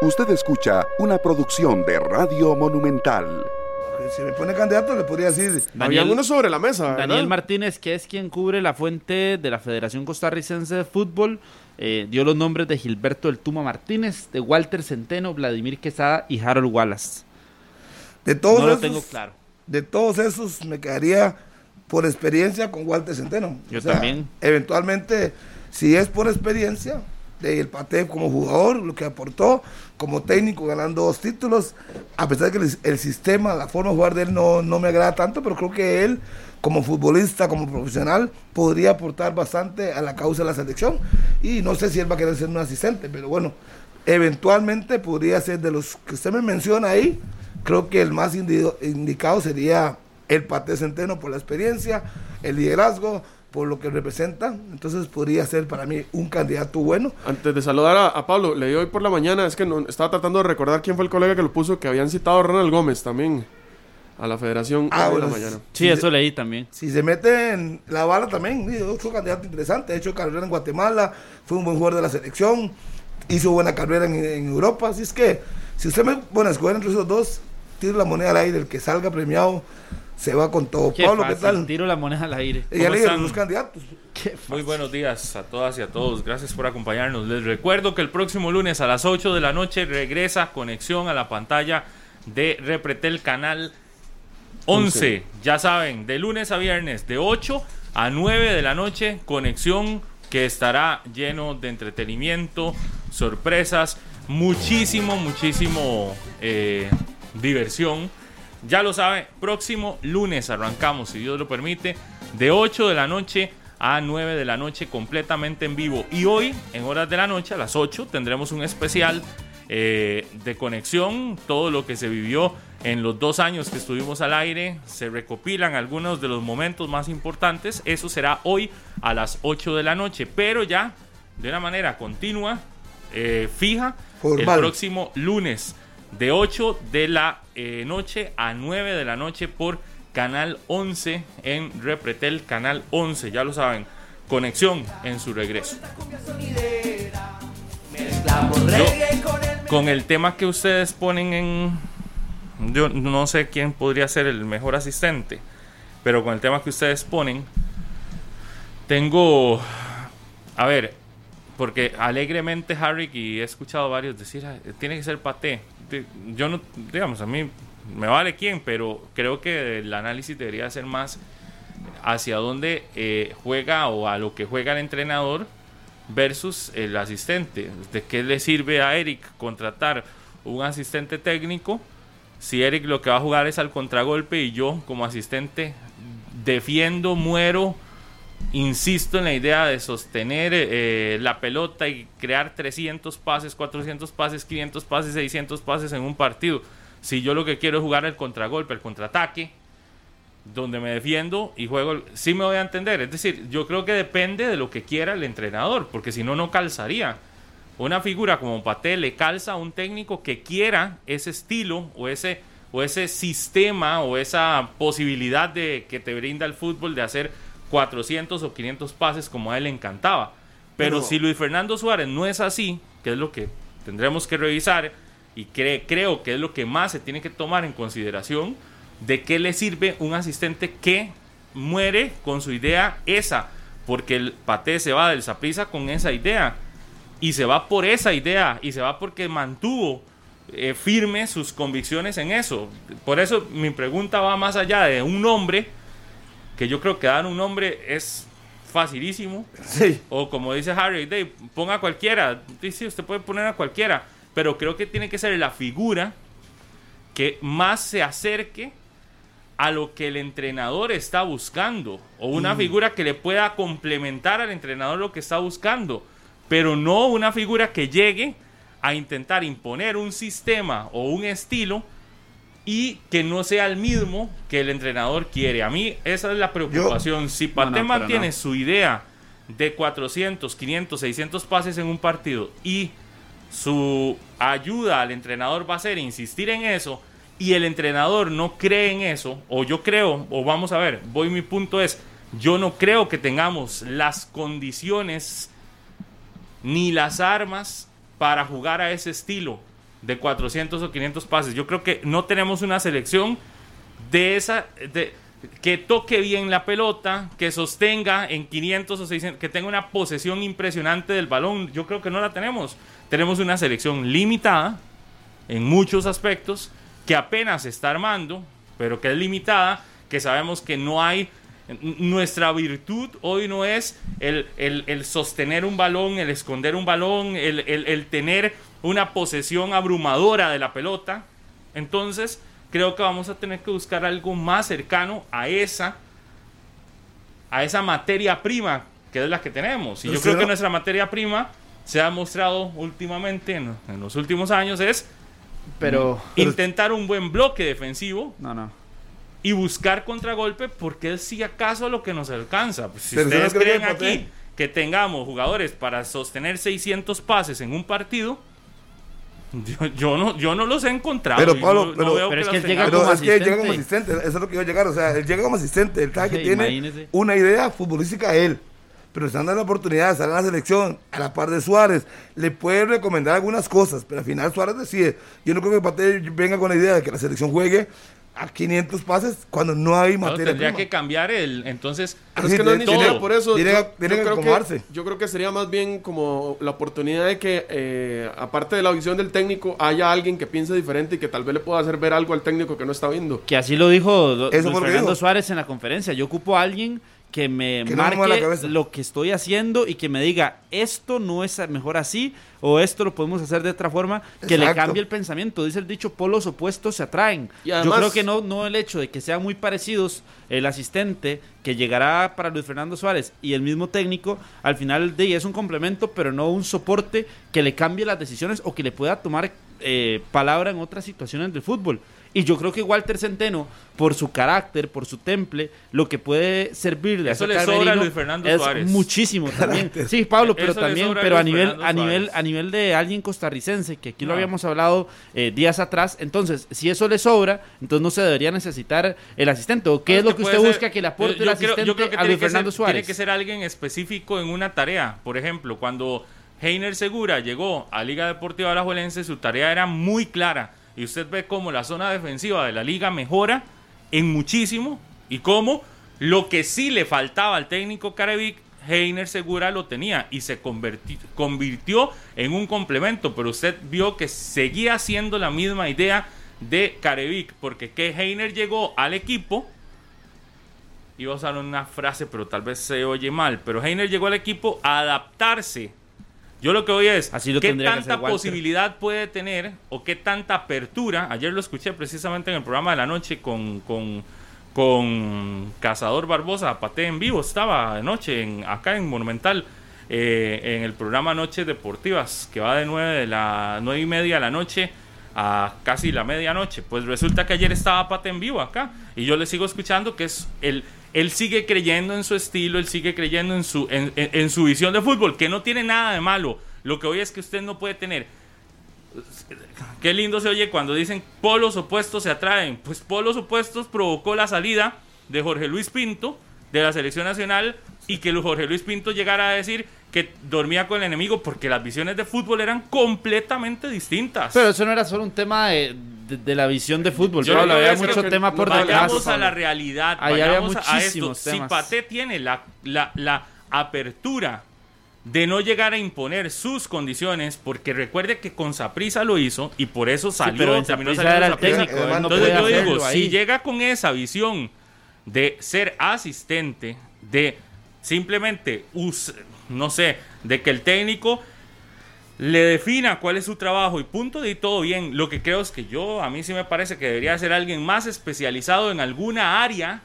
Usted escucha una producción de Radio Monumental. Si me pone candidato, le podría decir. Había uno sobre la mesa. ¿verdad? Daniel Martínez, que es quien cubre la fuente de la Federación Costarricense de Fútbol, eh, dio los nombres de Gilberto del Tuma Martínez, de Walter Centeno, Vladimir Quesada y Harold Wallace. De todos No lo tengo claro. De todos esos, me quedaría por experiencia con Walter Centeno. Yo también. Eventualmente, si es por experiencia, de el Pate como jugador, lo que aportó, como técnico ganando dos títulos, a pesar de que el, sistema, la forma de jugar de él no, no me agrada tanto, pero creo que él, como futbolista, como profesional, podría aportar bastante a la causa de la selección. Y no sé si él va a querer ser un asistente, pero bueno, eventualmente podría ser de los que usted me menciona ahí, creo que el más indi- indicado sería el Pate Centeno por la experiencia, el liderazgo, por lo que representa. Entonces podría ser para mí un candidato bueno. Antes de saludar a, a Pablo, leí hoy por la mañana, es que no- estaba tratando de recordar quién fue el colega que lo puso, que habían citado a Ronald Gómez también a la federación Ah, hoy en la bueno, mañana. Sí, eso leí también. Si se mete en la bala también, otro candidato interesante. Ha hecho carrera en Guatemala, fue un buen jugador de la selección, hizo buena carrera en, en Europa. Así es que, si usted me pone a escoger entre esos dos, tiro la moneda al aire, el que salga premiado se va con todo. Qué Pablo, fácil, ¿qué tal? Tiro la moneda al aire. Eh, ya ¿Cómo le los candidatos. Muy buenos días a todas y a todos. Gracias por acompañarnos. Les recuerdo que el próximo lunes a las 8 de la noche regresa conexión a la pantalla de Repretel Canal 11. Ya saben, de lunes a viernes, de 8 a 9 de la noche, conexión que estará lleno de entretenimiento, sorpresas, muchísimo, muchísimo eh, diversión. Ya lo sabe, próximo lunes arrancamos, si Dios lo permite, de 8 de la noche a 9 de la noche completamente en vivo. Y hoy, en horas de la noche, a las 8, tendremos un especial eh, de conexión, todo lo que se vivió en los dos años que estuvimos al aire, se recopilan algunos de los momentos más importantes, eso será hoy a las 8 de la noche, pero ya de una manera continua, eh, fija, el próximo lunes de 8 de la eh, noche a 9 de la noche por Canal 11 en Repretel, Canal 11, ya lo saben, conexión en su regreso. Con el tema que ustedes ponen en... Yo no sé quién podría ser el mejor asistente, pero con el tema que ustedes ponen, tengo... A ver, porque alegremente Harry y he escuchado varios decir, "Ah, tiene que ser Paté. Yo no, digamos, a mí me vale quién, pero creo que el análisis debería ser más hacia dónde eh, juega o a lo que juega el entrenador versus el asistente. ¿De qué le sirve a Eric contratar un asistente técnico si Eric lo que va a jugar es al contragolpe y yo como asistente defiendo, muero, insisto en la idea de sostener eh, la pelota y crear 300 pases, 400 pases, 500 pases, 600 pases en un partido. Si yo lo que quiero es jugar el contragolpe, el contraataque, donde me defiendo y juego, sí me voy a entender. Es decir, yo creo que depende de lo que quiera el entrenador, porque si no, no calzaría. Una figura como Paté le calza a un técnico que quiera ese estilo o ese, o ese sistema o esa posibilidad de que te brinda el fútbol de hacer 400 o 500 pases como a él le encantaba. Pero, Pero- si Luis Fernando Suárez no es así, que es lo que tendremos que revisar y cre- creo que es lo que más se tiene que tomar en consideración, de qué le sirve un asistente que muere con su idea esa, porque el Paté se va del Saprissa con esa idea y se va por esa idea y se va porque mantuvo eh, firme sus convicciones en eso. Por eso mi pregunta va más allá de un nombre, que yo creo que dar un nombre es facilísimo, Sí. o como dice Harry, Dave, ponga a cualquiera. Sí, sí, usted puede poner a cualquiera. Pero creo que tiene que ser la figura que más se acerque a lo que el entrenador está buscando. O una figura que le pueda complementar al entrenador lo que está buscando. Pero no una figura que llegue a intentar imponer un sistema o un estilo y que no sea el mismo que el entrenador quiere. A mí esa es la preocupación. si No, no, mantiene no. su idea de 400, 500, 600 pases en un partido y su ayuda al entrenador va a ser insistir en eso y el entrenador no cree en eso, o yo creo, o vamos a ver, voy mi punto es, yo no creo que tengamos las condiciones ni las armas para jugar a ese estilo. De 400 o 500 pases. Yo creo que no tenemos una selección de esa que toque bien la pelota, que sostenga en 500 o 600, que tenga una posesión impresionante del balón. Yo creo que no la tenemos. Tenemos una selección limitada en muchos aspectos que apenas está armando, pero que es limitada, que sabemos que no hay nuestra virtud hoy no es el, el, el, sostener un balón, el esconder un balón, el, el, tener una posesión abrumadora de la pelota. Entonces, creo que vamos a tener que buscar algo más cercano a esa, a esa materia prima que es la que tenemos. Y yo creo que nuestra materia prima se ha mostrado últimamente, en, en los últimos años, es pero, intentar un buen bloque defensivo. No, no. Y buscar contragolpe porque es si acaso lo que nos alcanza. Pues, si ustedes creen aquí que tengamos jugadores para sostener 600 pases en un partido, yo, yo, no, yo no los he encontrado. Pero, Pablo, no, pero, no veo pero es que los llega. Pero como es que él llega como asistente. eso es lo que iba a llegar. O sea, él llega como asistente, él sabe que Sí, tiene imagínese. una idea futbolística él. Pero están dando la oportunidad de estar en la selección a la par de Suárez. Le puede recomendar algunas cosas, pero al final Suárez decide. Yo no creo que Pate venga con la idea de que la selección juegue a 500 pases cuando no hay No, materia tendría prima. que cambiar el. Entonces, es que no es ni siquiera por eso. Tiene- yo, tiene yo que creo acomodarse. yo creo que sería más bien como la oportunidad de que, eh, aparte de la visión del técnico, haya alguien que piense diferente y que tal vez le pueda hacer ver algo al técnico que no está viendo. Que así lo dijo Luis Fernando dijo. Suárez en la conferencia. Yo ocupo a alguien que me Que marque lo que estoy haciendo y que me diga esto no es mejor así o esto lo podemos hacer de otra forma que le cambie el pensamiento. Dice el dicho, polos opuestos se atraen. Y Yo creo que no, no el hecho de que sean muy parecidos el asistente que llegará para Luis Fernando Suárez y el mismo técnico, al final de es un complemento, pero no un soporte que le cambie las decisiones o que le pueda tomar eh, palabra en otras situaciones del fútbol. Y yo creo que Walter Centeno, por su carácter, por su temple, lo que puede servirle a Eso ese le sobra a Luis Fernando es Suárez. muchísimo también. Sí, Pablo, pero Eso también, a pero a nivel, Fernando a nivel, Suárez. a nivel de alguien costarricense, que aquí lo habíamos hablado eh, días atrás. Entonces, si eso le sobra, entonces no se debería necesitar el asistente. ¿O qué No, es lo que usted ser- busca que le aporte yo- el yo asistente yo creo que a Luis que Fernando ser- Suárez? Tiene que ser alguien específico en una tarea. Por ejemplo, cuando Heiner Segura llegó a Liga Deportiva Alajuelense, su tarea era muy clara. Y usted ve cómo la zona defensiva de la liga mejora en muchísimo y cómo lo que sí le faltaba al técnico Carevic, Heiner Segura lo tenía y se convirtió en un complemento. Pero usted vio que seguía siendo la misma idea de Carevic, porque que Heiner llegó al equipo iba a usar una frase, pero tal vez se oye mal, pero Heiner llegó al equipo a adaptarse. Yo lo que voy es, Así lo ¿qué tanta posibilidad puede tener o qué tanta apertura? Ayer lo escuché precisamente en el programa de la noche con, con, con Cazador Barbosa, Pate en vivo, estaba anoche en, acá en Monumental, eh, en el programa Noches Deportivas, que va de 9 de la nueve y media de la noche a casi la medianoche. Pues resulta que ayer estaba Pate en vivo acá y yo le sigo escuchando que es el él sigue creyendo en su estilo, él sigue creyendo en su en, en- en su visión de fútbol, que no tiene nada de malo. Lo que hoy es que usted no puede tener Qué lindo se oye cuando dicen polos opuestos se atraen. Pues polos opuestos provocó la salida de Jorge Luis Pinto de la selección nacional y que Jorge Luis Pinto llegara a decir que dormía con el enemigo porque las visiones de fútbol eran completamente distintas. Pero eso no era solo un tema de, de- de la visión de fútbol, Yo Pablo, había mucho tema por detrás. vayamos a la realidad, Ahí había vayamos a esto. Si. Paté tiene la, la, la apertura de no llegar a imponer sus condiciones, porque recuerde que con Saprisa lo hizo y por eso salió, pero en terminó saliendo era el técnico, no Entonces yo digo, ahí. si llega con esa visión de ser asistente, de simplemente, us- no sé, de que el técnico le defina cuál es su trabajo y punto y todo bien. Lo que creo es que yo, a mí sí me parece que debería ser alguien más especializado en alguna área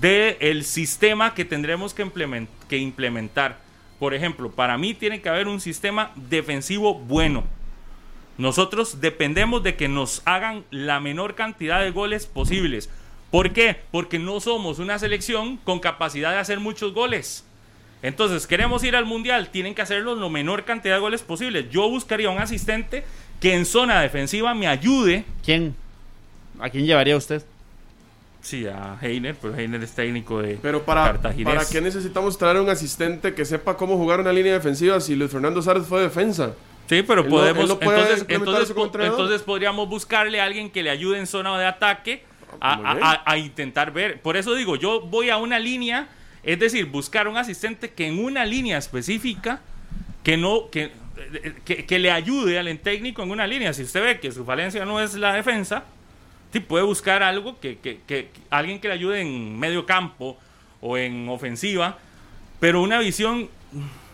del sistema que tendremos que, que implementar. Por ejemplo, para mí tiene que haber un sistema defensivo bueno. Nosotros dependemos de que nos hagan la menor cantidad de goles posibles. ¿Por qué? Porque no somos una selección con capacidad de hacer muchos goles. Entonces, queremos ir al mundial, tienen que hacerlo la menor cantidad de goles posibles. Yo buscaría un asistente que en zona defensiva me ayude. ¿Quién? ¿A quién llevaría usted? Sí, a Heiner, pero Heiner es técnico de Pero para, Cartaginés. ¿para qué necesitamos traer un asistente que sepa cómo jugar una línea defensiva si Luis Fernando Suárez fue defensa? Sí, pero Él no- podemos. no puede entonces, entonces, entonces podríamos buscarle a alguien que le ayude en zona de ataque a, Muy a- bien. a- a intentar ver. Por eso digo, yo voy a una línea, es decir, buscar un asistente que en una línea específica, que no, que, que, que le ayude al técnico en una línea. Si usted ve que su falencia no es la defensa, sí puede buscar algo que, que- que- alguien que le ayude en medio campo o en ofensiva, pero una visión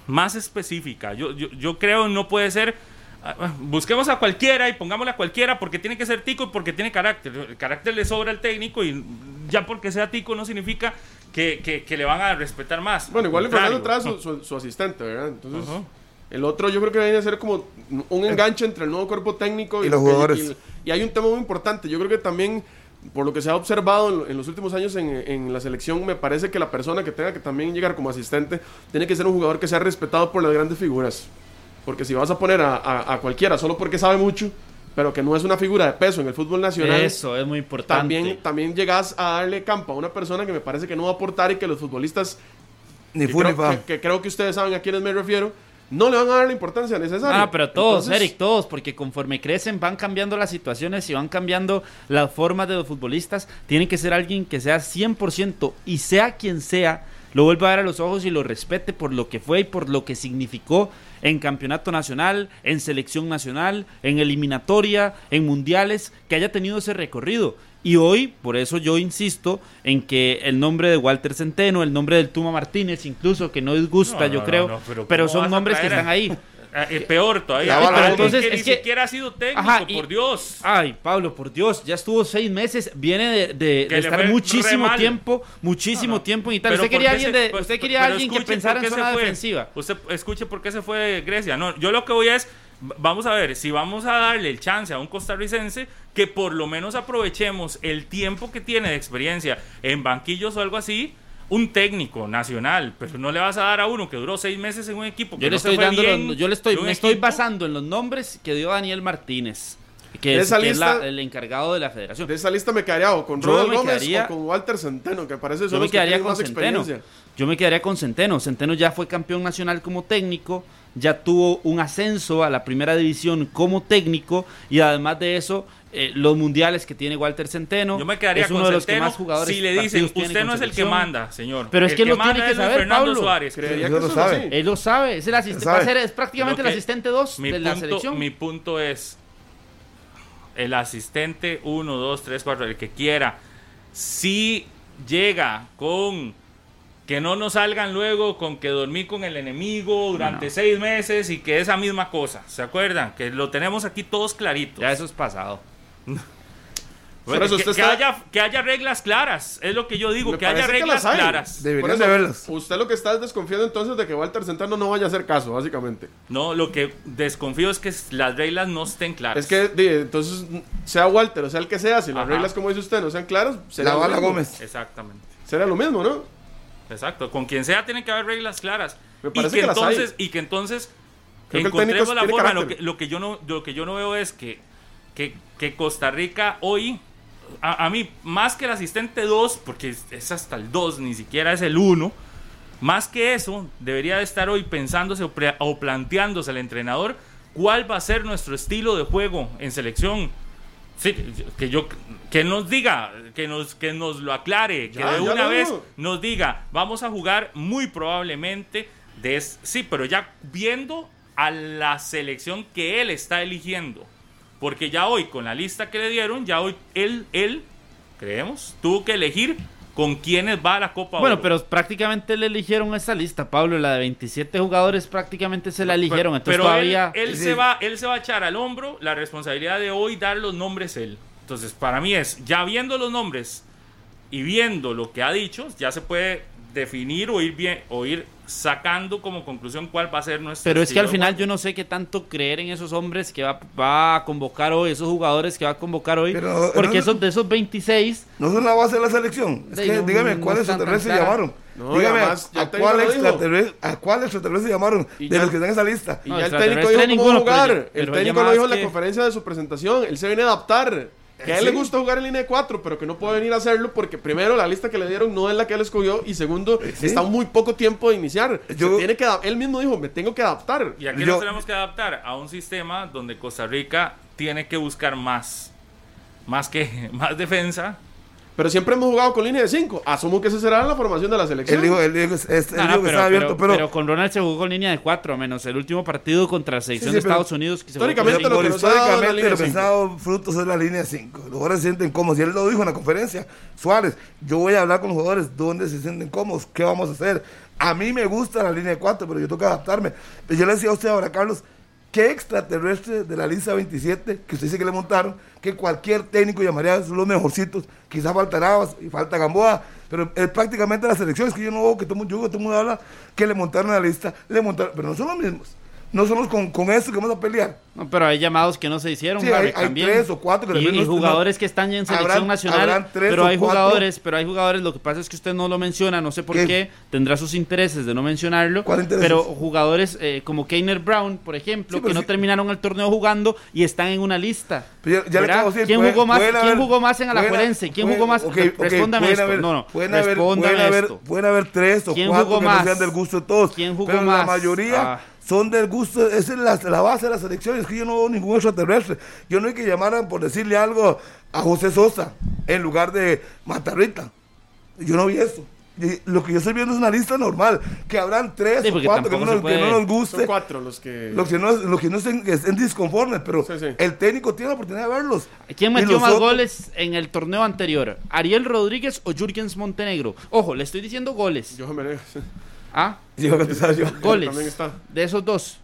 más específica. Yo, yo, yo creo no puede ser. ah, Busquemos a cualquiera y pongámosle a cualquiera porque tiene que ser tico y porque tiene carácter. El carácter le sobra al técnico y ya porque sea tico no significa que, que- que le van a respetar más. Bueno, igual Al Fernando trae su, su- su asistente, ¿verdad? Entonces, Ajá. el otro yo creo que viene a ser como un enganche entre el nuevo cuerpo técnico y, Y los jugadores. y- y hay un tema muy importante. Yo creo que también, por lo que se ha observado en, en los últimos años en, en la selección, me parece que la persona que tenga que también llegar como asistente tiene que ser un jugador que sea respetado por las grandes figuras. Porque si vas a poner a, a- a cualquiera solo porque sabe mucho, pero que no es una figura de peso en el fútbol nacional. Eso es muy importante. También, también llegas a darle campo a una persona que me parece que no va a aportar y que los futbolistas Ni que fu ni creo, que, que creo que ustedes saben a quiénes me refiero, no le van a dar la importancia necesaria. Ah, pero todos, Entonces, Eric, todos, porque conforme crecen van cambiando las situaciones y van cambiando las formas de los futbolistas. Tiene que ser alguien que sea 100% y sea quien sea, lo vuelva a ver a los ojos y lo respete por lo que fue y por lo que significó en campeonato nacional, en selección nacional, en eliminatoria, en mundiales, que haya tenido ese recorrido. Y hoy, por eso yo insisto en que el nombre de Walter Centeno, el nombre del Tuma Martínez, incluso que no disgusta, No, yo no, creo, no, pero pero, ¿cómo son nombres que están ahí. Ah, eh, peor todavía. Pero entonces, que es ni que- siquiera ha sido técnico, Ajá, y- por Dios. Ay, Pablo, por Dios, ya estuvo seis meses, viene de, estar muchísimo tiempo, muchísimo No, no. tiempo en Italia. Pero Usted quería ¿por alguien, qué se- de, usted quería pero alguien que pensara en zona defensiva. Usted escuche por qué se fue de Grecia. No, yo lo que voy es, vamos a ver, si vamos a darle el chance a un costarricense, que por lo menos aprovechemos el tiempo que tiene de experiencia en banquillos o algo así, un técnico nacional, pero no le vas a dar a uno que duró seis meses en un equipo. que Yo le no se estoy fue dando, bien los- yo le estoy, de me estoy basando en los nombres que dio Daniel Martínez, que es, Esa que es la- lista- el encargado de la federación. De esa lista me quedaría o con me Gómez quedaría- o con Walter Centeno, que parece son Yo me los que quedaría tienen con más Centeno. experiencia. Yo me quedaría con Centeno. Centeno ya fue campeón nacional como técnico, ya tuvo un ascenso a la primera división como técnico y además de eso, eh, los mundiales que tiene Walter Centeno. Yo me quedaría es uno con de los que Centeno más jugadores si le dicen, usted no es el que selección". manda, señor. Pero es El que él lo manda tiene que saber, Fernando Pablo. Suárez. Creería que lo sabe. Él lo sabe, es, el asistente, sabe. va a ser, es prácticamente el asistente 2 mi de la punto, selección. Mi punto es el asistente 1, 2, 3, 4, el que quiera. Si llega con que no nos salgan luego con que dormí con el enemigo durante No. seis meses y que esa misma cosa. ¿Se acuerdan? Que lo tenemos aquí todos claritos. Ya eso es pasado. Por eso que, usted que está- haya, que haya reglas claras, es lo que yo digo, Me que haya que reglas claras. Deberían de verlas. Usted lo que está es desconfiando entonces de que Walter Centeno no vaya a hacer caso, básicamente. No, lo que desconfío es que las reglas no estén claras. Es que, entonces, sea Walter o sea el que sea, si las Ajá. reglas, como dice usted, no sean claras, será La bala. Gómez. Exactamente. Será lo mismo, ¿no? Exacto, con quien sea tiene que haber reglas claras. Me y parece que, que las hay. entonces, y que entonces Creo que encontremos la forma. Que, lo que yo no, lo que yo no veo es que, que, que Costa Rica hoy, a, a mí, más que el asistente 2, porque es, es hasta el 2, ni siquiera es el 1, más que eso, debería de estar hoy pensándose o, pre- o planteándose el entrenador cuál va a ser nuestro estilo de juego en selección. Sí, que yo que nos diga, que nos que nos lo aclare, que de una vez nos diga, vamos a jugar muy probablemente de sí, pero ya viendo a la selección que él está eligiendo. Porque ya hoy con la lista que le dieron, ya hoy él él creemos tuvo que elegir con quiénes va a la Copa Bueno, Oro. pero prácticamente le eligieron esta lista, Pablo, la de 27 jugadores prácticamente se la eligieron, entonces Pero todavía... él, él Sí. se va, él se va a echar al hombro la responsabilidad de hoy dar los nombres él. Entonces, para mí es, ya viendo los nombres y viendo lo que ha dicho, ya se puede definir o ir bien, o ir sacando como conclusión cuál va a ser nuestro Pero es que al final yo no sé qué tanto creer en esos hombres que va, va a convocar hoy, esos jugadores que va a convocar hoy, Pero, porque no- esos de esos 26, No son la base de la selección. Es que no- dígame no cuáles extraterrestres llamaron. Dígame además, a, cuál extraterrestre, a cuál extraterrestre llamaron de ya- los que están en esa lista. Y No, ya el técnico dijo cómo ninguno, jugar. el pero técnico lo dijo en la que- conferencia de su presentación. Él se viene a adaptar. Que a él le Sí. gusta jugar en línea de 4, pero que no puede venir a hacerlo porque primero la lista que le dieron no es la que él escogió y segundo Sí. está muy poco tiempo de iniciar. Yo- Se tiene que, él mismo dijo, me tengo que adaptar. ¿Y aquí Yo- nos tenemos que adaptar? A un sistema donde Costa Rica tiene que buscar más. Más que más defensa. Pero siempre hemos jugado con línea de 5. Asumo que esa será la formación de la selección. Él dijo, él dijo, es- él No, no, dijo que pero, estaba abierto, pero- pero, pero con Ronald se jugó con línea de cuatro, menos el último partido contra la selección Sí, sí, de Estados Unidos. Que se jugó con históricamente lo históricamente cinco. pensado frutos es la línea 5. Los jugadores se sienten cómodos. Y él lo dijo en la conferencia. Suárez, yo voy a hablar con los jugadores dónde se sienten cómodos, qué vamos a hacer. A mí me gusta la línea de 4, pero yo tengo que adaptarme. Pero yo le decía a usted ahora, Carlos, ¿qué extraterrestre de la lista 27 que usted dice que le montaron? Que cualquier técnico llamaría son los mejorcitos. Quizás falta Navas y falta Gamboa, pero es prácticamente la selección. Es que yo no veo que todo, el mundo- todo mundo habla que le montaron la lista, le montaron, pero no son los mismos. No son los con, con eso que vamos a pelear. No, pero hay llamados que no se hicieron. Sí, hay- tres o cuatro que y, también y no- jugadores que están ya en selección Habrán- nacional. habrán pero hay cuatro. jugadores, pero hay jugadores. Lo que pasa es que usted no lo menciona, no sé por ¿Qué? qué. Tendrá sus intereses de no mencionarlo. Pero jugadores eh, como Keiner Brown, por ejemplo, Sí, que no sí. terminaron el torneo jugando y están en una lista. Ya- ya le decir, ¿Quién jugó más? ¿Quién jugó más en Alajuelense? ¿Quién jugó más? ok, Re- ok, respóndame esto. haber- no, no. Pueden haber, pueden, haber, tres o ¿Quién cuatro jugó que más? no sean del gusto de todos. ¿Quién jugó pero la más? mayoría Ah. Son del gusto. Esa es la, la base de la selección. Es que yo no veo ningún extraterrestre. Yo no hay que llamaran por decirle algo a José Sosa en lugar de Matarrita. Yo no vi eso. Y lo que yo estoy viendo es una lista normal. Que habrán tres Sí, o cuatro que no, nos, que no nos guste. Son cuatro los que... Los que no, los que no estén, estén disconformes, pero Sí, sí. el técnico tiene la oportunidad de verlos. ¿Quién metió más otros- goles en el torneo anterior? ¿Ariel Rodríguez o Jürgens Montenegro? Ojo, le estoy diciendo goles. Yo me ¿Ah? Yo yo. Goles. Está. De esos dos.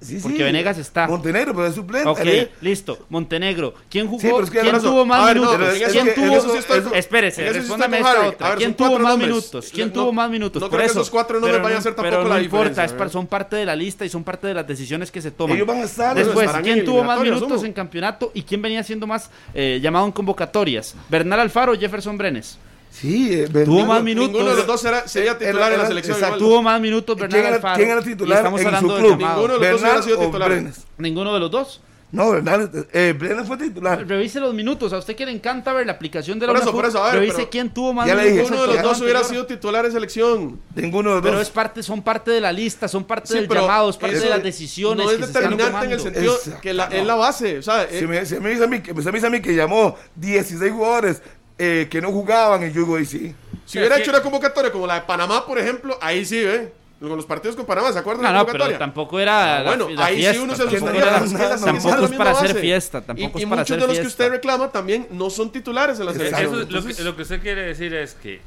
Sí, Porque sí. Venegas está. Montenegro, pero es suplente. Ok, ¿eh? listo. Montenegro. ¿Quién jugó? Sí, pero es que ¿Quién tuvo más ver, no, minutos? ¿Quién tuvo? eso sí estoy- Espérese, respóndame esta Harry. otra. Ver, ¿Quién tuvo más nombres. minutos? ¿Quién No- tuvo más minutos? no Por creo que eso. esos cuatro nombres Pero vayan a no- ser tampoco pero la no importa, diferencia, es ¿eh? son parte de la lista y son parte de las decisiones que se toman. Ellos van a estar. Bueno, Después, ¿quién tuvo más minutos en campeonato y quién venía siendo más eh, llamado en convocatorias? ¿Bernal Alfaro o Jefferson Brenes? Sí, eh, Tuvo más minutos. Ninguno de los dos será- sería titular Era- en la era- selección. exacto. Tuvo más minutos Bernal ¿Quién era, Alfaro. quién era titular estamos en hablando su club? llamado. Ninguno de los dos ¿Bernal hubiera sido titular. Brenes? Ninguno de los dos. No, Bernal, eh, Brenes fue titular. Revise los minutos. A usted que le encanta ver la aplicación de la Por eso, por eso, a ver, Revise pero- quién tuvo más minutos. Ninguno de los dos hubiera sido titular en selección. Ninguno de los Pero dos. es parte, son parte de la lista, son parte Sí, del pero llamado, es parte de las decisiones No es que se están determinante en el sentido que la- es la base. O sea, eh, Si me, si me dice a mí, que- si me dice a mí que llamó 16 jugadores eh, que no jugaban, y yo digo, y sí. si hubiera Sí, hecho una convocatoria como la de Panamá, por ejemplo, ahí sí, ¿eh? Con los partidos con Panamá, ¿se acuerdan No, de la no, pero convocatoria? tampoco era Ah, la, bueno, la ahí fiesta. sí uno se tampoco era- más, nada, tampoco es para hacer base. fiesta, Y, tampoco y es para muchos hacer de los que usted reclama también no son titulares en la selección. Eso lo, que, lo que usted quiere decir es que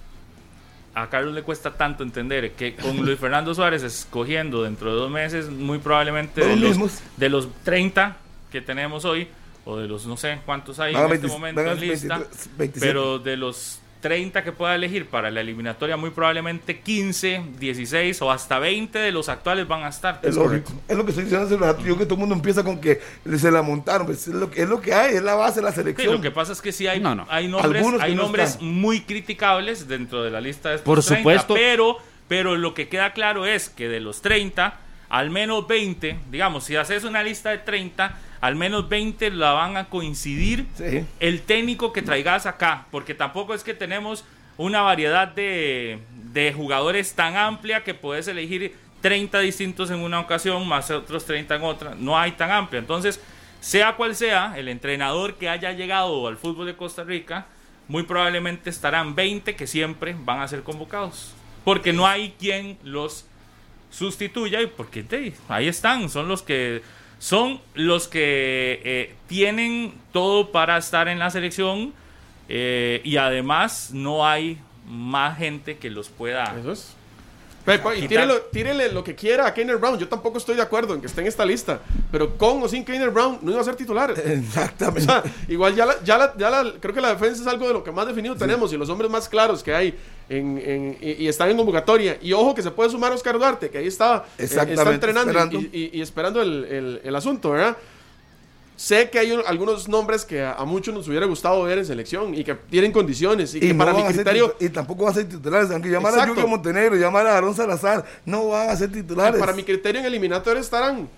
a Carlos le cuesta tanto entender que con Luis Fernando Suárez escogiendo dentro de dos meses, muy probablemente de Los de los 30 que tenemos hoy, o de los no sé cuántos hay Van a en este 20 momento van a en lista, 23, 27. pero de los 30 que pueda elegir para la eliminatoria, muy probablemente 15, 16 o hasta 20 de los actuales van a estar. Es lógico. Es lo que estoy diciendo hace rato. Yo que todo el mundo empieza con que se la montaron. Pues es, lo que, es lo que hay, es la base de la Sí, selección. lo que pasa es que sí hay, No, no. hay nombres, Algunos hay no nombres están. muy criticables dentro de la lista de estos Por 30, supuesto. Pero, pero lo que queda claro es que de los 30, al menos 20, digamos, si haces una lista de 30, al menos 20 la van a coincidir Sí. el técnico que traigas acá, porque tampoco es que tenemos una variedad de, de jugadores tan amplia que puedes elegir 30 distintos en una ocasión más otros 30 en otra, no hay tan amplia. Entonces, sea cual sea el entrenador que haya llegado al fútbol de Costa Rica, muy probablemente estarán 20 que siempre van a ser convocados, porque no hay quien los sustituya y porque ahí están, son los que son los que eh, tienen todo para estar en la selección eh, y además no hay más gente que los pueda es. Y tírelo- tírele lo que quiera a Keiner Brown. Yo tampoco estoy de acuerdo en que esté en esta lista. Pero con o sin Keiner Brown no iba a ser titular. O Exactamente. sea, igual ya, la, ya, la, ya la- creo que la defensa es algo de lo que más definido tenemos y los hombres más claros que hay en, en- y, y están en convocatoria. Y ojo que se puede sumar Oscar Duarte, que ahí está, eh, está entrenando y- esperando. Y, y- y esperando el, el- el asunto, ¿verdad? Sé que hay un- algunos nombres que a, a muchos nos hubiera gustado ver en selección y que tienen condiciones y, y, que no para mi ser criterio y tampoco van a ser titulares. Aunque llamar a. Julio Montenegro, llamar a Aaron Salazar, no van a ser titulares. para mi criterio en eliminatoria estarán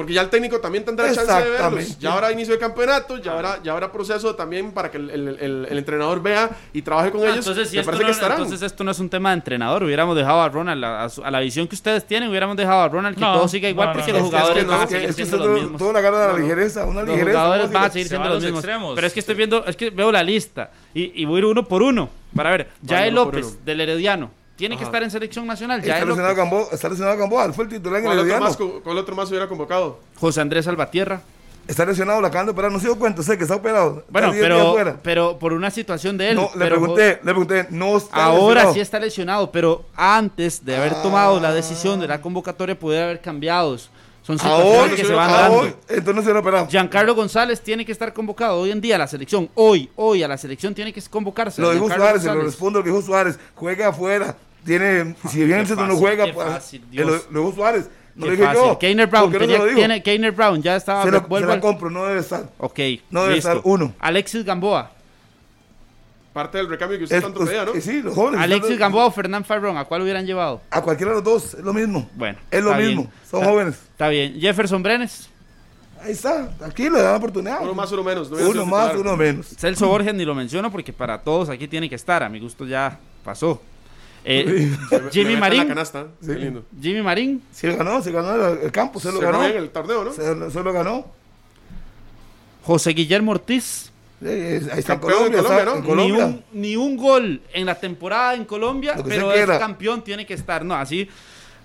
Porque ya el técnico también tendrá chance de verlos. Ya habrá inicio de campeonato, ya habrá, ya habrá proceso también para que el, el- el- el entrenador vea y trabaje con Ah, ellos. entonces, si esto parece no, que estarán. entonces esto no es un tema de entrenador. Hubiéramos dejado a Ronald a, a su- a la visión que ustedes tienen, hubiéramos dejado a Ronald que No, todo siga igual no, porque no, los jugadores no, van a seguir siendo los mismos. Toda la gana de la No, no. ligereza, una Los ligereza. jugadores ¿cómo van a se- seguir se va siendo a los los mismos. extremos. Pero es que estoy viendo, es que veo la lista y, y voy a ir uno por uno para ver. Jael López, del Herediano, tiene que estar en selección nacional. Está Jael lesionado López. Gamboa, está lesionado Gamboa, fue el titular en el ¿Cuál otro, más, co- cuál otro más hubiera convocado? José Andrés Salvatierra. Está lesionado, la acaban de operar, no se dio cuenta, sé que está operado. Bueno, Está pero, pero por una situación de él. No, le pero pregunté, le pregunté, no está Ahora lesionado. sí está lesionado, pero antes de haber Ah. tomado la decisión de la convocatoria pudiera haber cambiado. Son situaciones Ahora, que se van ahora, dando. entonces no se lo operado. Giancarlo González tiene que estar convocado hoy en día a la selección. Hoy, hoy a la selección tiene que convocarse. Lo dijo Suárez, se lo respondo lo que dijo Suárez. Juega afuera. Tiene, si bien se no fácil, juega, pues, fácil, lo dijo Suárez. No Qué lo dije fácil. yo. Keiner Brown, ya estaba. Se, lo- se la compro, no debe estar. Ok, No debe listo. estar uno. Alexis Gamboa. Parte del recambio que usted Es- tanto pedía, ¿no? eh, sí, los jóvenes. Alexis Gamboa o Fernán Farrón, ¿a cuál hubieran llevado? A cualquiera de los dos, es lo mismo. Bueno. Es lo mismo, bien. son Está- jóvenes. Está bien. Jefferson Brenes. Ahí está, aquí le dan la oportunidad. Uno más, uno menos. no Uno más, titular. uno menos. Celso Borges ni lo menciono porque para todos aquí tiene que estar. A mi gusto ya pasó. Eh, Jimmy en Marín. canasta. Qué lindo. Jimmy Marín. Sí, ganó, se ganó el, el campo, se lo Cerró ganó. bien el torneo, ¿no? Se, lo- se lo ganó. José Guillermo Ortiz. Sí, ahí está en Campeón Colombia, Colombia, está ¿no? en Colombia. Ni un, ni un gol en la temporada en Colombia, Lo pero se es campeón, tiene que estar. No, así.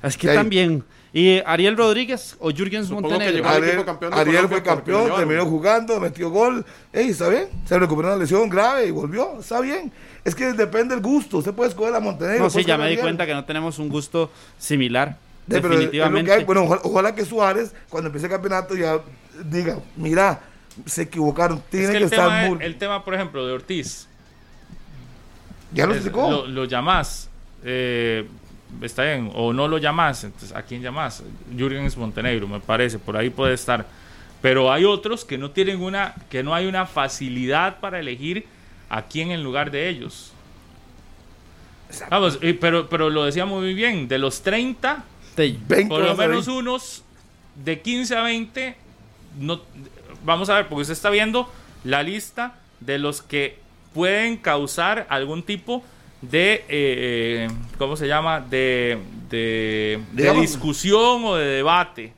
Es que Sí. también. ¿Y Ariel Rodríguez o Jürgens Montenegro? Ariel, equipo campeón de Ariel fue campeón, terminó jugando, metió gol. Ey, está bien, se recuperó una lesión grave y volvió, está bien. Es que depende del gusto, usted puede escoger a Montenegro. No, sí, ya me di cuenta que no tenemos un gusto similar. Sí, pero es lo que definitivamente. hay. Bueno, ojalá, ojalá que Suárez, cuando empiece el campeonato, ya diga, mira, se equivocaron, tiene Es que, que estar muy... el tema, por ejemplo, de Ortiz, ya lo explicó. lo, lo llamás, eh, está bien, o no lo llamás, entonces, ¿a quién llamás? Jürgens Montenegro, me parece, por ahí puede estar. Pero hay otros que no tienen una, que no hay una facilidad para elegir a quién en lugar de ellos. Vamos, eh, pero, pero lo decía muy bien, de los 30, Te- 20 por lo menos unos de 15 a 20, no, vamos a ver, porque usted está viendo la lista de los que pueden causar algún tipo de, eh, ¿cómo se llama? De, de, de discusión o de debate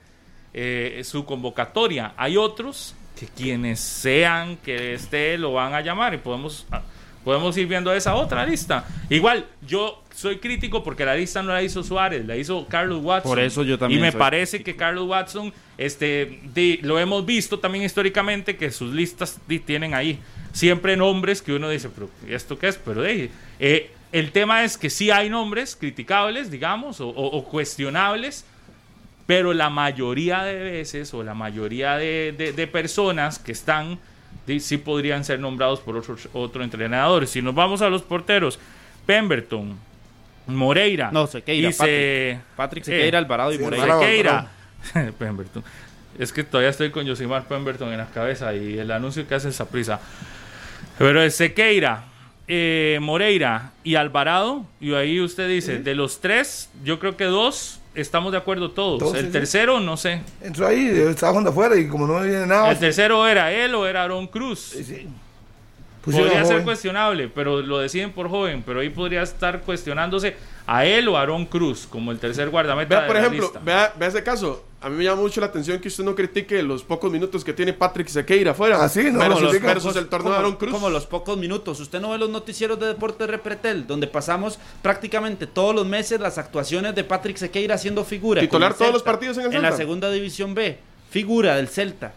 eh, su convocatoria. Hay otros que quienes sean que esté lo van a llamar y podemos, ah, podemos ir viendo esa otra lista. Igual, yo soy crítico porque la lista no la hizo Suárez, la hizo Carlos Watson. Por eso yo también Y me parece que Carlos Watson, este, di- lo hemos visto también históricamente que sus listas tienen ahí siempre nombres que uno dice, pero ¿y ¿esto qué es? Pero di, eh, el tema es que sí hay nombres criticables, digamos, o, o- o cuestionables, pero la mayoría de veces o la mayoría de, de- de personas que están sí podrían ser nombrados por otro, otro entrenador. Si nos vamos a los porteros, Pemberton, Moreira, No, Sequeira, y se- Patrick eh, Sequeira, Alvarado y sí, Moreira. Sequeira. Pemberton. Es que todavía estoy con Josimar Pemberton en la cabeza y el anuncio que hace esa prisa. Pero es Sequeira, eh, Moreira y Alvarado. Y ahí usted dice, de los tres, yo creo que dos estamos de acuerdo todos. Todos, el sí, sí. tercero, no sé. Entró ahí, estaba jugando afuera y como no viene nada, El tercero era él o era Aaron Cruz. sí, Podría ser joven. cuestionable, pero lo deciden por joven. Pero ahí podría estar cuestionándose a él o a Aaron Cruz como el tercer guardameta. Vea, de por la ejemplo, lista. vea, vea ese caso. A mí me llama mucho la atención que usted no critique los pocos minutos que tiene Patrick Sequeira afuera. Ah, sí, no, versus, lo critica. versus el torneo de Aaron Cruz. Como los pocos minutos. Usted no ve los noticieros de Deportes Repretel, donde pasamos prácticamente todos los meses las actuaciones de Patrick Sequeira haciendo figura. Titular todos los Celta, partidos en el En la Celta. segunda división B. Figura del Celta.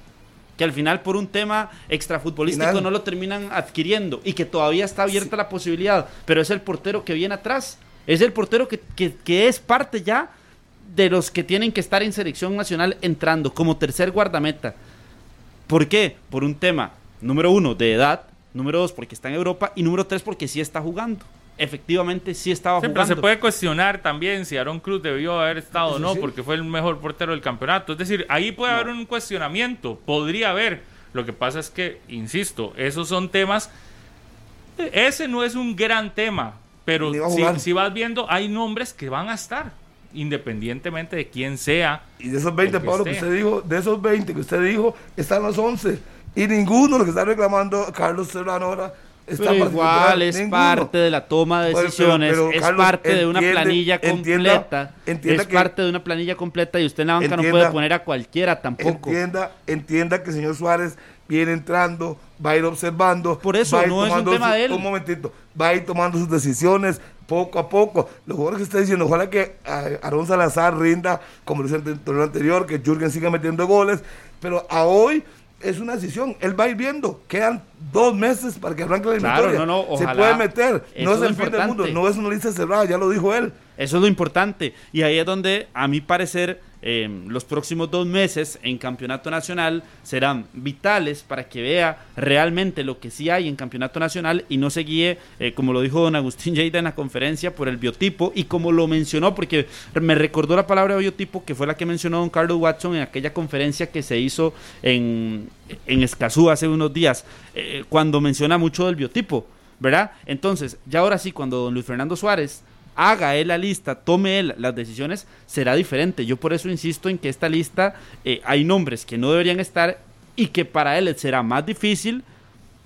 Que al final por un tema extrafutbolístico Final. no lo terminan adquiriendo. Y que todavía está abierta la posibilidad. Pero es el portero que viene atrás. Es el portero que, que- que es parte ya de los que tienen que estar en selección nacional entrando como tercer guardameta. ¿Por qué? Por un tema, número uno, de edad, número dos, porque está en Europa, y número tres, porque sí está jugando. Efectivamente, sí estaba Sí, pero jugando. se puede cuestionar también si Aaron Cruz debió haber estado o no, sí. porque fue el mejor portero del campeonato. Es decir, ahí puede haber un cuestionamiento, podría haber. Lo que pasa es que, insisto, esos son temas. Ese no es un gran tema, pero si, si vas viendo, hay nombres que van a estar. Independientemente de quién sea. Y de esos 20, El que Pablo, que usted dijo, de esos 20 que usted dijo, están los 11. Y ninguno de los que está reclamando Carlos Serrano ahora está Pero igual es ninguno. parte de la toma de Pero- pero- decisiones, pero, es Carlos, parte de una planilla entienda- completa, entienda es que- parte de una planilla completa y usted en la banca no puede poner a cualquiera tampoco. Entienda, entienda que el señor Suárez viene entrando, va a ir observando. Por eso, no es un tomando tema su- de él. Un momentito, va a ir tomando sus decisiones poco a poco. Los jugadores que está diciendo, ojalá que ah, Aarón Salazar rinda como lo hizo en el torneo anterior, que Jürgen siga metiendo goles, pero a hoy es una decisión. Él va a ir viendo. Quedan dos meses para que arranque la Claro, eliminatoria. no, no, Se ojalá. puede meter. No es el fin del mundo, no es una lista cerrada, ya lo dijo él. Eso es lo importante. Y ahí es donde, a mi parecer, eh, los próximos dos meses en Campeonato Nacional serán vitales para que vea realmente lo que sí hay en Campeonato Nacional y no se guíe, eh, como lo dijo don Agustín Lleida en la conferencia, por el biotipo y como lo mencionó, porque me recordó la palabra biotipo que fue la que mencionó don Carlos Watson en aquella conferencia que se hizo en, en Escazú hace unos días, eh, cuando menciona mucho del biotipo. ¿verdad? Entonces, ya ahora sí, cuando don Luis Fernando Suárez haga él la lista, tome él las decisiones, será diferente. Yo por eso insisto en que esta lista eh, hay nombres que no deberían estar y que para él será más difícil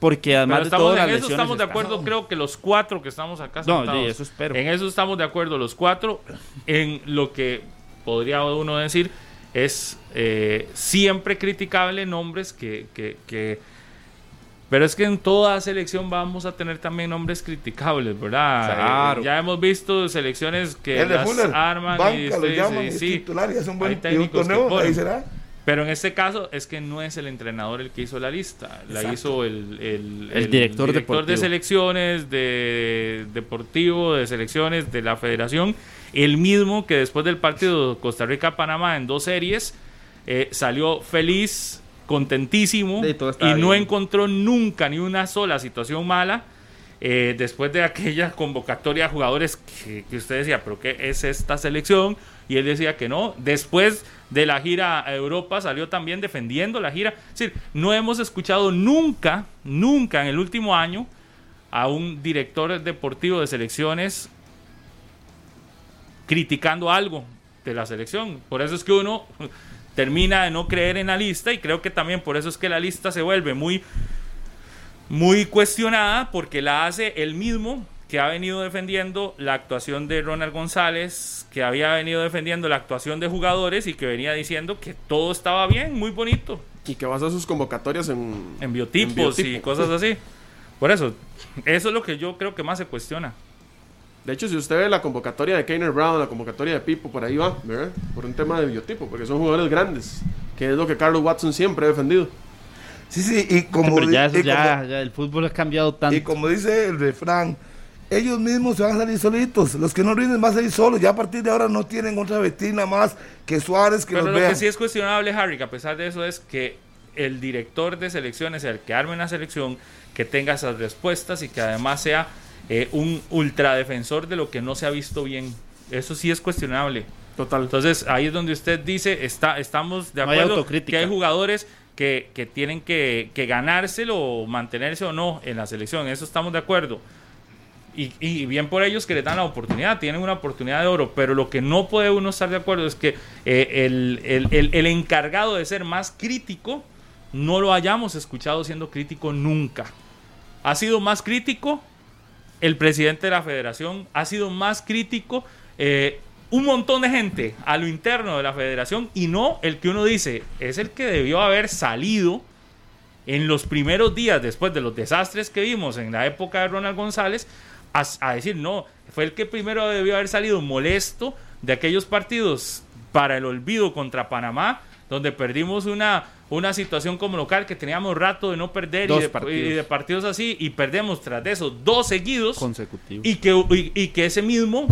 porque además Pero de en las eso estamos de acuerdo, creo que los cuatro que estamos acá No, sentados. sí, eso espero. En eso estamos de acuerdo los cuatro. En lo que podría uno decir es eh, siempre criticable nombres que, que, que- Pero es que en toda selección vamos a tener también nombres criticables, ¿verdad? Claro. Eh, ya hemos visto selecciones que el de las Fuller, arman banca, y lo llaman, es sí, titular y hace un buen y un técnicos que torneo, ponen. ahí será. Pero en este caso es que no es el entrenador el que hizo la lista, la Exacto. hizo el, el, El director de deportivo. selecciones, de deportivo, de selecciones, de la federación, el mismo que después del partido Costa Rica-Panamá en dos series eh, salió feliz, contentísimo y no bien. encontró nunca ni una sola situación mala. eh, después de aquella convocatoria de jugadores que, que usted decía, pero ¿qué es esta selección? Y él decía que no. Después de la gira a Europa salió también defendiendo la gira. Es decir, no hemos escuchado nunca, nunca en el último año a un director deportivo de selecciones criticando algo de la selección. Por eso es que uno termina de no creer en la lista y creo que también por eso es que la lista se vuelve muy muy cuestionada porque la hace el mismo que ha venido defendiendo la actuación de Ronald González, que había venido defendiendo la actuación de jugadores y que venía diciendo que todo estaba bien, muy bonito, Y que basa sus convocatorias en, en biotipos en biotipo. y cosas así. Por eso, eso es lo que yo creo que más se cuestiona. De hecho, si usted ve la convocatoria de Keiner Brown, la convocatoria de Pipo, por ahí va, ¿verdad? Por un tema de biotipo, porque son jugadores grandes, que es lo que Carlos Watson siempre ha defendido. Sí, sí, y como, Pero ya, eso y ya, como- ya el fútbol ha cambiado tanto. y como dice el refrán, ellos mismos se van a salir solitos. Los que no rinden van a salir solos. Ya a partir de ahora no tienen otra vetina más que Suárez que Pero los lo que sí es cuestionable, Harry, que a pesar de eso es que el director de selecciones, el que arme una selección, que tenga esas respuestas y que además sea eh, un ultradefensor de lo que no se ha visto bien. Eso sí es cuestionable. Total. Entonces ahí es donde usted dice, está, estamos de No hay acuerdo que hay jugadores que, que tienen que, que ganárselo o mantenerse o no en la selección. Eso estamos de acuerdo. Y, y bien por ellos que les dan la oportunidad, tienen una oportunidad de oro, pero lo que no puede uno estar de acuerdo es que eh, el, el- el- el encargado de ser más crítico no lo hayamos escuchado siendo crítico nunca. Ha sido más crítico el presidente de la federación, ha sido más crítico eh, un montón de gente a lo interno de la federación y no el que uno dice, es el que debió haber salido en los primeros días después de los desastres que vimos en la época de Ronald González, a, a decir, no, fue el que primero debió haber salido molesto de aquellos partidos para el olvido contra Panamá, donde perdimos una, una situación como local que teníamos rato de no perder y de, partidos. y de partidos así, y perdemos tras de eso dos seguidos consecutivos. y que, y, y que ese mismo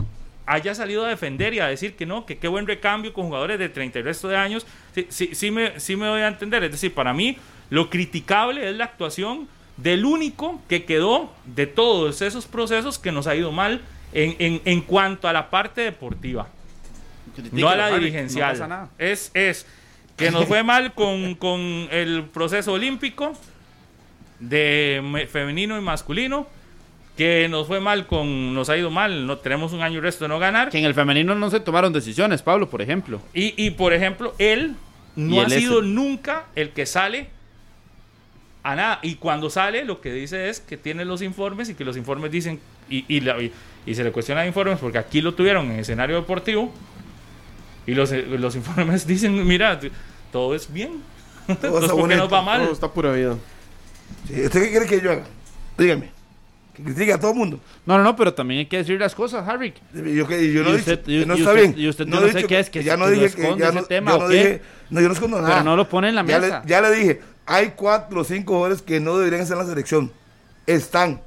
haya salido a defender y a decir que no, que qué buen recambio con jugadores de 30 y resto de años, sí, sí, sí me, sí me voy a entender. Es decir, para mí lo criticable es la actuación del único que quedó de todos esos procesos que nos ha ido mal en, en, en cuanto a la parte deportiva, no a la dirigencial. No pasa nada. Es, es que nos fue mal con, con el proceso olímpico de me- femenino y masculino, que nos fue mal con, nos ha ido mal, no tenemos un año y resto de no ganar. Que en el femenino no se tomaron decisiones, Pablo, por ejemplo. Y, y, por ejemplo, él no ha sido nunca el que sale a nada. Y cuando sale, lo que dice es que tiene los informes y que los informes dicen, y, y, la- y- y se le cuestiona informes porque aquí lo tuvieron en escenario deportivo. Y los, los informes dicen, mira, todo es bien. Todo Entonces, está ¿por qué nos bonito. va mal? No, está pura vida. Sí, ¿Usted qué quiere que yo haga? Dígame. Que critique a todo el mundo. No, no, no, pero también hay que decir las cosas, Harry. Yo, que, yo no Y he usted- dicho y- que no y está usted- bien. y usted no no sé qué es, que ya no que lo dije que esconde ya ese no, tema, yo ¿o no dije, no, yo no escondo nada. Pero no lo pone en la ya mesa. Le, ya le dije, hay cuatro o cinco jugadores que no deberían estar en la selección. Están.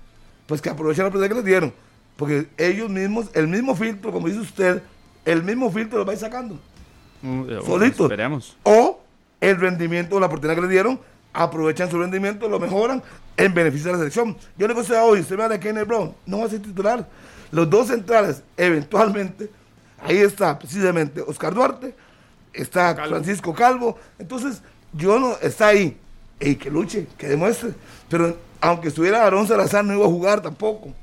Pues que aprovechen la oportunidad que les dieron. Porque ellos mismos, el mismo filtro, como dice usted, el mismo filtro los va a ir sacando. Mm, eh, Solito. Esperemos. O el rendimiento, la oportunidad que les dieron, aprovechan su rendimiento, lo mejoran en beneficio de la selección. Yo le a hoy, usted me habla de Kenneth Brown, no va a ser titular. Los dos centrales, eventualmente, ahí está precisamente Oscar Duarte, está Calvo. Francisco Calvo. Entonces, yo no, está ahí. Y que luche, que demuestre. Pero aunque estuviera Aarón Salazar, no iba a jugar tampoco.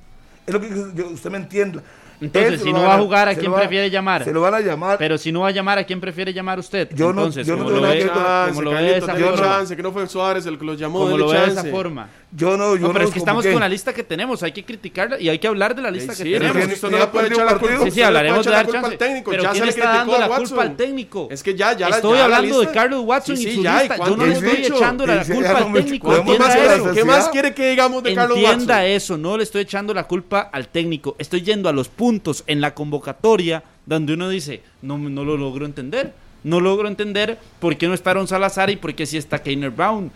Es lo que yo- usted me entienda. Entonces, si lo no va a jugar, ¿a quién lo prefiere llamar? Se lo van a llamar. Pero si no va a llamar, ¿a quién prefiere llamar usted? Yo no- Entonces, yo no como tengo lo nada que ver. Como lo ve de esa forma. que no fue Suárez el que los llamó, Como lo ve de esa forma. Yo no, yo No, pero no es que estamos con la lista que tenemos, hay que criticarla y hay que hablar de la lista Sí, que tenemos. es que que usted ni- no puede ha echar la culpa. Sí, sí, hablaremos de dar chance. al técnico. Pero ya ¿quién se le está dando la Watson. culpa al técnico? Es que ya, ya la- Estoy ya la hablando de Carlos Watson Sí, y sí, su ya, ¿y lista. Yo no le estoy dicho? echándole la culpa al técnico. podemos ¿Qué más, Entienda eso. ¿Qué más quiere que digamos de Carlos Entienda Watson? eso, no le estoy echando la culpa al técnico. Estoy yendo a los puntos en la convocatoria donde uno dice, no, no lo logro entender. No logro entender por qué no está Aaron Salazar y por qué sí está Keiner Brown.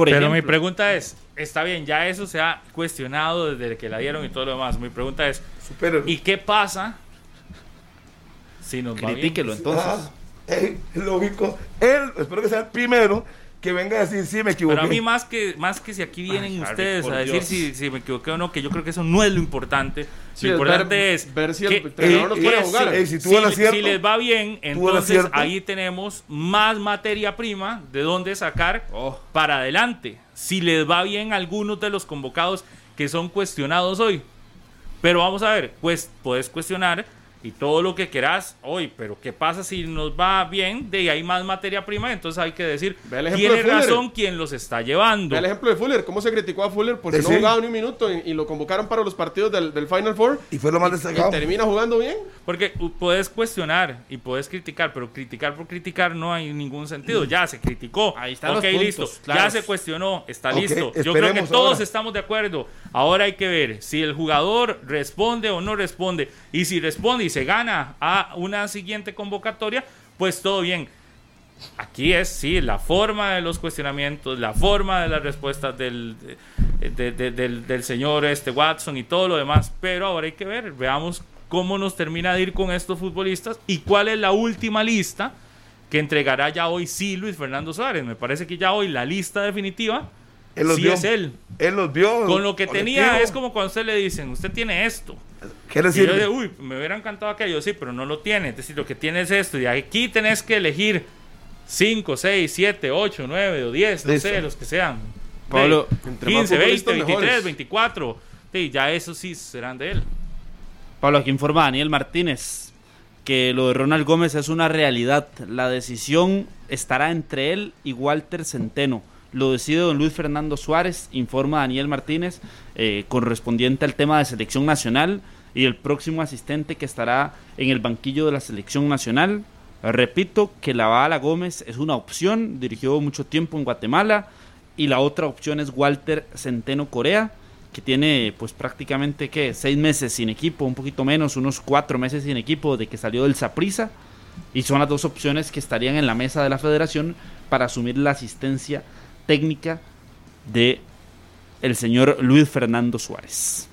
Por Pero ejemplo. mi pregunta es, está bien, ya eso se ha cuestionado desde que la dieron y todo lo demás. Mi pregunta es. ¿y qué pasa si nos va bien? Critíquelo entonces. Ah, eh, es lógico. Él, espero que sea el primero que venga a decir, sí, me equivoqué. Pero a mí más que más que si aquí vienen Ay, Harry, ustedes a decir si, si me equivoqué o no, que yo creo que eso no es lo importante. Sí, lo es importante ver- es ver si el entrenador jugar. eh, si acierto, si les va bien, entonces ahí tenemos más materia prima de dónde sacar Oh. para adelante. Si les va bien algunos de los convocados que son cuestionados hoy. Pero vamos a ver, pues puedes cuestionar y todo lo que quieras hoy, pero ¿qué pasa si nos va bien? De ahí hay más materia prima, entonces hay que decir, tiene de razón quien los está llevando. Ve el ejemplo de Fuller, cómo se criticó a Fuller porque no sí. jugaba ni un minuto y, y lo convocaron para los partidos del, del Final Four Y fue lo más y destacado. termina jugando bien. Porque puedes cuestionar y puedes criticar, pero criticar por criticar no hay ningún sentido. Ya se criticó. Ahí están ok, los puntos, listo. Ya se cuestionó. Está listo. Yo creo que todos ahora. estamos de acuerdo. Ahora hay que ver si el jugador responde o no responde. Y si responde y se gana a una siguiente convocatoria, pues todo bien. Aquí es, sí, la forma de los cuestionamientos, la forma de las respuestas del, de- de- del, del señor este Watson y todo lo demás. Pero ahora hay que ver, veamos cómo nos termina de ir con estos futbolistas y cuál es la última lista que entregará ya hoy sí Luis Fernando Suárez. Me parece que ya hoy la lista definitiva Él los sí vio. es él. Él los vio. Con lo que tenía colectivo. es como cuando usted le dicen, usted tiene esto. ¿Qué le Y yo sirve? de, uy, me hubiera encantado aquello, sí, pero no lo tiene. Es decir, lo que tiene es esto. Y aquí tenés que elegir 5, 6, 7, 8, 9 o 10, no Listo. sé, los que sean. Pablo, entre más 15, 20, futbolistas, 23, mejores. 24. Sí, ya eso sí serán de él. Pablo, aquí informa Daniel Martínez que lo de Ronald Gómez es una realidad. La decisión estará entre él y Walter Centeno. Lo decide don Luis Fernando Suárez, informa Daniel Martínez, eh, correspondiente al tema de selección nacional y el próximo asistente que estará en el banquillo de la selección nacional. Repito que la Bala Gómez es una opción, dirigió mucho tiempo en Guatemala y la otra opción es Walter Centeno Corea que tiene pues prácticamente que seis meses sin equipo, un poquito menos, unos cuatro meses sin equipo de que salió del Saprisa y son las dos opciones que estarían en la mesa de la federación para asumir la asistencia técnica de el señor Luis Fernando Suárez.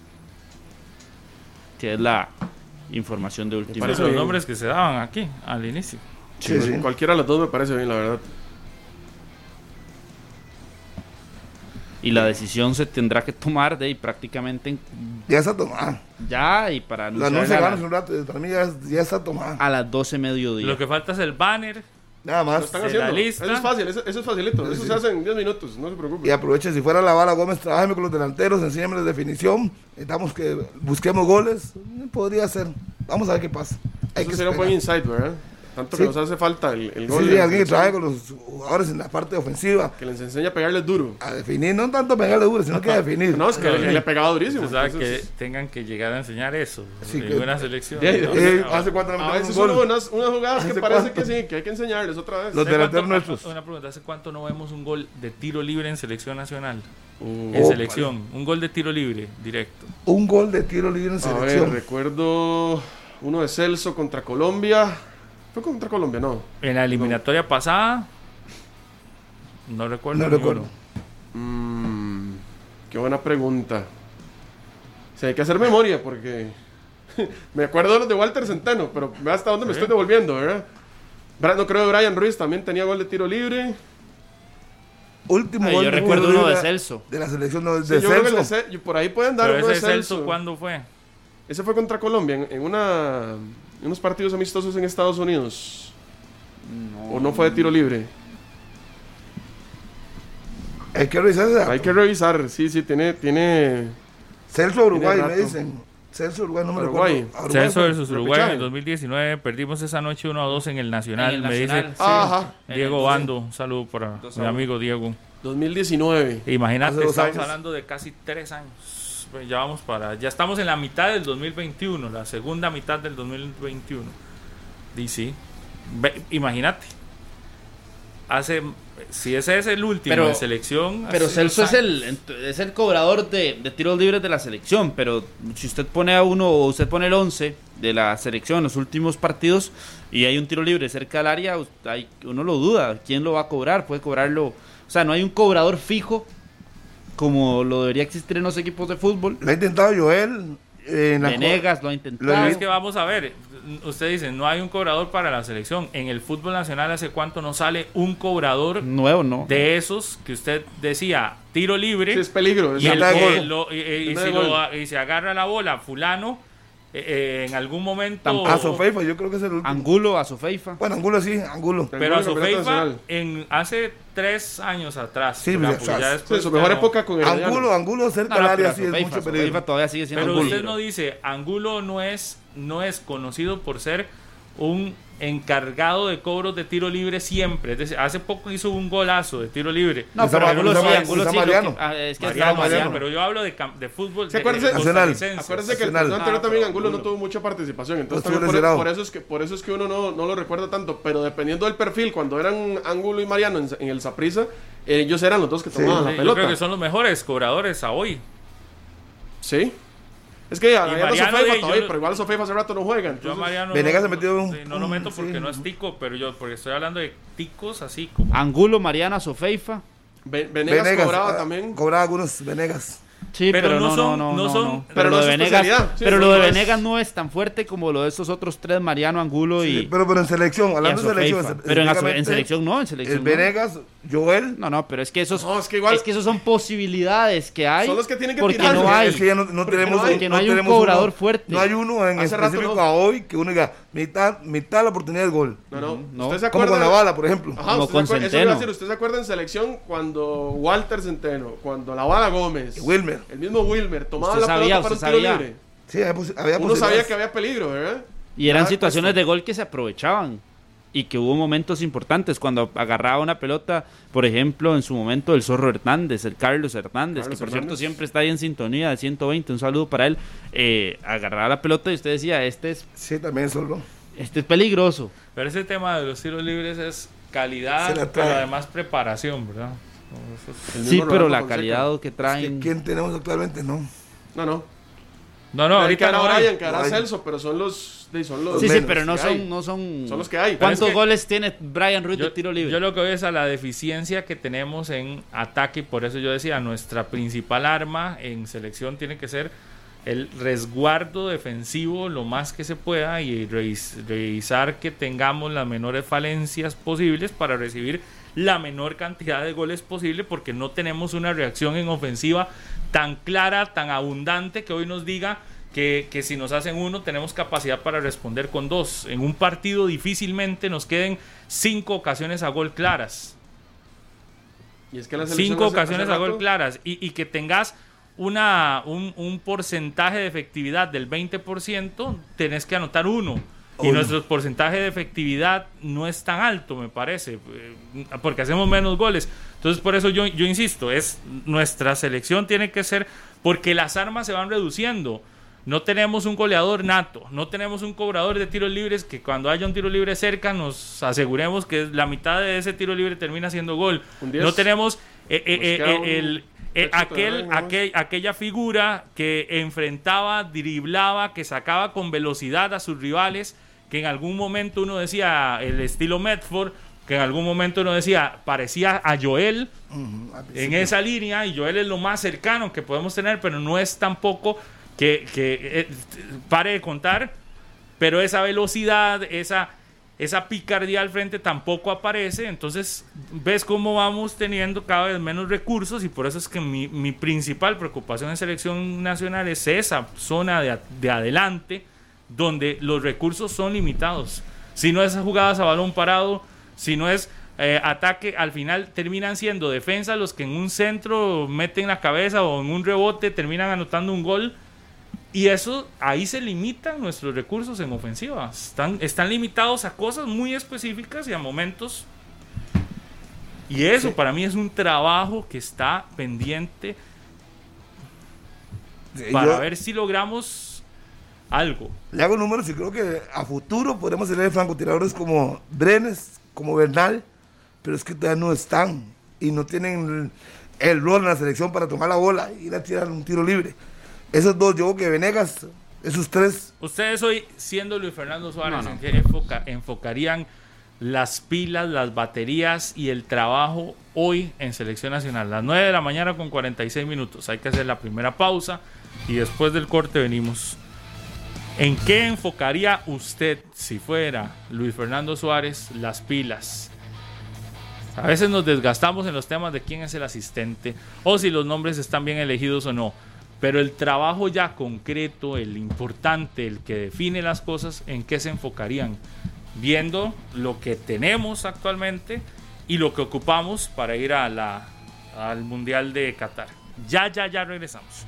Que es la información de última parece los nombres que se daban aquí al inicio. Sí, sí. Cualquiera de los dos me parece bien, la verdad. y la decisión se tendrá que tomar de ahí prácticamente en- Ya está tomada. ya y para La no se gana un rato. Para mí ya, ya está tomada. a las 12 mediodía. Lo que falta es el banner Nada Lo más. están de haciendo. lista. Eso es fácil, eso, eso es facilito. Eso se hace en 10 minutos, no se preocupe. Y aproveche, si fuera la bala Gómez, trabajeme con los delanteros, enséñame la definición. Necesitamos que busquemos goles. Podría ser. Vamos a ver qué pasa. Hay Eso que sería un buen esperar. insight, ¿verdad? Tanto Sí. que nos hace falta el, el gol. sí, alguien que selección, trabaje con los jugadores en la parte ofensiva que les enseña a pegarles duro. a definir, no tanto pegarle duro, sino que a definir. No, es que le, le he pegado durísimo. Sabe entonces- que tengan que llegar a enseñar eso Sí, en que- una selección. Ya. ¿no? Eh, ¿Hace cuánto no A veces unas, unas jugadas que ¿Hace parece cuánto? que sí, que hay que enseñarles otra vez. Los ¿Hace delanteros nuestros. Una pregunta, ¿hace cuánto no vemos un gol de tiro libre en selección nacional? Uh, En Oh, selección, un gol de tiro libre, directo. Un gol de tiro libre en a ver, selección. recuerdo uno de Celso contra Colombia. ¿Fue contra Colombia? No. En la eliminatoria pasada, no recuerdo. No recuerdo. Mm, qué buena pregunta. O sea, hay que hacer memoria porque me acuerdo de los de Walter Centeno, pero hasta dónde me estoy devolviendo, ¿verdad? No creo que Brian Ruiz también tenía gol de tiro libre. Último Ay, gol yo de recuerdo uno de Celso. De la selección no, Sí, de yo creo que el de Celso. Por ahí pueden dar Pero uno de ese Celso. Celso, ¿cuándo fue? Ese fue contra Colombia en, en una, unos partidos amistosos en Estados Unidos. ¿O no fue de tiro libre? Hay que revisar ese dato. Hay que revisar. Sí, sí, tiene. tiene Celso Uruguay, Tiene me dicen. Celso Uruguay, no me Uruguay. recuerdo. Ah, Celso versus Uruguay en el 2019. Perdimos esa noche 1 a 2 en el Nacional. En el me Nacional, dice sí. Ajá. Diego Bando. Un saludo para mi amigo Diego. 2019. Imagínate, estamos años. hablando de casi tres años. Pues ya vamos para. Ya estamos en la mitad del 2021, la segunda mitad del 2021. Y sí, ve- imagínate. Hace. Si ese es el último Pero- en selección. Pero Celso es el, es el cobrador de, de tiros libres de la selección, pero si usted pone a uno o usted pone el 11 de la selección en los últimos partidos y hay un tiro libre cerca del área, hay- uno lo duda, ¿quién lo va a cobrar? Puede cobrarlo, o sea, no hay un cobrador fijo como lo debería existir en los equipos de fútbol. Lo ha intentado Joel. eh, en la Venegas lo ha Lo intentado. Pero he es que vamos a ver. Usted dice, no hay un cobrador para la selección. En el fútbol nacional, ¿hace cuánto no sale un cobrador Nuevo, ¿no? de esos que usted decía tiro libre? Sí, es peligro. es y, el lo- si lo- gol. y se agarra la bola fulano eh, eh, en algún momento. A Sofeifa, yo creo que es el último. Angulo a Sofeifa. Bueno, Angulo sí, Angulo. pero a Sofeifa en hace tres años atrás Sí, o sea, ya después Sí, su mejor no. época con el Angulo, Angulo cerca No, no, del área pero sí es mucho peligro. todavía sigue siendo pero Angulo. usted no dice Angulo no es no es conocido por ser un encargado de cobros de tiro libre siempre es decir hace poco hizo un golazo de tiro libre No, pero Angulo sí, Mariano, Angulo sí. ah, es que Mariano, Mariano, Mariano. pero yo hablo de, de fútbol ¿Se de. Acuérdese que el torneo anterior Ah, también pero Angulo no tuvo mucha participación. Entonces también por, eso es que, por eso es que uno no, no lo recuerda tanto. Pero dependiendo del perfil, cuando eran Angulo y Mariano en, en el Saprissa, ellos eran los dos que tomaban Sí, la yo pelota. creo que son los mejores cobradores a hoy Sí. Es que ya, Y ya no Mariano, Sofeifa yo todavía, pero igual Sofeifa hace rato no juega. Yo a entonces- Mariano Venegas no, se metió un- sí, no lo meto porque sí. no es tico, pero yo porque estoy hablando de ticos así como Angulo, Mariana, Sofeifa. Ve- Venegas, Venegas, cobraba ah, también. Cobraba algunos Venegas. Sí, Pero pero, no no, son- no, no, son- pero lo de Venegas. Sí, pero lo de no es- Venegas no es tan fuerte como lo de estos otros tres, Mariano, Angulo y, Sí, pero, pero en selección, hablando de selección. Pero en, selección no, en selección El. Venegas, Joel. No, no, pero es que esos, es que igual- es que esos son posibilidades que hay. Son los que tienen que porque tirar. no hay. Es que ya no, tenemos, no hay- porque no hay un cobrador uno- fuerte. No hay uno en Hace específico a hoy que uno diga, mitad, mitad la oportunidad de gol. No, no. no. ¿Usted se Como acuerda? con la bala, por ejemplo. Ajá, Como usted con se acuerda- eso Centeno. decir, ¿Usted se acuerda en selección cuando Walter Centeno, cuando la bala Gómez, Wilmer. el mismo Wilmer, tomaba Usted la sabía, pelota para un tiro sabía. libre? Sí, había, posi- había Uno sabía que había peligro, ¿verdad? Y eran Ah, situaciones de gol que se aprovechaban y que hubo momentos importantes cuando agarraba una pelota, por ejemplo, en su momento el Zorro Hernández, el Carlos Hernández, Carlos que por cierto siempre está ahí en sintonía de 120, un saludo para él, eh, agarraba la pelota y usted decía, este es, Sí, también solo. este es peligroso. Pero ese tema de los tiros libres es calidad, pero además preparación, ¿verdad? No, es- Sí, pero Rolando la Fonseca. calidad que Es que traen... ¿Quién tenemos actualmente? No. No, no. No, no, ahorita quedará no hay. Brian, quedará No hay. Celso, pero son los, son los Sí, sí, pero no hay. son, no son... Son los que hay. ¿Cuántos Pero es que- goles tiene Brian Ruiz de tiro libre? yo lo que veo es a la deficiencia que tenemos en ataque y por eso yo decía, nuestra principal arma en selección tiene que ser el resguardo defensivo lo más que se pueda y revis- revisar que tengamos las menores falencias posibles para recibir la menor cantidad de goles posible porque no tenemos una reacción en ofensiva tan clara, tan abundante que hoy nos diga que, que si nos hacen uno, tenemos capacidad para responder con dos. En un partido difícilmente nos queden cinco ocasiones a gol claras. Y es que la Cinco hace- ocasiones hace a gol claras. Y, y que tengas una, un, un porcentaje de efectividad del 20%, tenés que anotar uno. Y nuestro porcentaje de efectividad no es tan alto, me parece, eh, porque hacemos menos goles. Entonces, por eso yo, yo insisto, es nuestra selección tiene que ser, porque las armas se van reduciendo. No tenemos un goleador nato, no tenemos un cobrador de tiros libres que cuando haya un tiro libre cerca nos aseguremos que la mitad de ese tiro libre termina siendo gol. No tenemos eh, eh, eh, eh, el, eh, aquel, aquel- aquella figura que enfrentaba, driblaba, que sacaba con velocidad a sus rivales, que en algún momento uno decía el estilo Medford, que en algún momento uno decía parecía a Joel en esa línea y Joel es lo más cercano que podemos tener, pero no es tampoco que, que eh, pare de contar, pero esa velocidad, esa, esa picardía al frente tampoco aparece, entonces ves cómo vamos teniendo cada vez menos recursos y por eso es que mi, mi principal preocupación en selección nacional es esa zona de, de adelante donde los recursos son limitados. Si no es jugadas a balón parado, si no es eh, ataque, al final terminan siendo defensa los que en un centro meten la cabeza o en un rebote terminan anotando un gol. Y eso, ahí se limitan nuestros recursos en ofensiva. Están, están limitados a cosas muy específicas y a momentos. Y eso Sí. para mí es un trabajo que está pendiente Sí, para yo ver si logramos algo. Le hago números y creo que a futuro podremos tener francotiradores como Brenes, como Bernal, pero es que todavía no están y no tienen el, el rol en la selección para tomar la bola y ir a tirar un tiro libre. Esos dos, yo creo que Venegas, esos tres, Ustedes hoy, siendo Luis Fernando Suárez, No, no. ¿en qué enfoca- enfocarían las pilas, las baterías y el trabajo hoy en Selección Nacional? Las 9 de la mañana con 46 minutos. Hay que hacer la primera pausa y después del corte venimos. ¿En qué enfocaría usted, si fuera Luis Fernando Suárez, las pilas? A veces nos desgastamos en los temas de quién es el asistente o si los nombres están bien elegidos o no. Pero el trabajo ya concreto, el importante, el que define las cosas, ¿en qué se enfocarían? Viendo lo que tenemos actualmente y lo que ocupamos para ir al Mundial de Qatar. Ya, ya, ya regresamos.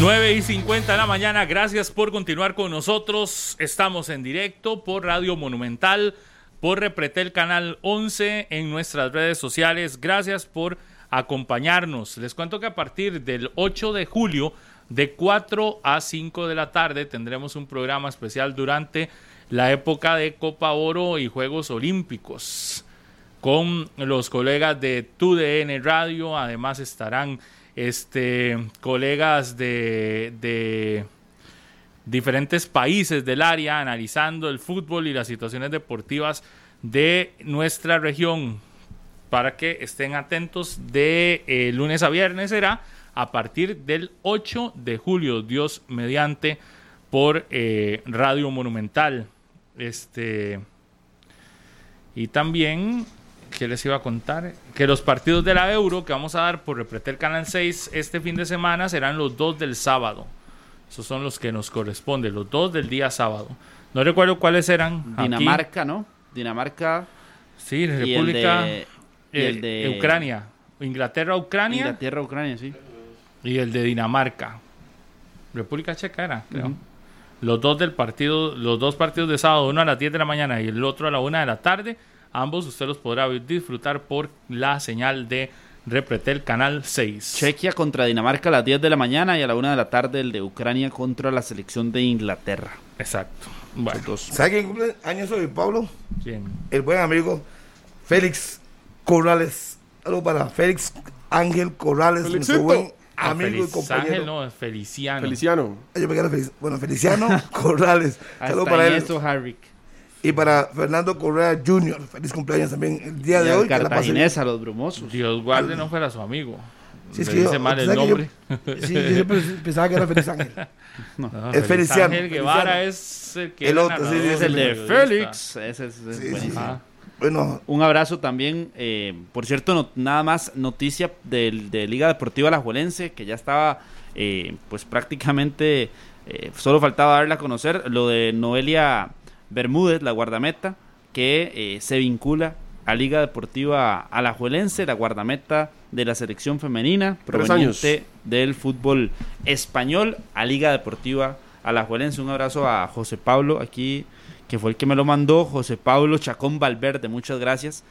9 y 50 de la mañana, gracias por continuar con nosotros. Estamos en directo por Radio Monumental, por Repretel Canal 11 en nuestras redes sociales. Gracias por acompañarnos. Les cuento que a partir del 8 de julio, de 4 a 5 de la tarde, tendremos un programa especial durante la época de Copa Oro y Juegos Olímpicos con los colegas de TUDN Radio. Además estarán este, colegas de, de diferentes países del área analizando el fútbol y las situaciones deportivas de nuestra región para que estén atentos de eh, lunes a viernes será a partir del 8 de julio, Dios mediante, por eh, Radio Monumental. Este y también que les iba a contar que los partidos de la Euro que vamos a dar por Repretel Canal 6 este fin de semana serán los dos del sábado. Esos son los que nos corresponden, los dos del día sábado. No recuerdo cuáles eran. aquí. Dinamarca, ¿no? Dinamarca Sí, y el República de, y el de eh, Ucrania. Inglaterra, Ucrania Inglaterra, Ucrania, sí. y el de Dinamarca. República Checa era, creo. Los dos del partido, los dos partidos de sábado, uno a las 10 de la mañana y el otro a la 1 de la tarde. Ambos usted los podrá disfrutar por la señal de Repretel Canal 6. Chequia contra Dinamarca a las 10 de la mañana y a la 1 de la tarde el de Ucrania contra la selección de Inglaterra. Exacto. Bueno. ¿sabe quién cumple años hoy, Pablo? bien. El buen amigo Félix Corrales. Algo para Félix Ángel Corrales, nuestro buen amigo y Feliz compañero. Ángel, no, Feliciano. Feliciano. Yo me quedé feliz. Bueno, Feliciano Corrales. Saludos para él. Harvick. Y para Fernando Correa Jr. Feliz cumpleaños también el día Y de hoy. Cartaginés, a los brumosos. Dios guarde no fuera su amigo. Sí, es que yo- dice mal el ¿sabe que yo- nombre. Sí, yo siempre pensaba que era Feliz Ángel. No, Feliz Feliciano, Ángel Guevara Feliciano. es el que El era otro, sí, narrador sí, Es el de. Félix. Ese es, es Sí, sí, buenísimo. Bueno, Un abrazo también, eh, por cierto, no- nada más noticia del- de, Liga Deportiva Alajuelense, que ya estaba eh, pues prácticamente, eh, solo faltaba darle a conocer lo de Noelia Bermúdez, la guardameta, que eh, se vincula a Liga Deportiva Alajuelense, la guardameta de la selección femenina, proveniente del fútbol español, a Liga Deportiva Alajuelense. Un abrazo a José Pablo aquí que fue el que me lo mandó, José Pablo Chacón Valverde, muchas gracias.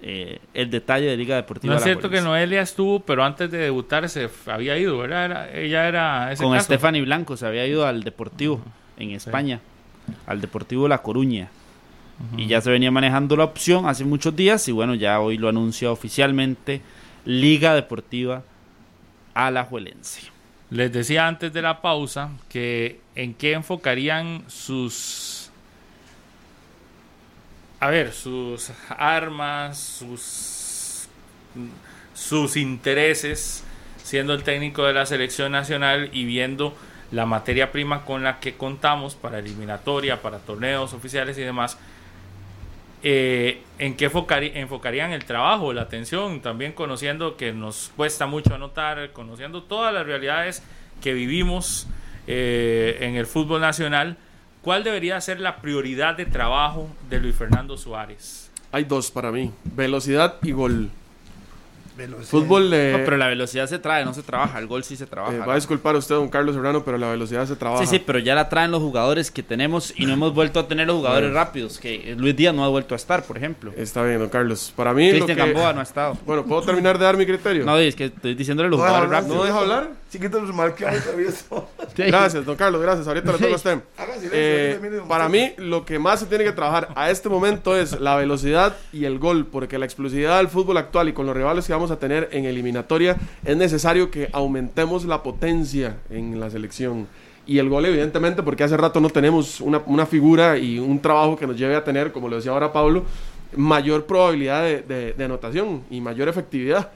Eh, el detalle de Liga Deportiva. No es cierto que. Noelia estuvo, pero antes de debutar se había ido, ¿verdad? Era- ella era ese Con caso. Stephanie Blanco se había ido al Deportivo en España, al Deportivo La Coruña. Y ya se venía manejando la opción hace muchos días y bueno, ya hoy lo anuncia oficialmente Liga Deportiva Alajuelense. Les decía antes de la pausa que en qué enfocarían sus a ver, sus armas, sus intereses siendo el técnico de la selección nacional y viendo la materia prima con la que contamos para eliminatoria, para torneos oficiales y demás. eh, ¿En qué enfocarían el trabajo, la atención? También conociendo que nos cuesta mucho anotar, conociendo todas las realidades que vivimos eh, en el fútbol nacional. ¿Cuál debería ser la prioridad de trabajo de Luis Fernando Suárez? Hay dos para mí: velocidad y gol. velocidad. Fútbol. eh, No, pero la velocidad se trae, no se trabaja, el gol sí se trabaja. eh, va a disculpar usted, don Carlos Serrano, pero la velocidad se trabaja. Sí, sí, pero ya la traen los jugadores que tenemos y no hemos vuelto a tener los jugadores rápidos, que Luis Díaz no ha vuelto a estar, por ejemplo. Está bien, don Carlos. Para mí. lo Cristian que- Gamboa no ha estado. Bueno, ¿puedo terminar de dar mi criterio? No, es que estoy diciéndole los No, jugadores no, rápidos. ¿No deja hablar? Chiquito, los marcados travieso. Gracias, don Carlos, gracias. Ahorita lo toca a usted. Silencio, Eh, para mí, lo que más se tiene que trabajar a este momento es la velocidad y el gol, porque la explosividad del fútbol actual y con los rivales que vamos a tener en eliminatoria, es necesario que aumentemos la potencia en la selección. Y el gol, evidentemente, porque hace rato no tenemos una, una figura y un trabajo que nos lleve a tener, como lo decía ahora Pablo, mayor probabilidad de, de- de anotación y mayor efectividad.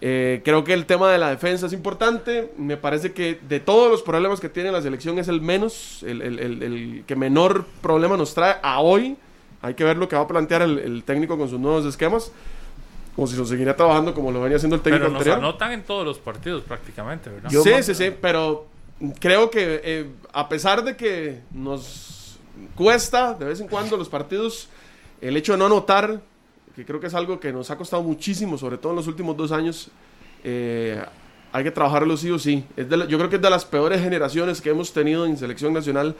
Eh, creo que el tema de la defensa es importante. Me parece que de todos los problemas que tiene la selección es el menos, el, el- el- el que menor problema nos trae a hoy. Hay que ver lo que va a plantear el, el técnico con sus nuevos esquemas. O si lo seguirá trabajando como lo venía haciendo el técnico Pero nos anterior. anotan en todos los partidos prácticamente, ¿verdad? Yo- sí, sí, sí, pero creo que eh, a pesar de que nos cuesta de vez en cuando los partidos, el hecho de no anotar, que creo que es algo que nos ha costado muchísimo, sobre todo en los últimos dos años, eh, hay que trabajarlo sí o sí. Es de la- yo creo que es de las peores generaciones que hemos tenido en selección nacional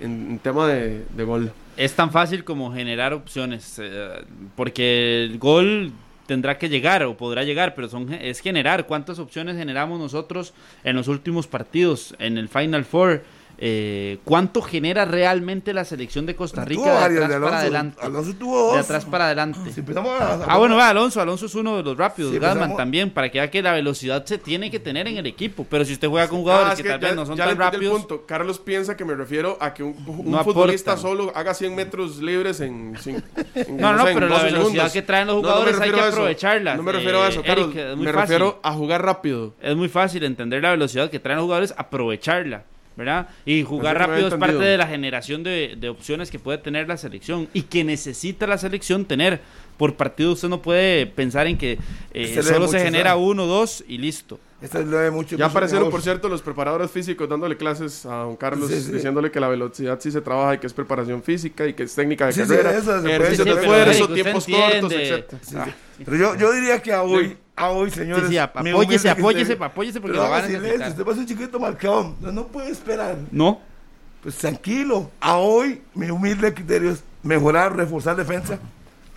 en, en tema de, de gol. Es tan fácil como generar opciones, eh, porque el gol tendrá que llegar o podrá llegar, pero son, es generar. ¿Cuántas opciones generamos nosotros en los últimos partidos, en el Final Four? Eh, ¿Cuánto genera realmente la selección de Costa Rica de atrás de para adelante? Alonso tuvo dos. De atrás para adelante. Si empezamos a- Ah, bueno, va, Alonso. Alonso es uno de los rápidos. Sí, Gasman también, para que vea que la velocidad se tiene que tener en el equipo. Pero si usted juega con jugadores Ah, es que, que tal ya- vez no son tan rápidos, punto. Carlos piensa que me refiero a que un, un No futbolista solo haga 100 metros libres en... cin- en, No, no, sé, en pero la 12 velocidad segundos. que traen los No, no jugadores hay que aprovecharla. No me refiero a eso, Eh, Carlos. Eric, es muy me fácil. refiero a jugar rápido. es muy fácil entender la velocidad que traen los jugadores, aprovecharla, ¿verdad? Y jugar rápido es parte de la generación de, de opciones que puede tener la selección y que necesita la selección tener. Por partido usted no puede pensar en que eh, solo se genera uno, dos y listo. Esta es la de mucho. Ya mucho aparecieron, mejor. por cierto, los preparadores físicos dándole clases a don Carlos, Sí, sí. diciéndole que la velocidad sí se trabaja y que es preparación física y que es técnica de Sí, sí, carrera, eso se puede- ejercicios Sí, de esfuerzo, tiempos cortos, etc. Sí, sí. Pero yo, yo diría que a hoy, a hoy, señores. Sí, sí, apóyese, apóyese, apóyese porque lo van a silencio, necesitar. Usted va a ser un chiquito marcado. No, no puede esperar. No, Pues tranquilo. A hoy, mi humilde criterio es mejorar, reforzar defensa.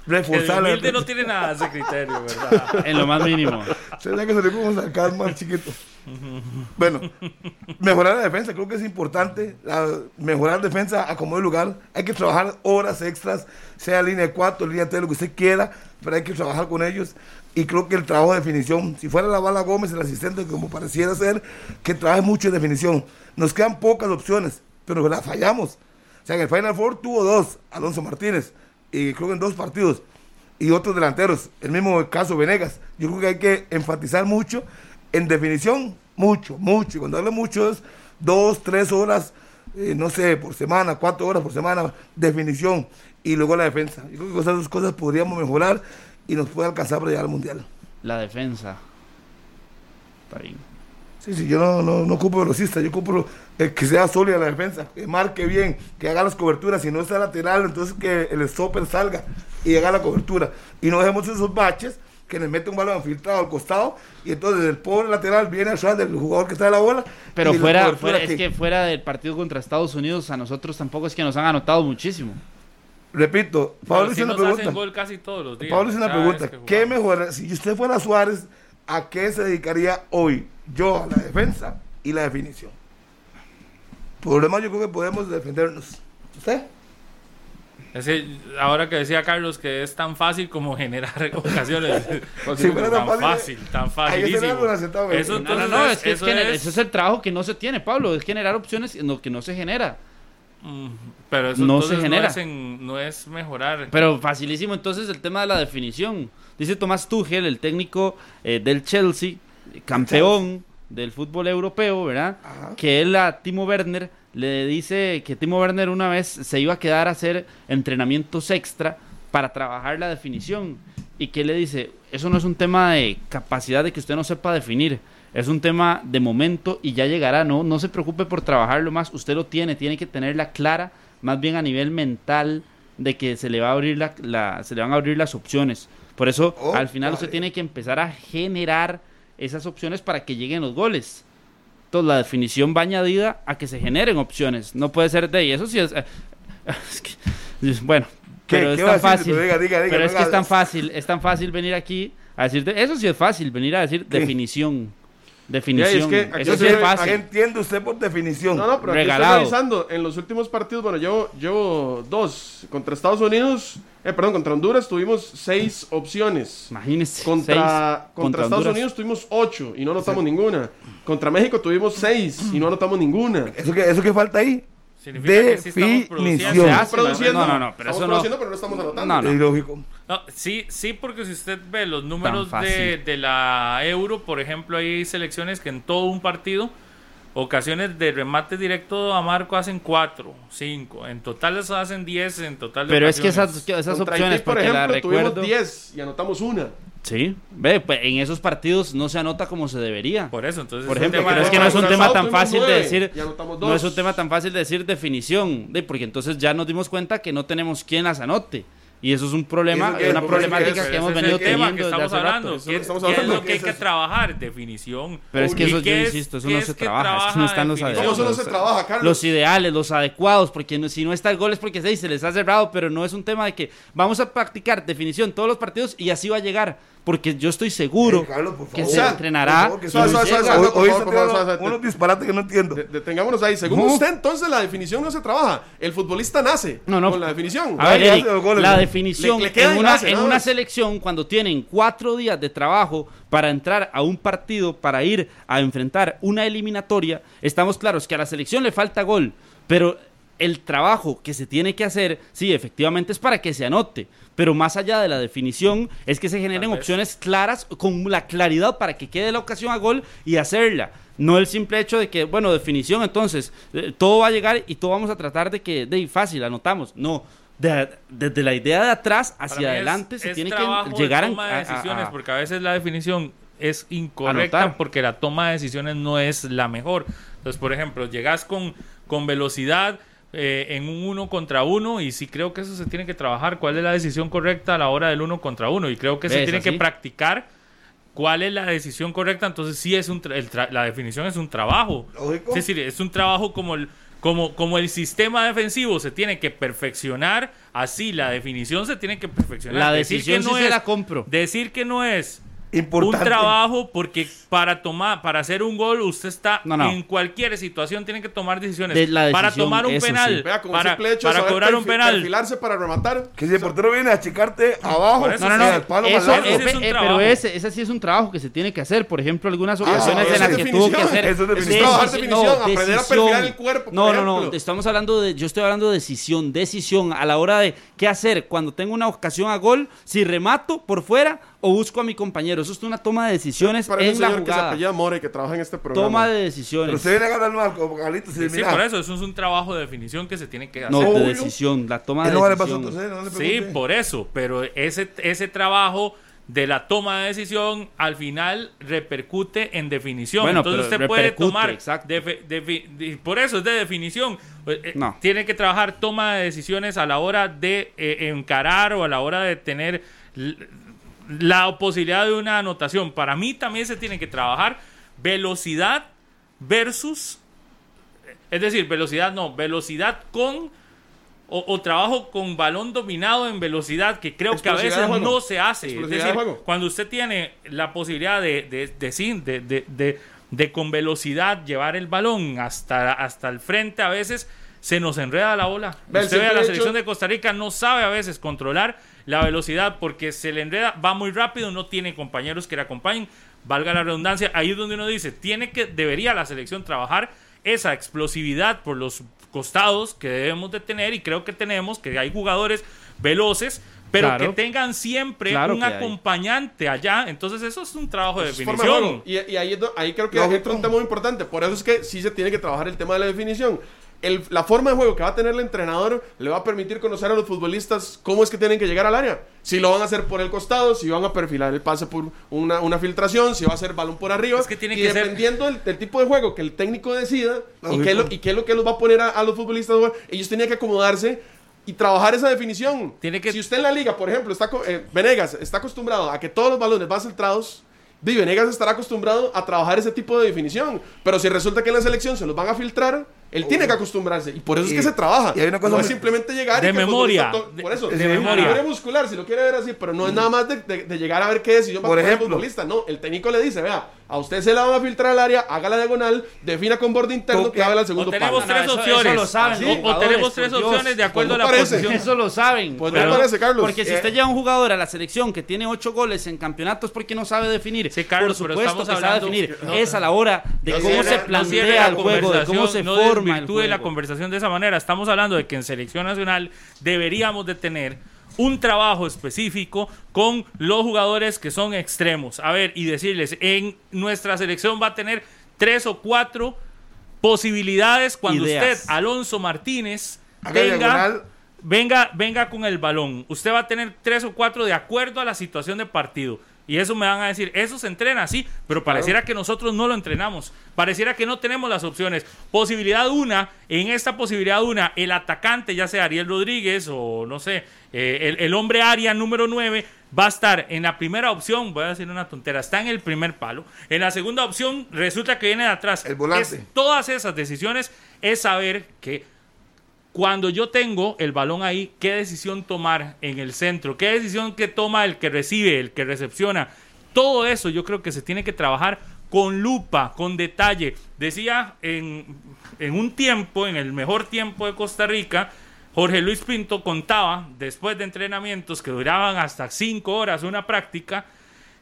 El Reforzar la humilde no tiene nada de ese criterio, ¿verdad? en lo más mínimo. Tendría que salir como sacar más chiquito. Bueno, mejorar la defensa creo que es importante. La- mejorar defensa a como lugar. Hay que trabajar horas extras, sea línea 4, línea 3, lo que usted quiera, pero hay que trabajar con ellos. Y creo que el trabajo de definición, si fuera la bala Gómez, el asistente, como pareciera ser, que trabaje mucho en definición. Nos quedan pocas opciones, pero las fallamos. O sea, en el Final Four tuvo dos, Alonso Martínez, y creo que en dos partidos y otros delanteros. El mismo caso Venegas. Yo creo que hay que enfatizar mucho en definición, mucho, mucho. Y cuando hablo mucho es dos, tres horas, eh, no sé, por semana, cuatro horas por semana, definición. y luego la defensa. Yo creo que esas dos cosas podríamos mejorar y nos puede alcanzar para llegar al mundial. La defensa. Está bien. Sí, sí, yo no, no, no ocupo velocista, yo ocupo eh, que sea sólida la defensa, que marque bien, que haga las coberturas, si no está lateral, entonces que el stopper salga y haga la cobertura. Y no dejemos esos baches que le mete un balón filtrado al costado y entonces el pobre lateral viene atrás del jugador que está de la bola. Pero fuera, es que fuera del partido contra Estados Unidos, a nosotros tampoco es que nos han anotado muchísimo. Repito, Pablo hizo una pregunta. gol casi todos los días. Pablo hizo una pregunta. que ¿Qué mejor? Si usted fuera Suárez, ¿a qué se dedicaría hoy? Yo a la defensa y la definición. Por lo demás, yo creo que podemos defendernos. ¿Usted? Ahora que decía Carlos que es tan fácil como generar ocasiones. Si fuera tan tan fácil, fácil, tan Ahí facilísimo. Eso. No, no, no, es- que es es- ese es el trabajo que no se tiene, Pablo, es generar opciones en lo que no se genera. Mm, Pero eso No se genera. No es, en- no es mejorar. Pero facilísimo entonces el tema de la definición. Dice Tomás Tuchel, el técnico eh, del Chelsea, campeón del fútbol europeo, ¿verdad? Ajá. Que él a Timo Werner le dice que Timo Werner una vez se iba a quedar a hacer entrenamientos extra para trabajar la definición. Y que le dice, eso no es un tema de capacidad de que usted no sepa definir. Es un tema de momento y ya llegará, ¿no? No se preocupe por trabajarlo más, usted lo tiene, tiene que tenerla clara, más bien a nivel mental, de que se le va a abrir la, la- se le van a abrir las opciones. Por eso, Oh, al final usted tiene que empezar a generar esas opciones para que lleguen los goles. Entonces, la definición va añadida a que se generen opciones. No puede ser de y eso sí es, es que- bueno, ¿Qué- pero qué es tan fácil. Pero diga, diga, diga, pero no es que es tan fácil, es tan fácil venir aquí a decirte, eso sí es fácil, venir a decir ¿Qué? definición. Definición. que aquí eso sí es estoy- ¿Qué fácil. entiende usted por definición? No, no, pero aquí Regalado. estoy revisando. En los últimos partidos, bueno, yo llevo dos. Contra Estados Unidos, eh, perdón, contra Honduras tuvimos seis opciones. Imagínese. Contra, seis, contra, Estados Honduras. Unidos tuvimos ocho y no anotamos ninguna. Contra México tuvimos seis y no anotamos ninguna. ¿Eso que, ¿Eso que falta ahí? Significa que sí estamos Definición. produciendo. No, no, no, pero estamos eso no- produciendo, pero no estamos anotando. No, no. Es ilógico. No, sí, sí, porque si usted ve los números de, de la Euro, por ejemplo, hay selecciones que en todo un partido, ocasiones de remate directo a marco hacen cuatro, cinco. En total les hacen 10 en total de Pero es que esas, ocasiones. esas opciones, por porque la ejemplo, tuvimos recuerdo. 10 y anotamos una. Sí, ve, pues en esos partidos no se anota como se debería. Por eso, entonces... Por ejemplo, tema pero es que no es un tema tan tuvimos fácil de decir, no es un tema tan fácil de decir definición, de, porque entonces ya nos dimos cuenta que no tenemos quien las anote. Y eso es un problema, que- una problemática que hemos es venido teniendo que desde estamos hace hablando. rato. Eso ¿Qué, es estamos qué es hablando, lo que hay que es- trabajar? Definición. Pero es que ¿Y eso, yo es- insisto, eso no es se trabaja, eso no están los definición? ¿Cómo eso no adecuados. se trabaja, Carlos? Los ideales, los adecuados, porque no- si no está el gol es porque se les ha cerrado, pero no es un tema de que vamos a practicar definición todos los partidos y así va a llegar, porque yo estoy seguro Eh, Carlos, que se entrenará. unos disparates que no entiendo. De- detengámonos ahí. Según No. usted, entonces la definición no se trabaja. El futbolista nace No, no. con la definición. A ver, Eric, goles, la definición Le- le queda en una, hace, en nada una más. selección, cuando tienen cuatro días de trabajo para entrar a un partido, para ir a enfrentar una eliminatoria, estamos claros que a la selección le falta gol, pero el trabajo que se tiene que hacer, sí, efectivamente es para que se anote, pero más allá de la definición, es que se generen opciones claras, con la claridad para que quede la ocasión a gol y hacerla. No el simple hecho de que, bueno, definición, entonces, eh, todo va a llegar y todo vamos a tratar de que, de fácil, anotamos. No, de- desde la idea de atrás hacia es- adelante se es tiene que de llegar a- de a, decisiones, a- porque a veces la definición es incorrecta Anotar. porque la toma de decisiones no es la mejor. Entonces, por ejemplo, llegas con, con velocidad eh, en un uno contra uno y sí creo que eso se tiene que trabajar. ¿Cuál es la decisión correcta a la hora del uno contra uno? Y creo que se tiene que practicar cuál es la decisión correcta. Entonces, sí es un tra- el tra- la definición es un trabajo. Lógico. Es decir, es un trabajo como el, como, como el sistema defensivo se tiene que perfeccionar, así la definición se tiene que perfeccionar. La Decir decisión que no sí se es- la compro. Decir que no es Importante. un trabajo porque para tomar, para hacer un gol, usted está No, no. en cualquier situación, tiene que tomar decisiones. De la para decisión, tomar un eso penal, sí. Vea, para, hecho para saber cobrar un penal. Perfilarse para rematar. Que si el portero viene a achicarte abajo, eso No, no, sí, no. al palo eso, ese eh, es un eh, pero ese, ese sí es un trabajo que se tiene que hacer. Por ejemplo, algunas ocasiones eso en las es que tuvo que hacer. Eso es definición. Es trabajar decisi- definición, aprender a perfilar el cuerpo, No, no, no. Estamos hablando de. Yo estoy hablando de decisión. Decisión a la hora de qué hacer cuando tengo una ocasión a gol. Si remato por fuera o busco a mi compañero. Eso es una toma de decisiones Para un en la señor que se apellida More y que trabaja en este programa. Toma de Pero decisiones. usted viene a ganar como Carlitos y Sí, por eso, eso es un trabajo de definición que se tiene que hacer. No, de decisión. La toma de no decisión. nosotros. No le Sí, por eso, pero ese, ese trabajo de la toma de decisión al final repercute en definición. Bueno, Entonces pero usted puede tomar, exacto. defi- de- por eso es de definición. Eh, eh, No. Tiene que trabajar toma de decisiones a la hora de eh, encarar o a la hora de tener la posibilidad de una anotación. Para mí también se tiene que trabajar velocidad versus, es decir, velocidad no, velocidad con o, o trabajo con balón dominado en velocidad, que creo que a veces no se hace. Es decir, de cuando usted tiene la posibilidad de, de, de, sí, de, de- de- de con velocidad llevar el balón hasta, hasta el frente, a veces se nos enreda la bola. Usted ve a la hecho- selección de Costa Rica, no sabe a veces controlar la velocidad porque se le enreda, va muy rápido, no tiene compañeros que le acompañen, valga la redundancia, ahí es donde uno dice, tiene que, debería la selección trabajar esa explosividad por los costados que debemos de tener y creo que tenemos, que hay jugadores veloces, pero Claro. que tengan siempre Claro un hay. acompañante allá, entonces eso es un trabajo de Es definición. Y, y ahí, es ahí creo que Lógico. entra un tema muy importante. Por eso es que sí se tiene que trabajar el tema de la definición. El- la forma de juego que va a tener el entrenador le va a permitir conocer a los futbolistas cómo es que tienen que llegar al área. Si lo van a hacer por el costado, si van a perfilar el pase por una, una filtración, si va a ser balón por arriba. Es que tiene y que ser- dependiendo del, del tipo de juego que el técnico decida y qué, es lo, y qué es lo que los va a poner a, a los futbolistas, ellos tenían que acomodarse y trabajar esa definición. Tiene que- Si usted en la liga, por ejemplo, está eh, Venegas está acostumbrado a que todos los balones van centrados, Di Venegas estará acostumbrado a trabajar ese tipo de definición. Pero si resulta que en la selección se los van a filtrar, él tiene que acostumbrarse. Y por eso es Y- que se trabaja. y hay una cosa no es simplemente llegar De y memoria. Por eso, De- de, de memoria. memoria. muscular, si lo quiere ver así, pero no es nada más de, de- de llegar a ver qué decisión va Por a tomar el ejemplo. futbolista. No, el técnico le dice, vea, a usted se la van a filtrar al área, haga la diagonal, defina con borde interno que haga al segundo tenemos palo. No, tres opciones. eso lo saben O- tenemos tres opciones de acuerdo a Pues la no parece. posición. Eso lo saben. Pues no Pero- parece, Carlos. Porque si Eh, usted lleva un jugador a la selección que tiene ocho goles en campeonatos, porque no sabe definir? Sí, Carlos, Por pero supuesto estamos que sabe definir. no, es a la hora de no cómo se no no plantea la el juego, de cómo se conversación, forma el desvirtúe la conversación de esa manera. Estamos hablando de que en selección nacional deberíamos de tener un trabajo específico con los jugadores que son extremos. A ver, y decirles, en nuestra selección va a tener tres o cuatro posibilidades cuando Ideas. usted, Alonso Martínez, Haga tenga, venga, venga con el balón. Usted va a tener tres o cuatro de acuerdo a la situación de partido. Y eso me van a decir, eso se entrena, sí, pero pareciera que nosotros no lo entrenamos. Pareciera que no tenemos las opciones. Posibilidad una, en esta posibilidad una, el atacante, ya sea Ariel Rodríguez o no sé, eh, el, el hombre área número 9, va a estar en la primera opción, voy a decir una tontera, está en el primer palo. En la segunda opción resulta que viene de atrás. El volante. Es- todas esas decisiones es saber que cuando yo tengo el balón ahí, qué decisión tomar en el centro, qué decisión que toma el que recibe, el que recepciona. Todo eso yo creo que se tiene que trabajar con lupa, con detalle. Decía en, un tiempo, en el mejor tiempo de Costa Rica, Jorge Luis Pinto contaba, después de entrenamientos que duraban hasta cinco horas una práctica,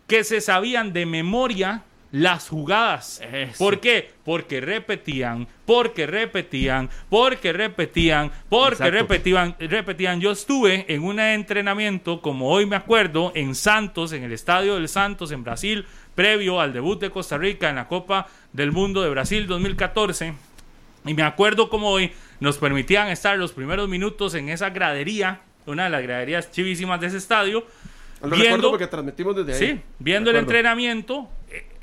que se sabían de memoria las jugadas. Eso. ¿Por qué? Porque repetían, porque repetían, porque repetían, porque Exacto. repetían, repetían. Yo estuve en un entrenamiento, como hoy me acuerdo, en Santos, en el Estadio del Santos, en Brasil, previo al debut de Costa Rica en la Copa del Mundo de Brasil 2014. Y me acuerdo como hoy nos permitían estar los primeros minutos en esa gradería, una de las graderías chivísimas de ese estadio. Lo recuerdo porque transmitimos desde ahí. Sí, viendo el entrenamiento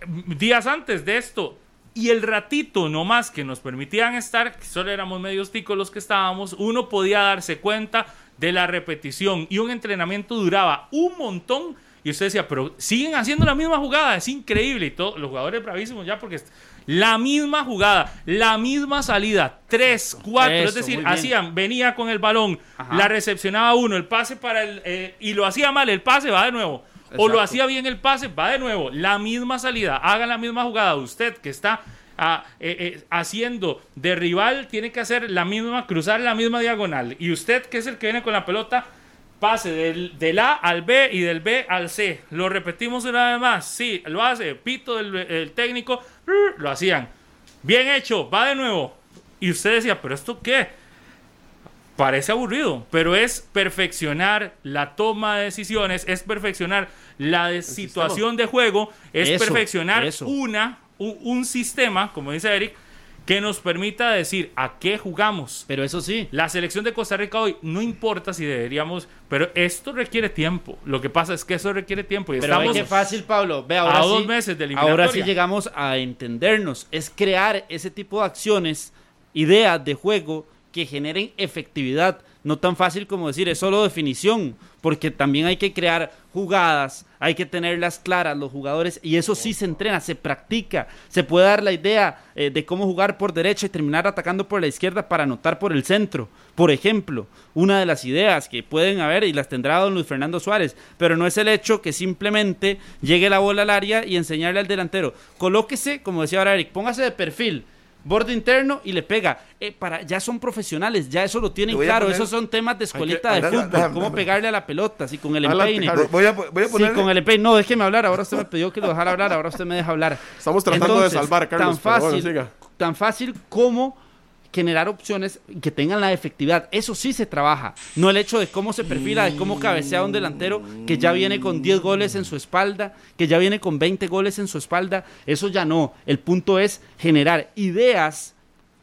días antes de esto. Y el ratito nomás que nos permitían estar, que solo éramos medios ticos los que estábamos, uno podía darse cuenta de la repetición. Y un entrenamiento duraba un montón. Y usted decía, pero siguen haciendo la misma jugada, es increíble. Y todos los jugadores bravísimos ya porque... La misma jugada, la misma salida, tres, cuatro, es decir, hacían, venía con el balón, Ajá. la recepcionaba uno, el pase para el, eh, y lo hacía mal, el pase va de nuevo. O lo hacía bien el pase, va de nuevo. La misma salida, haga la misma jugada. Usted que está ah, eh, eh, haciendo de rival, tiene que hacer la misma, cruzar la misma diagonal. Y usted que es el que viene con la pelota, pase del, del A al B y del B al C. Lo repetimos una vez más. Sí, lo hace. Pito del el técnico, lo hacían. Bien hecho, va de nuevo. Y usted decía, pero ¿esto qué? Parece aburrido, pero es perfeccionar la toma de decisiones, es perfeccionar la de situación de juego, es Eso, perfeccionar eso. una un, un sistema, como dice Eric, que nos permita decir a qué jugamos. Pero eso sí, La selección de Costa Rica hoy no importa si deberíamos, pero esto requiere tiempo. Lo que pasa es que eso requiere tiempo y pero estamos qué fácil, Pablo. Ve, ahora a sí, dos meses de Ahora sí llegamos a entendernos. Es crear ese tipo de acciones, ideas de juego que generen efectividad. No tan fácil como decir, es solo definición, porque también hay que crear jugadas, hay que tenerlas claras los jugadores y eso sí se entrena, se practica, se puede dar la idea eh, de cómo jugar por derecha y terminar atacando por la izquierda para anotar por el centro. Por ejemplo, una de las ideas que pueden haber y las tendrá don Luis Fernando Suárez, pero no es el hecho que simplemente llegue la bola al área y enseñarle al delantero, colóquese, como decía ahora Eric, póngase de perfil. Borde interno y le pega. Eh, para, ya son profesionales, ya eso lo tienen claro. poner- Esos son temas de escuelita Hay de que- fútbol. déjame, cómo déjame. pegarle a la pelota, así con el empeine. Voy a, voy a poner. con el empeine. No, déjeme hablar. Ahora usted me pidió que lo dejara hablar. Ahora usted me deja hablar. Estamos tratando de salvar Carlos, Tan bueno, fácil, siga. tan fácil como generar opciones que tengan la efectividad. Eso sí se trabaja. No el hecho de cómo se perfila, de cómo cabecea un delantero que ya viene con 10 goles en su espalda, que ya viene con 20 goles en su espalda. Eso ya no. El punto es generar ideas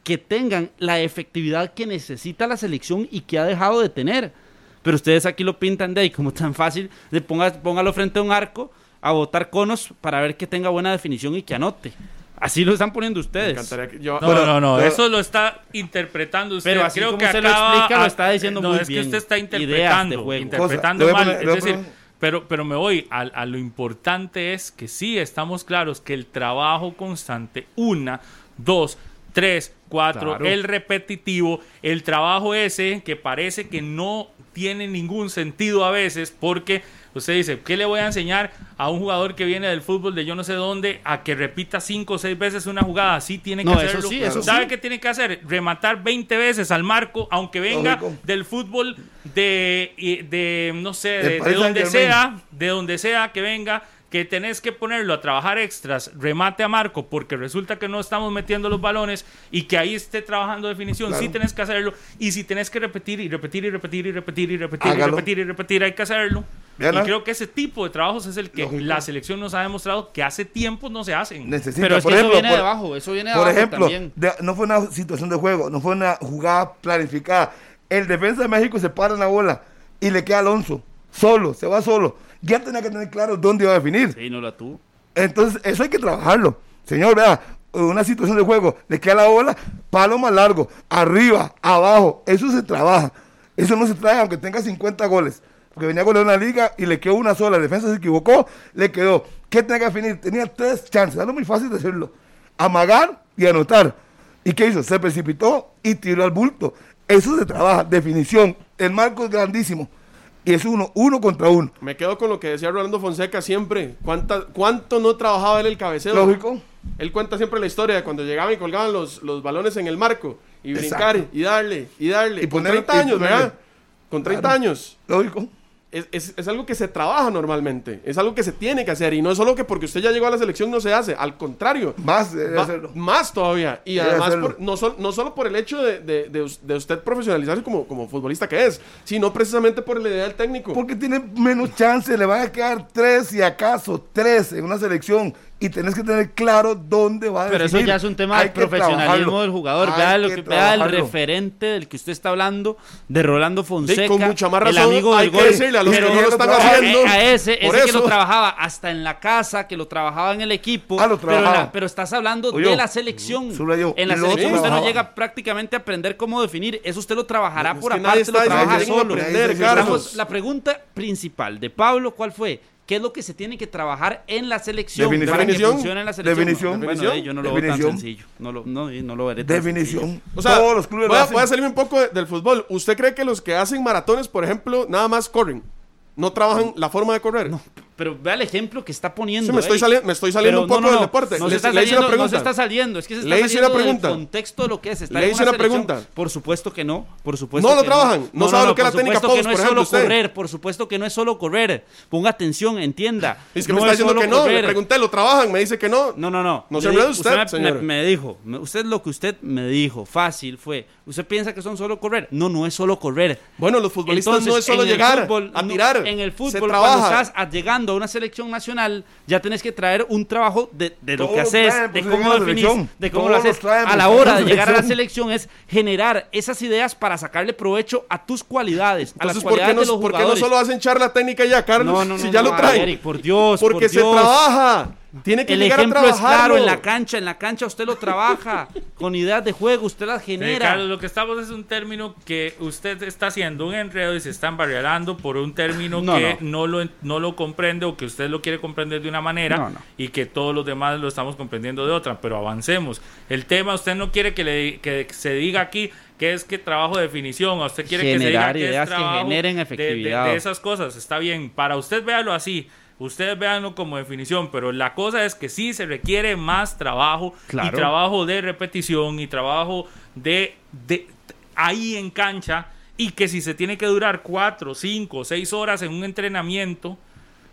que tengan la efectividad que necesita la selección y que ha dejado de tener. Pero ustedes aquí lo pintan de ahí como tan fácil, de ponga, póngalo frente a un arco a botar conos para ver que tenga buena definición y que anote. Así lo están poniendo Me ustedes. encantaría que yo... No, Bueno, no, no, pero- eso lo está interpretando usted. Pero así Creo como que usted lo explica, está diciendo no, muy es bien. que usted está interpretando, interpretando Cosa, mal. poner- es decir, pero, pero me voy a, a lo importante es que sí estamos claros que el trabajo constante, una, dos, tres, cuatro, Claro. el repetitivo, el trabajo ese que parece que no tiene ningún sentido a veces porque usted dice, ¿qué le voy a enseñar a un jugador que viene del fútbol de yo no sé dónde a que repita cinco o seis veces una jugada? Así tiene que eso hacerlo. sí, eso ¿Sabe sí. qué tiene que hacer? Rematar 20 veces al marco, aunque venga Lógico. del fútbol de, de no sé, de, donde sea, de donde sea que venga, que tenés que ponerlo a trabajar extras, remate a marco, porque resulta que no estamos metiendo los balones y que ahí esté trabajando definición, Claro. sí tenés que hacerlo. Y si tenés que repetir y repetir y repetir y repetir y repetir y repetir y repetir, hay que hacerlo. Y creo que ese tipo de trabajos es el que Lógico. la selección nos ha demostrado que hace tiempo no se hacen. Necesita, Pero es por que ejemplo, eso viene por- de abajo. Eso viene de Por abajo ejemplo, también. de- no fue una situación de juego, no fue una jugada planificada. El defensa de México se para en la bola y le queda Alonso, solo, se va solo. Ya tenía que tener claro dónde iba a definir. Sí, no la tuvo. Entonces, eso hay que trabajarlo. Señor, vea, una situación de juego, le queda la bola, palo más largo, arriba, abajo, eso se trabaja. Eso no se trae aunque tenga 50 goles. Porque venía con una liga y le quedó una sola. La defensa se equivocó, le quedó. ¿Qué tenía que definir? Tenía tres chances, algo muy fácil decirlo. Amagar y anotar. ¿Y qué hizo? Se precipitó y tiró al bulto. Eso se trabaja, definición. El marco es grandísimo. Y es uno, uno contra uno. Me quedo con lo que decía Rolando Fonseca siempre. ¿Cuánta, ¿Cuánto no trabajaba él el cabeceo? Lógico. Él cuenta siempre la historia de cuando llegaban y colgaban los, los balones en el marco. Y Exacto. brincar y darle y darle. Y con poner- 30 y años. ¿verdad? Con 30 Claro. años. Lógico. Es, es- es algo que se trabaja normalmente. Es algo que se tiene que hacer. Y no es solo que porque usted ya llegó a la selección no se hace. Al contrario. Más debe Va- hacerlo. más todavía. Y Debe además, por- no, no solo por el hecho de, de- de usted profesionalizarse como, como futbolista que es, sino precisamente por la idea del técnico. Porque tiene menos chance, le van a quedar tres y acaso tres en una selección. Y tenés que tener claro dónde va a Pero eso ya es un tema de que profesionalismo del jugador. Vea, lo que que, vea el referente del que usted está hablando, de Rolando Fonseca. con mucha más el razón amigo hay del que gol. a los que no lo están haciendo. A, ese, Por ese que eso. lo trabajaba hasta en la casa, que lo trabajaba en el equipo. Ah, lo pero, la- trabajaba. pero estás hablando Oye, de la selección. solo yo, En la selección usted no llega prácticamente a aprender cómo definir. Eso usted lo trabajará No, por que aparte, lo está diciendo trabaja que tengo que solo. aprender, sí, la pregunta principal de Pablo, ¿cuál fue? ¿Qué es lo que se tiene que trabajar en la selección Definición. para que Definición. funcione en la selección? Definición. Bueno, Definición. eh, yo no lo veo tan Definición. sencillo. No lo, no, no lo veré tan sencillo. Definición. O sea, Todos los clubes voy, lo a, voy a salirme un poco de- del fútbol. ¿Usted cree que los que hacen maratones, por ejemplo, nada más corren? ¿No trabajan la forma de correr? Pero vea el ejemplo que está poniendo. Sí, me, estoy Eric. sali- me estoy saliendo Pero un poco no, no, del deporte. No Le- se, está le saliendo, no se pregunta. está saliendo, es que se está Le saliendo del pregunta. contexto de lo que es. Está Le hice una una pregunta. Por supuesto que no, por supuesto No lo que trabajan, no sabe lo que es la técnica supuesto que post, no es solo usted. correr, por supuesto que no es solo correr. Ponga atención, entienda. Es que no me está diciendo solo que no. Le correr. pregunté, ¿lo trabajan? Me dice que no. No, no, no. No Le se usted, me, señor. me- me dijo, usted lo que usted me dijo, fácil fue, ¿usted piensa que son solo correr? No, no es solo correr. Bueno, los futbolistas no es solo llegar a tirar. en el fútbol, cuando estás a- llegando a una selección nacional, ya tenés que traer un trabajo de, de lo que haces, traen, de pues, cómo a la definís, de cómo Todos lo haces. traen, A la pues, hora a de llegar a la selección. es generar esas ideas para sacarle provecho a tus cualidades, a las Entonces, ¿por qué, cualidades no, de los por qué no jugadores. solo hacen charla técnica ya, Carlos? No, no, si ya lo traen. Eric, por Dios, Porque por se Dios. trabaja. Tiene que El llegar a ejemplo es claro en la cancha, en la cancha usted lo trabaja con ideas de juego, usted las Sí, genera. Carlos, lo que estamos es un término que usted está haciendo un enredo y se está embarrialando por un término No, que no. lo, no lo comprende o que usted lo quiere comprender de una manera No, no. y que todos los demás lo estamos comprendiendo de otra. Pero avancemos. El tema, usted no quiere que, le, que se diga aquí que es que trabajo de definición, o usted quiere que se diga que ideas es que trabajo generen de- de- efectividad. de esas cosas. Está bien, para usted véalo así. Ustedes véanlo como definición, pero la cosa es que sí se requiere más trabajo y Claro. trabajo de repetición y trabajo de, de ahí en cancha y que si se tiene que durar cuatro, cinco, seis horas en un entrenamiento,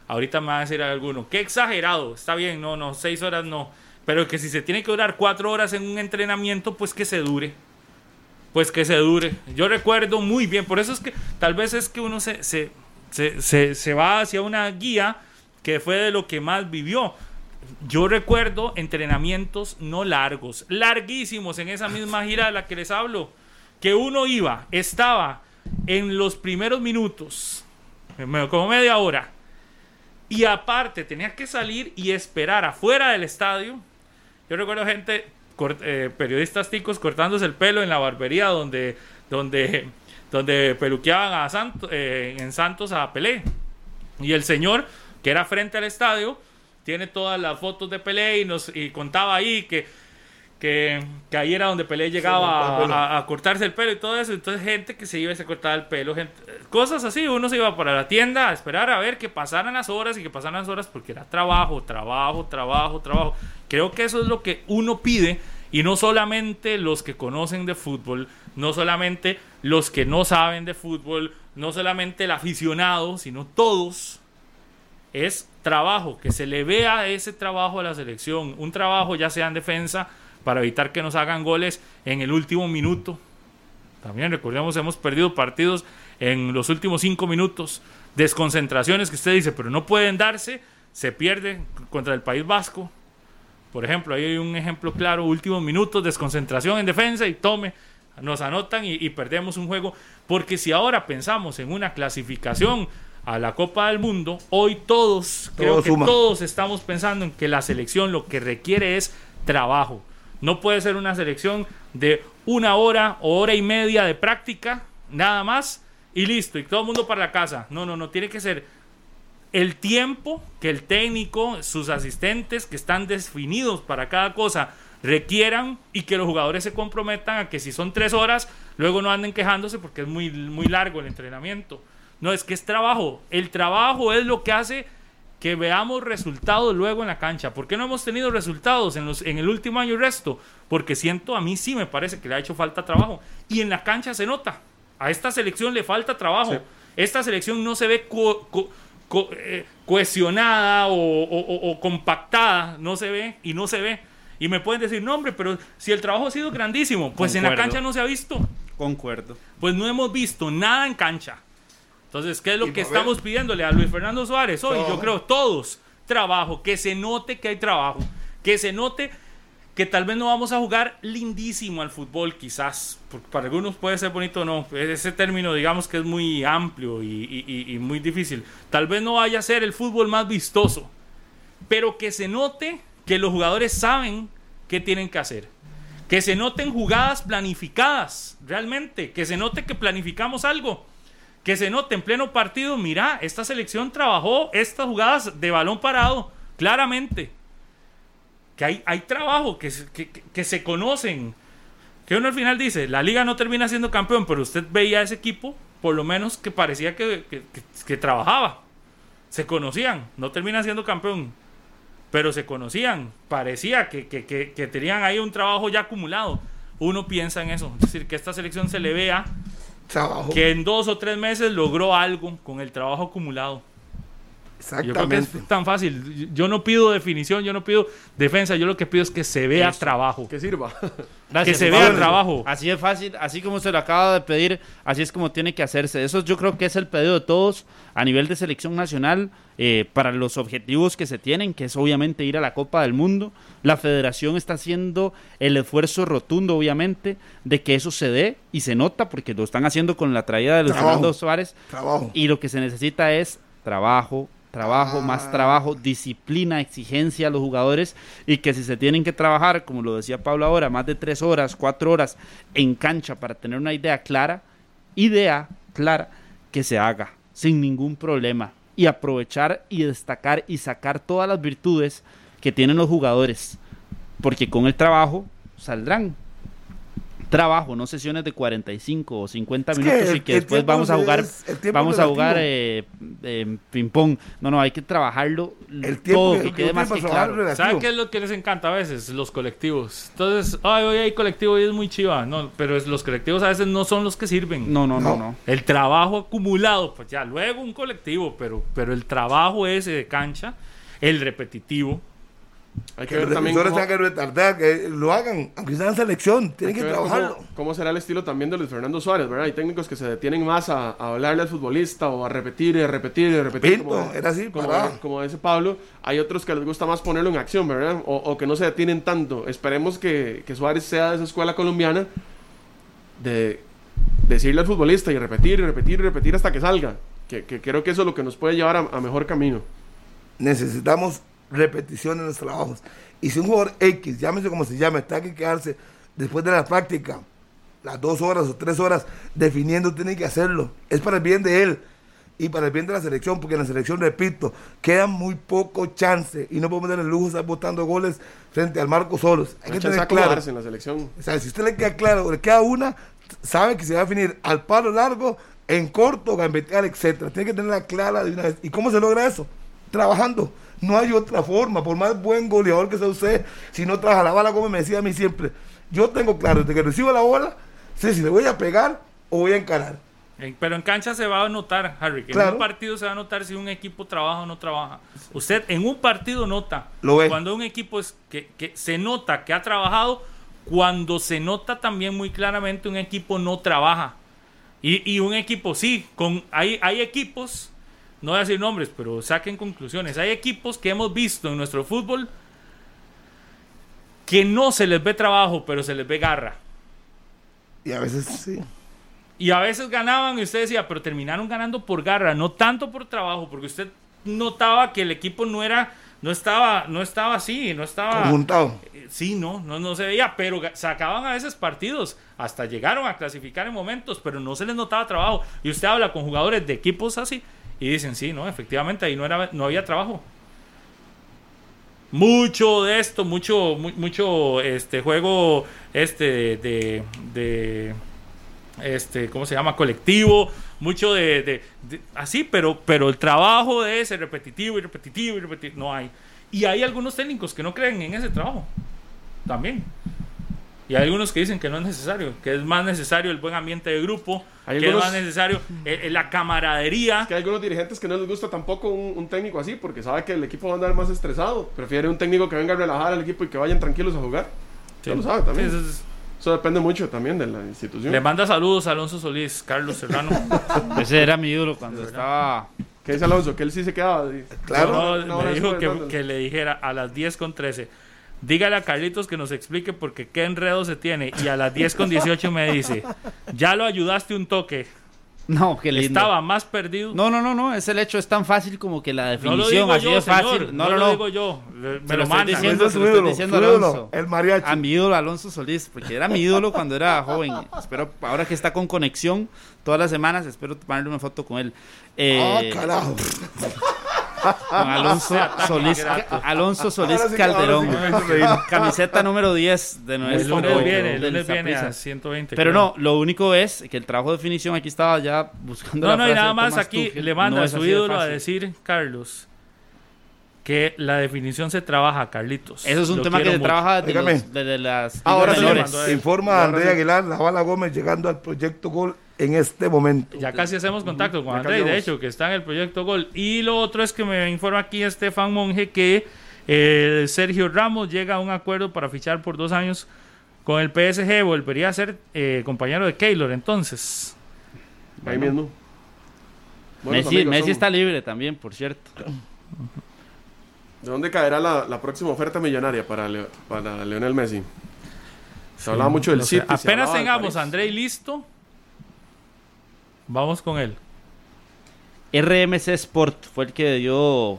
ahorita me va a decir alguno, qué exagerado, está bien, no, no, seis horas no, pero que si se tiene que durar cuatro horas en un entrenamiento, pues que se dure pues que se dure. Yo recuerdo muy bien, por eso es que tal vez es que uno se, se, se- se va hacia una guía que fue de lo que más vivió. Yo recuerdo entrenamientos no largos, larguísimos en esa misma gira de la que les hablo, que uno iba, estaba en los primeros minutos, como media hora, y aparte tenía que salir y esperar afuera del estadio yo recuerdo gente, eh, periodistas ticos cortándose el pelo en la barbería donde, donde, donde peluqueaban a Santos, eh, en Santos a Pelé. Y el señor, que era frente al estadio, tiene todas las fotos de Pelé y, nos, y contaba ahí que, que, que ahí era donde Pelé llegaba a cortarse el pelo y todo eso. Entonces gente que se iba y se cortaba el pelo, gente- cosas así. Uno se iba para la tienda a esperar a ver que pasaran las horas y que pasaran las horas porque era trabajo, trabajo, trabajo, trabajo. Creo que eso es lo que uno pide y no solamente los que conocen de fútbol, no solamente los que no saben de fútbol, no solamente el aficionado, sino todos es trabajo, que se le vea ese trabajo a la selección, un trabajo ya sea en defensa para evitar que nos hagan goles en el último minuto. También recordemos, hemos perdido partidos en los últimos cinco minutos, desconcentraciones que usted dice, pero no pueden darse, se pierde contra el País Vasco. Por ejemplo, ahí hay un ejemplo claro, últimos minutos, desconcentración en defensa y tome, nos anotan y, y perdemos un juego. Porque si ahora pensamos en una clasificación a la Copa del Mundo, hoy todos, creo que suma. todos estamos pensando en que la selección lo que requiere es trabajo. No puede ser una selección de una hora o hora y media de práctica, nada más, y listo, y todo el mundo para la casa. No, no, no, tiene que ser el tiempo que el técnico, sus asistentes que están definidos para cada cosa requieran y que los jugadores se comprometan a que si son tres horas, luego no anden quejándose porque es muy, muy largo el entrenamiento. No, es que es trabajo. El trabajo es lo que hace que veamos resultados luego en la cancha. ¿Por qué no hemos tenido resultados en, los, en el último año y resto? Porque siento, a mí sí me parece que le ha hecho falta trabajo. Y en la cancha se nota. A esta selección le falta trabajo. Esta selección no se ve co- co- co- eh, cohesionada o, o- o- o compactada. No se ve y no se ve. Y me pueden decir, no hombre, pero si el trabajo ha sido grandísimo, pues en la cancha no se ha visto. Concuerdo. Pues no hemos visto nada en cancha. Entonces, ¿qué es lo Y que estamos pidiéndole a Luis Fernando Suárez hoy? Yo Trabajo. creo todos, trabajo, que se note que hay trabajo, que se note que tal vez no vamos a jugar lindísimo al fútbol, quizás, porque para algunos puede ser bonito o no, ese término digamos que es muy amplio y, y- y- y muy difícil. Tal vez no vaya a ser el fútbol más vistoso, pero que se note que los jugadores saben qué tienen que hacer. Que se noten jugadas planificadas, realmente. Que se note que planificamos algo. Que se note en pleno partido, mira, esta selección trabajó estas jugadas de balón parado, claramente. Que hay, hay trabajo, que, que, que- se conocen. Que uno al final dice, la liga no termina siendo campeón, pero usted veía a ese equipo, por lo menos que parecía que, que- trabajaba. Se conocían, no terminan siendo campeón, pero se conocían. Parecía que, que tenían ahí un trabajo ya acumulado. Uno piensa en eso, es decir, que esta selección se le vea Que en dos o tres meses logró algo con el trabajo acumulado. Yo creo que Exactamente. es tan fácil. Yo no pido definición, yo no pido defensa, yo lo que pido es que se vea Eso. trabajo. Que sirva. Gracias, que se vea el trabajo. Así de fácil, así como se lo acaba de pedir, así es como tiene que hacerse. Eso yo creo que es el pedido de todos a nivel de selección nacional eh, para los objetivos que se tienen, que es obviamente ir a la Copa del Mundo. La federación está haciendo el esfuerzo rotundo, obviamente, de que eso se dé y se nota porque lo están haciendo con la traída de los. Fernando Suárez. Trabajo. Y lo que se necesita es trabajo, trabajo, Ah. más trabajo, disciplina, exigencia a los jugadores y que si se tienen que trabajar, como lo decía Pablo ahora, más de tres horas, cuatro horas en cancha para tener una idea clara, idea clara, que se haga sin ningún problema y aprovechar y destacar y sacar todas las virtudes que tienen los jugadores, porque con el trabajo saldrán. Trabajo, no sesiones de 45 o 50 Es que minutos el- y que después vamos a jugar vamos a jugar eh, eh, ping-pong. No, no, hay que trabajarlo El tiempo todo, que- que que quede más que claro. ¿Saben qué es lo que les encanta a veces? Los colectivos. Entonces, ay, hoy hay colectivo y es muy chiva. No, pero es- los colectivos a veces no son los que sirven. No, no, no, No. no. El trabajo acumulado, pues ya luego un colectivo, pero, pero el trabajo ese de cancha, el repetitivo. Hay que Que los ver también defensores cómo, que retardar, que lo hagan, aunque sea en selección, hay tienen que que ver cómo- trabajarlo. cómo será el estilo también de Luis Fernando Suárez, ¿verdad? Hay técnicos que se detienen más a, a hablarle al futbolista o a repetir y a repetir y a repetir. Pinto, era así, como, como dice Pablo. Hay otros que les gusta más ponerlo en acción, ¿verdad? O, o que no se detienen tanto. Esperemos que, que Suárez sea de esa escuela colombiana de decirle al futbolista y repetir y repetir y repetir hasta que salga. Que, que creo que eso es lo que nos puede llevar a, a mejor camino. necesitamos repetición en los trabajos. Y si un jugador X, llámese como se llame, está que quedarse después de la práctica, las dos horas o tres horas, definiendo, tiene que hacerlo. Es para el bien de él y para el bien de la selección, porque en la selección, repito, queda muy poco chance y no podemos dar el lujo de estar botando goles frente al Marco solos. Hay que tener claro. en la selección. O sea, si usted le queda claro, le queda una, sabe que se va a definir al palo largo, en corto, gambetear, etcétera. Tiene que tenerla clara de una vez. ¿Y cómo se logra eso? Trabajando. No hay otra forma. Por más buen goleador que sea usted, si no trabaja la bala, como me decía a mí siempre, yo tengo claro, desde que recibo la bola, sé si le voy a pegar o voy a encarar. Eh, Pero en cancha se va a notar, Harry, que en un partido se va a notar si un equipo trabaja o no trabaja. Usted en un partido nota Lo ve. cuando un equipo es que, que se nota que ha trabajado, cuando se nota también muy claramente un equipo no trabaja. Y, y un equipo sí, con hay, hay equipos, no voy a decir nombres, pero saquen conclusiones. Hay equipos que hemos visto en nuestro fútbol que no se les ve trabajo, pero se les ve garra. Y a veces sí. Y a veces ganaban y usted decía, pero terminaron ganando por garra, no tanto por trabajo, porque usted notaba que el equipo no era, no estaba, no estaba así, no estaba. Conjuntado. Eh, Sí, no, no, no se veía, pero sacaban a veces partidos, hasta llegaron a clasificar en momentos, pero no se les notaba trabajo. Y usted habla con jugadores de equipos así y dicen, sí, no, efectivamente ahí no, era, no había trabajo. Mucho de esto, mucho, mu- mucho este juego este de, de este, ¿cómo se llama? Colectivo, mucho de, de- así, pero, pero el trabajo de ese repetitivo y repetitivo y repetitivo, no hay. Y hay algunos técnicos que no creen en ese trabajo, también. Y hay algunos que dicen que no es necesario, que es más necesario el buen ambiente de grupo, Hay que algunos- es más necesario eh, eh, la camaradería. Es que hay algunos dirigentes que no les gusta tampoco un, un técnico así, porque sabe que el equipo va a andar más estresado. Prefiere un técnico que venga a relajar al equipo y que vayan tranquilos a jugar. Sí. Ya lo sabe también. Sí, eso es- Eso depende mucho también de la institución. Le manda saludos a Alonso Solís, Carlos Serrano. Ese era mi ídolo cuando estaba. ¿Qué dice Alonso? Que él sí se quedaba. Claro. No, hora me dijo que, que le dijera a las 10 con 13. Dígale a Carlitos que nos explique porque qué enredo se tiene. Y a las 10 con 18 me dice, ya lo ayudaste un toque. No, qué lindo. Estaba más perdido. No, no, no, no. Es el hecho, es tan fácil como que la No lo definición, digo así yo, de fácil. señor. no, No, no, lo no. digo yo. Me Se lo lo estoy mandan. diciendo. Es se su lo estoy ídolo, diciendo ídolo, Alonso. el mariachi. A mi ídolo Alonso Solís, porque era mi ídolo cuando era joven. Espero, ahora que está con conexión todas las semanas, espero tomarle una foto con él. Ah, Eh, carajo. Con Alonso Solís. Alonso Solís sí Calderón. Camiseta número 10 de El nuestro lunes viene, el del lunes viene a Saprissa. 120. Pero creo. no, lo único es que el trabajo de definición aquí estaba ya buscando No, la no, y nada más aquí Tuchel. le manda No a su ídolo a decir, Carlos, que la definición se trabaja, Carlitos. Eso es un Lo tema que se mucho. trabaja desde, Óigame. los- desde las Ahora menores. mandó él. Informa a Ahora Andrea. Aguilar, la bala Gómez llegando al proyecto Gol en este momento. Ya casi hacemos contacto con André, de hecho, que está en el proyecto Gol. Y lo otro es que me informa aquí Estefan Monge que eh, Sergio Ramos llega a un acuerdo para fichar por dos años con el PSG. Volvería a ser eh, compañero de Keylor entonces. Ahí mismo. Buenos Messi, amigos Messi está libre también, por cierto. ¿De dónde caerá la, la próxima oferta millonaria para, Leo- para Leonel Messi? Se hablaba mucho del City. apenas tengamos a André listo, vamos con él. RMC Sport fue el que dio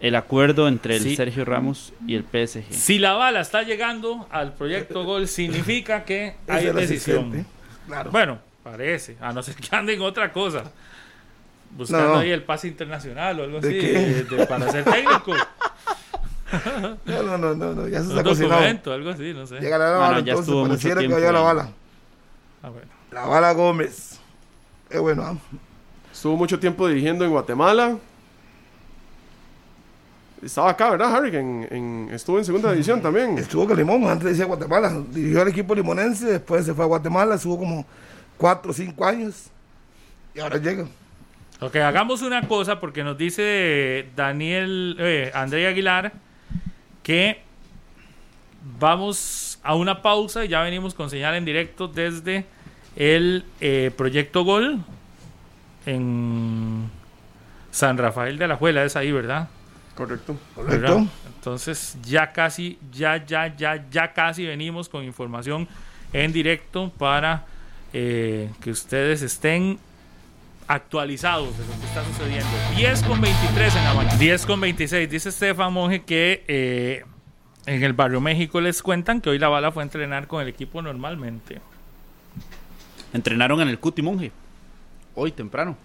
el acuerdo entre el Sí. Sergio Ramos y el PSG. Si la bala está llegando al proyecto Gol, significa que hay decisión. Claro. Bueno, parece, a no ser que anden otra cosa. Buscando No. ahí el pase internacional o algo ¿De así qué? de- de- para ser técnico. No, no, no, no, no, ya se está cocinado. documento, algo así, no sé. Llega la bala, no, ya entonces estuvo mucho pareciera que tiempo vaya la bala. Ah, bueno. La bala Gómez. Qué bueno, ¿ah? Estuvo mucho tiempo dirigiendo en Guatemala. Estaba acá, ¿verdad, Harry? En, en- estuvo en segunda división también. Estuvo con Limón, antes decía Guatemala. Dirigió al equipo limonense, después se fue a Guatemala, estuvo como 4 o 5 años. Y ahora llega. Ok, hagamos una cosa porque nos dice Daniel, eh, André Aguilar que vamos a una pausa y ya venimos con señal en directo desde el eh, Proyecto Gol en San Rafael de la Juela, es ahí, ¿verdad? Correcto. Correcto. ¿verdad? Entonces ya casi, ya, ya, ya, ya casi venimos con información en directo para eh, que ustedes estén actualizados de lo que está sucediendo. 10 con 23 en la mañana. 10 con 26. Dice Estefan Monge que eh, en el Barrio México les cuentan que hoy la bala fue a entrenar con el equipo normalmente. Entrenaron en el Cuti Monje. Hoy temprano.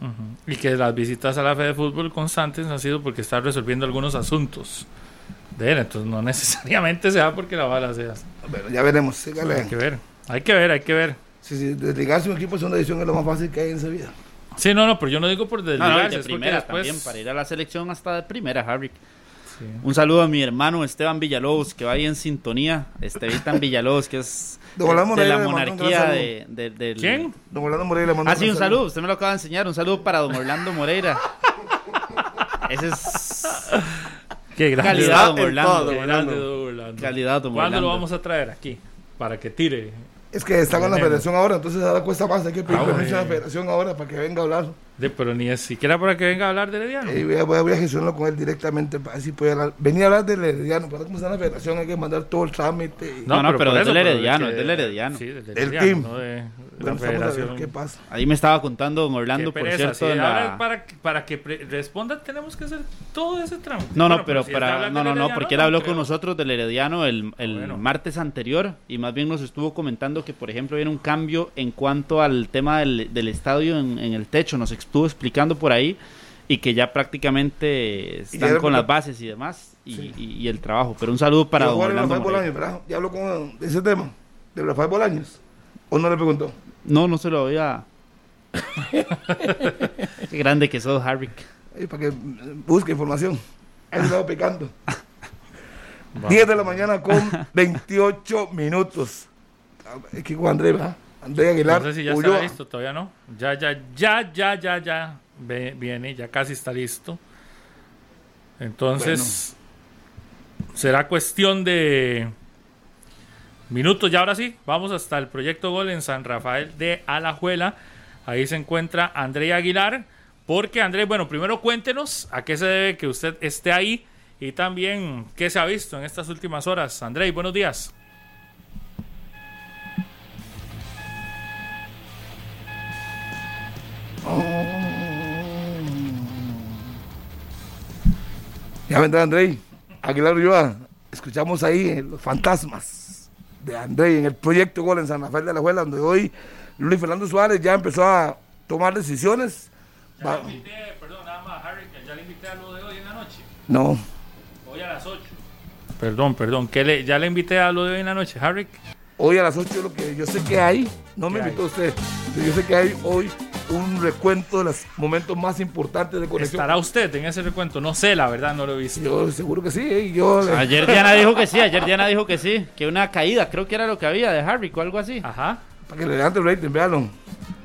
Ujú. Y que las visitas a la Fede Fútbol constantes han sido porque está resolviendo algunos asuntos de él. Entonces no necesariamente sea porque la bala sea. Bueno, ya veremos. sígale. Hay que ver. Hay que ver, hay que ver. Sí, sí, desligarse un equipo de segunda división es lo más fácil que hay en esa vida. Sí, no, no, pero yo no digo por No, no, desligarse. de primera después- también, para ir a la selección hasta de primera, Harry. Sí. Un saludo a mi hermano Esteban Villalobos, que va ahí en sintonía. Esteban Villalobos, que es Don Orlando de, de la monarquía de, de- del- ¿Quién? Don Orlando Moreira le Ah, sí, un saludo. Usted me lo acaba de enseñar. Un saludo para don Orlando Moreira. Ese es Qué grande. calidad, don Orlando. todo, don Orlando. don Orlando. Calidad, don ¿Cuándo lo Orlando. vamos a traer aquí? Para que tire. Es que está con la federación ahora, entonces ahora cuesta más. Hay que pedir Ah, permiso a la federación ahora para que venga a hablar. De, pero ni siquiera para que venga a hablar de Herediano. Y voy, a, voy a- voy a gestionarlo con él directamente para ver si puede hablar. Venir a hablar del Herediano, para cómo está la federación, hay que mandar todo el trámite. y- No, no, pero por es del pero Herediano, es del Herediano. Sí, del Herediano, team. no de, Bueno, la vamos a ver federación. qué pasa. Ahí me estaba contando don Orlando, por cierto, sí, la... para, para que responda tenemos que hacer todo ese tramo. No, no, Bueno, pero si para, no, no, no, porque él no habló creo. con nosotros del Herediano el, el Bueno. martes anterior y más bien nos estuvo comentando que, por ejemplo, viene un cambio en cuanto al tema del, del estadio en, en el techo. Nos estuvo explicando por ahí y que ya prácticamente están ya- con las bases y demás y, y- y el trabajo. Pero un saludo para don Orlando Rafael. Bolaños, ¿verdad? Ya habló con ese tema, de Rafael Bolaños. ¿O no le preguntó? No, no se lo había... Qué grande que sos, Harry. Ahí para que eh, busque información. Ahí estaba picando. 10 de la mañana con 28 minutos. Aquí con André, ¿verdad? André Aguilar. No sé si ya Ulloa. está listo, todavía no. Ya, ya, ya, ya, ya, ya. Ve- viene, ya casi está listo. Entonces, será cuestión de minutos. Y ahora sí, vamos hasta el proyecto Gol en San Rafael de Alajuela. Ahí se encuentra André Aguilar. Porque, André, bueno, primero cuéntenos a qué se debe que usted esté ahí y también qué se ha visto en estas últimas horas. André, buenos días. Ya vendrá André. Aguilar Ulloa. Escuchamos ahí eh, los fantasmas de André en el proyecto Gol en San Rafael de la Juela, donde hoy Luis Fernando Suárez ya empezó a tomar decisiones. Va- perdón, nada más, Harry, ya a lo de hoy en la noche? No. Hoy a las 8. Perdón, perdón. ¿qué le, ¿Ya le invité a lo de hoy en la noche, Harry? Hoy a las 8 lo que yo sé que hay, no me ¿Qué invitó usted, pero yo sé que hay hoy un recuento de los momentos más importantes de conexión. ¿Estará usted en ese recuento? No sé, la verdad, no lo he visto. Yo seguro que sí, ¿eh? yo Ayer Diana dijo que sí, ayer Diana dijo que sí, que una caída, creo que era lo que había de Harry o algo así. Ajá. para que le levante el rating, véanlo.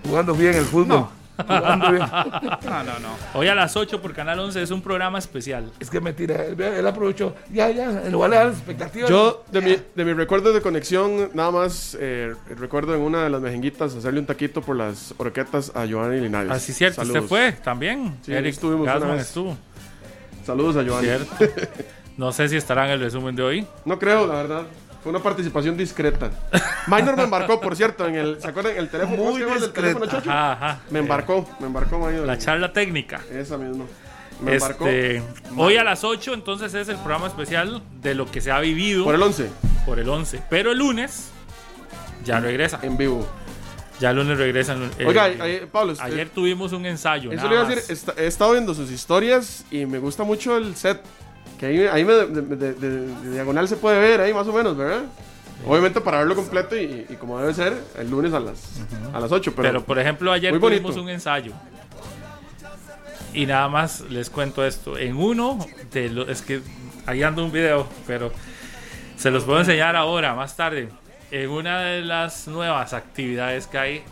Jugando bien el fútbol. No, no, no. Hoy a las 8 por Canal 11 es un programa especial. Es que mentira, él, él aprovechó. Ya, ya, en lugar de dar expectativas. Yo, de mi, de mi recuerdo de conexión, nada más eh, recuerdo en una de las mejenguitas hacerle un taquito por las horquetas a Giovanni Linares. Así es cierto, Saludos. usted fue también. Sí, estuvimos una vez. estuvo. Saludos a Giovanni. Cierto. No sé si estará en el resumen de hoy. No creo, la verdad. Fue una participación discreta. Minor me embarcó, por cierto, en el, ¿se acuerdan? El teléfono. ¿cómo Muy se llama el discreta. teléfono, Chocho? Ajá, ajá. Me embarcó, me embarcó Minor. La charla técnica. Esa misma. Me embarcó. Este, hoy a las 8 entonces es el programa especial de lo que se ha vivido Por el 11, por el 11. Pero el lunes ya regresa. en vivo. Ya el lunes regresan. eh, Oiga, eh, Pablo, usted- ayer tuvimos un ensayo. Eso le iba a decir, he estado viendo sus historias y me gusta mucho el set. Que ahí, ahí me- de, de- de- de diagonal se puede ver ahí más o menos, ¿verdad? Obviamente para verlo completo y, y como debe ser, el lunes a las, a las 8. Pero, Pero, por ejemplo, ayer tuvimos un ensayo. Y nada más les cuento esto. En uno de los. Es que ahí ando un video, pero se los puedo enseñar ahora, más tarde. En una de las nuevas actividades que hay,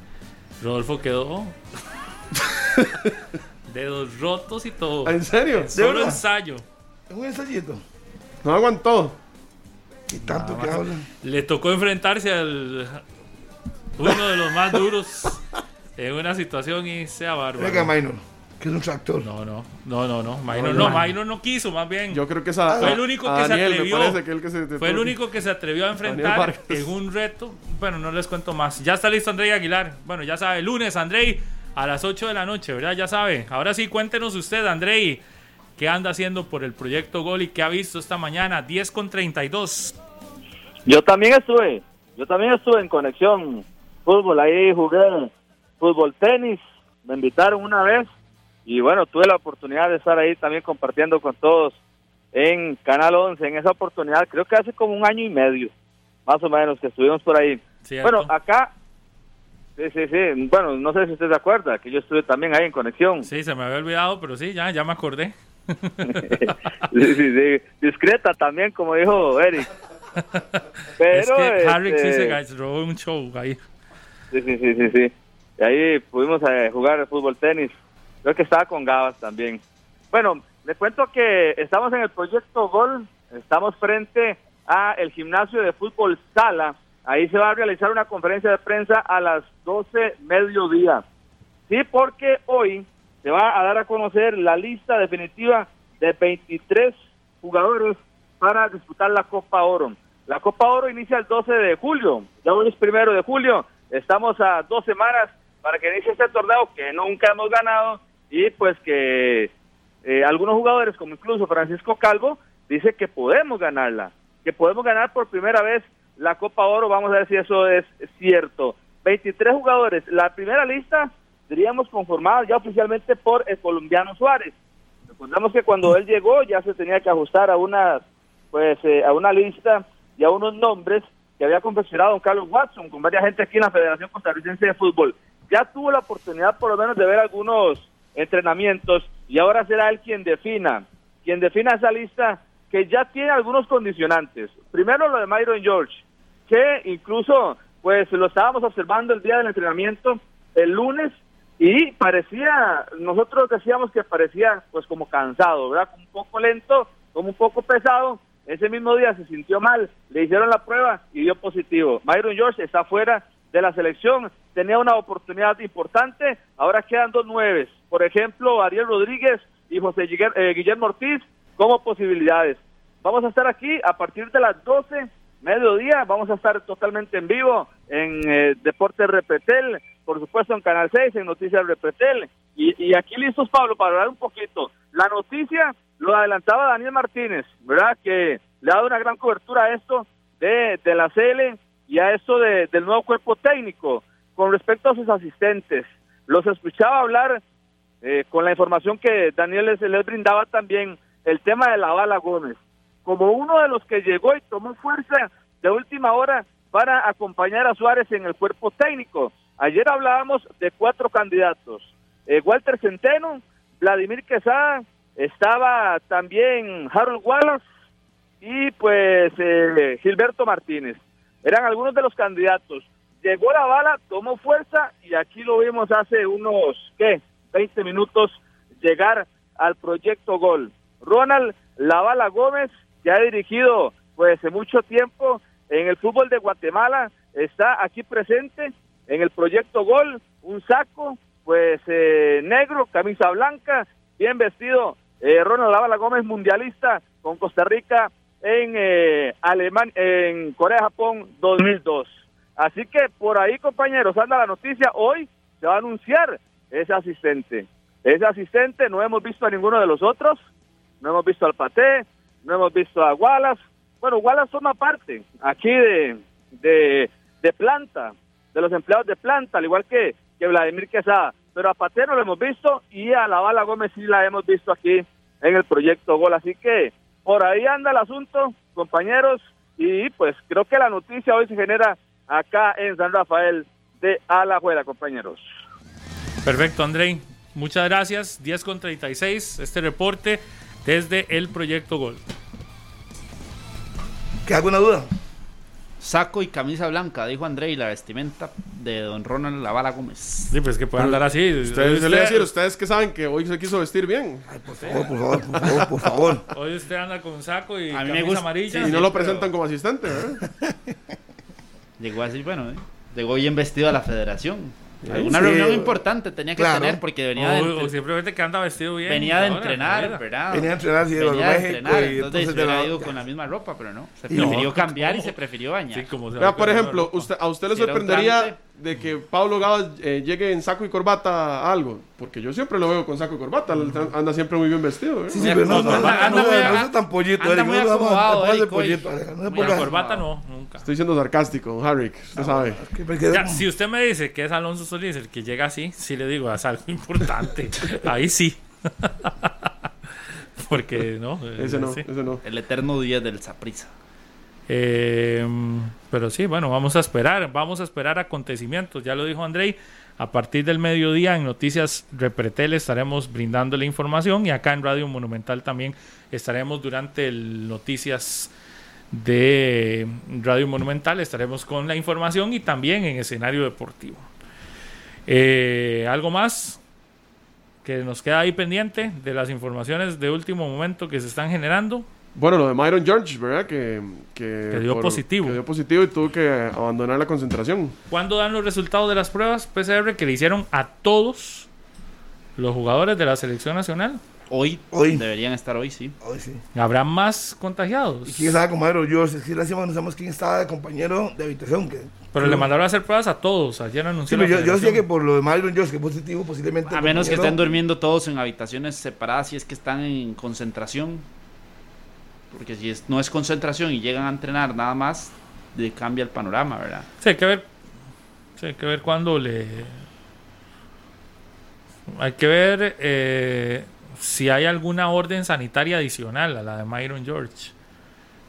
Rodolfo quedó. dedos rotos y todo. ¿En serio? Solo verdad? ensayo. Es un ensayito. No aguantó. Y tanto Nada que más. hablan. Le tocó enfrentarse al. Uno de los más duros en una situación y sea bárbaro. Venga, Minor, que es un tractor. No, no, no, no, no. Minor No, no, no. Minor no quiso, más bien. Yo creo que esa, Fue el único que se atrevió. Me parece que el que se, Fue el único que se atrevió a enfrentar en un reto. Bueno, no les cuento más. Ya está listo Andrei Aguilar. Bueno, ya sabe, lunes, Andrei, a las 8 de la noche, ¿verdad? Ya sabe. Ahora sí, cuéntenos usted, Andrei, qué anda haciendo por el proyecto Gol y qué ha visto esta mañana, 10 con 32. Yo también estuve, yo también estuve en conexión fútbol, ahí jugué fútbol tenis, me invitaron una vez y bueno, tuve la oportunidad de estar ahí también compartiendo con todos en Canal 11, en esa oportunidad, creo que hace como un año y medio, más o menos, que estuvimos por ahí. ¿cierto? Bueno, acá, sí, sí, sí, bueno, no sé si usted se acuerda, que yo estuve también ahí en conexión. Sí, se me había olvidado, pero sí, ya, ya me acordé. Sí, sí, sí, discreta también, como dijo Eric. Pero, es que Harry sí este, se robó un show ahí. Sí, sí, sí, sí, sí. Y ahí pudimos eh, jugar fútbol tenis. Creo que estaba con Gabas también. Bueno, le cuento que estamos en el proyecto Gol. Estamos frente a el gimnasio de fútbol Sala. Ahí se va a realizar una conferencia de prensa a las 12 mediodía. Sí, porque hoy se va a dar a conocer la lista definitiva de 23 jugadores para disputar la Copa Oro. La Copa Oro inicia el 12 de julio, ya hoy es primero de julio, estamos a dos semanas para que inicie este torneo que nunca hemos ganado y pues que eh, algunos jugadores, como incluso Francisco Calvo, dice que podemos ganarla, que podemos ganar por primera vez la Copa Oro, vamos a ver si eso es cierto. 23 jugadores, la primera lista diríamos conformada ya oficialmente por el colombiano Suárez. Recordemos que cuando él llegó ya se tenía que ajustar a una pues eh, a una lista y a unos nombres que había confeccionado don Carlos Watson con varias gente aquí en la Federación Costarricense de Fútbol. Ya tuvo la oportunidad por lo menos de ver algunos entrenamientos y ahora será él quien defina, quien defina esa lista que ya tiene algunos condicionantes. Primero lo de Myron George, que incluso pues lo estábamos observando el día del entrenamiento el lunes y parecía, nosotros decíamos que parecía pues como cansado, ¿verdad? Un poco lento, como un poco pesado. Ese mismo día se sintió mal, le hicieron la prueba y dio positivo. Myron George está fuera de la selección, tenía una oportunidad importante, ahora quedan dos nueves. Por ejemplo, Ariel Rodríguez y José Guiller- eh, Guillermo Ortiz como posibilidades. Vamos a estar aquí a partir de las 12, mediodía, vamos a estar totalmente en vivo en eh, Deportes Repetel, por supuesto en Canal 6, en Noticias Repetel. Y, y aquí listos, Pablo, para hablar un poquito. La noticia lo adelantaba Daniel Martínez, ¿verdad? Que le ha dado una gran cobertura a esto de, de la CL y a esto de- del nuevo cuerpo técnico con respecto a sus asistentes. Los escuchaba hablar eh, con la información que Daniel les, les brindaba también, el tema de la bala Gómez, como uno de los que llegó y tomó fuerza de última hora para acompañar a Suárez en el cuerpo técnico. Ayer hablábamos de cuatro candidatos. Eh, Walter Centeno, Vladimir Quesada, estaba también Harold Wallace y pues eh, Gilberto Martínez. Eran algunos de los candidatos. Llegó la bala, tomó fuerza y aquí lo vimos hace unos, ¿qué? 20 minutos llegar al proyecto Gol. Ronald La Bala Gómez, que ha dirigido pues mucho tiempo en el fútbol de Guatemala, está aquí presente en el proyecto Gol, un saco pues eh, negro, camisa blanca, bien vestido. Eh, Ronald La Bala Gómez, mundialista con Costa Rica en eh, Alemania, en Corea-Japón 2002. Así que por ahí, compañeros, anda la noticia. Hoy se va a anunciar ese asistente. Ese asistente no hemos visto a ninguno de los otros. No hemos visto al Paté, no hemos visto a Wallace. Bueno, Wallace forma parte aquí de, de, de planta, de los empleados de planta, al igual que, que Vladimir Quesada. Pero a Paté no lo hemos visto y a la Bala Gómez sí la hemos visto aquí en el proyecto Gol. Así que por ahí anda el asunto, compañeros, y pues creo que la noticia hoy se genera acá en San Rafael de Alajuela, compañeros. Perfecto, Andrei. Muchas gracias. 10 con 36, este reporte desde el Proyecto Gol. ¿Qué alguna duda? Saco y camisa blanca, dijo André, y la vestimenta de don Ronald Lavala Gómez. Sí, pues que puede andar así. Ustedes, yo le voy a decir, ustedes que saben que hoy se quiso vestir bien. Ay, por favor, por favor, por favor, por favor. Hoy usted anda con saco y A mí me camisa gusta- amarilla. Y no lo presentan como asistente, ¿verdad? Llegó así, bueno, ¿eh? llegó bien vestido a la federación. Una Sí. reunión importante tenía que Claro. tener porque venía de, O, o simplemente que anda vestido bien. venía de ahora, entrenar, mira. ¿verdad? Venía a entrenar, sí, de Venía de México, entrenar, y entonces se de la- hubiera ido con la misma ropa, pero no. Se Y no, prefirió cambiar y ¿cómo? se prefirió bañar. Sí, como se va por ejemplo, usted, ¿a usted le un sorprendería. De que Pablo Gavas eh, llegue en saco y corbata a algo? Porque yo siempre lo veo con saco y corbata, anda siempre muy bien vestido. ¿eh? Sí, sí, pero no, no, no, Anda- no, no, no, tan pollito, anda Eric, muy no, no, acomodado, no, no, Eric, de pollito, no corbata no, nunca. Estoy siendo sarcástico, Harrick, usted sabe. Ya, como- si usted me dice que es Alonso Solís el que llega así, sí le digo, es algo importante. Ahí sí. Porque no. Ese no, sí. ese no. El eterno día del Saprisa. Eh, pero sí, bueno, vamos a esperar, vamos a esperar acontecimientos. Ya lo dijo Andrei, a partir del mediodía en Noticias Repretel estaremos brindando la información y acá en Radio Monumental también estaremos durante el Noticias de Radio Monumental, estaremos con la información y también en escenario deportivo. Eh, ¿Algo más que nos queda ahí pendiente de las informaciones de último momento que se están generando? Bueno, lo de Myron George, ¿verdad? Que, que, Que dio positivo. Que dio positivo y tuvo que abandonar la concentración. ¿Cuándo dan los resultados de las pruebas PCR que le hicieron a todos los jugadores de la selección nacional? Hoy, Hoy. deberían estar hoy, sí. Ay, sí. ¿Habrá más contagiados? ¿Y quién estaba con Madero George? Que la semana no sabemos quién estaba de compañero de habitación. Que, Pero le mandaron a hacer pruebas a todos. Ayer Sí, pero la yo, yo sé que por lo de Myron George, que es positivo, posiblemente. A menos que estén durmiendo todos en habitaciones separadas si es que están en concentración. Porque si es- no es concentración y llegan a entrenar nada más, le cambia el panorama, ¿verdad? Sí, hay que ver. Sí, hay que ver cuándo le. Hay que ver eh, si hay alguna orden sanitaria adicional a la de Myron George.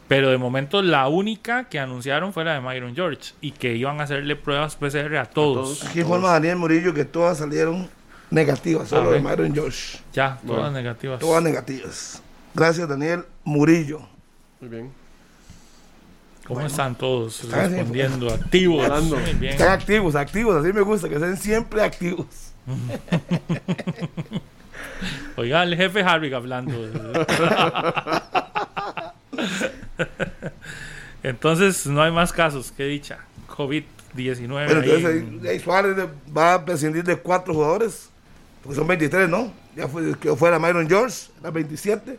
Pero de momento la única que anunciaron fue la de Myron George y que iban a hacerle pruebas PCR a todos. Aquí informa Daniel Murillo que todas salieron negativas, solo de. Myron George. Ya, Bueno. todas negativas. Todas negativas. Gracias, Daniel Murillo. Muy bien. ¿Cómo están todos Están así, respondiendo? Activos. Hablando. Muy bien. Están activos, activos, así me gusta, que estén siempre activos. Oiga, el jefe Harvick hablando. Entonces, no hay más casos, qué dicha. COVID-19. Pero ahí entonces en- ahí, Suárez va a prescindir de cuatro jugadores, porque son 23, ¿no? Ya fue, quedó fuera Myron George, eran 27,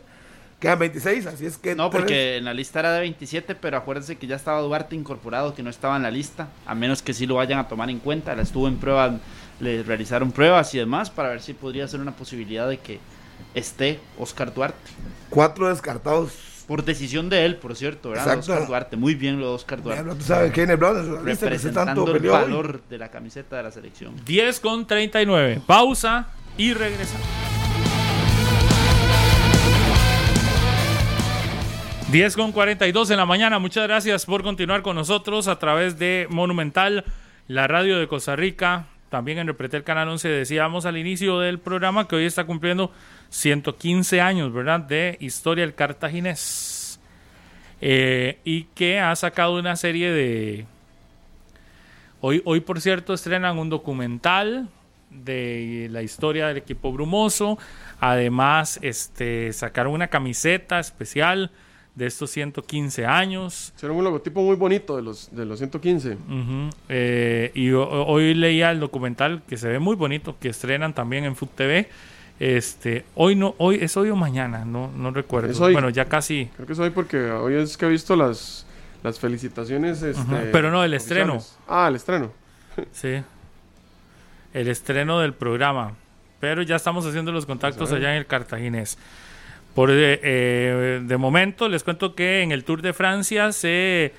quedan 26, así es que... No, tres- porque en la lista era de 27, pero acuérdense que ya estaba Duarte incorporado, que no estaba en la lista, a menos que sí lo vayan a tomar en cuenta. La estuvo en prueba, le realizaron pruebas y demás para ver si podría ser una posibilidad de que esté Oscar Duarte. Cuatro descartados. Por decisión de él, por cierto, ¿verdad? Exacto. Oscar Duarte, muy bien lo de Oscar Duarte. Tú sabes, Brown es se Representando tanto el hoy. valor de la camiseta de la selección. 10 con 39. Pausa y regresamos. 10 con 42 en la mañana. Muchas gracias por continuar con nosotros a través de Monumental, la radio de Costa Rica. También en Repretel Canal 11 decíamos al inicio del programa que hoy está cumpliendo 115 años, ¿verdad? De historia del cartaginés. Eh, y que ha sacado una serie de... Hoy, hoy, por cierto, estrenan un documental de la historia del equipo brumoso. Además, este, sacaron una camiseta especial de estos 115 años. Hicieron un logotipo muy bonito de los, de los 115. Ujú, eh, y ho- hoy leía el documental que se ve muy bonito, que estrenan también en Food TV. Este, hoy no, hoy es hoy o mañana, no, no recuerdo. Es hoy. Bueno, ya casi. Creo que es hoy porque hoy es que he visto las, las felicitaciones. Este, pero no, el estreno. Ah, el estreno. Sí. El estreno del programa. Pero ya estamos haciendo los contactos ver. allá en el Cartaginés. Por, eh, eh, de momento les cuento que en el Tour de Francia se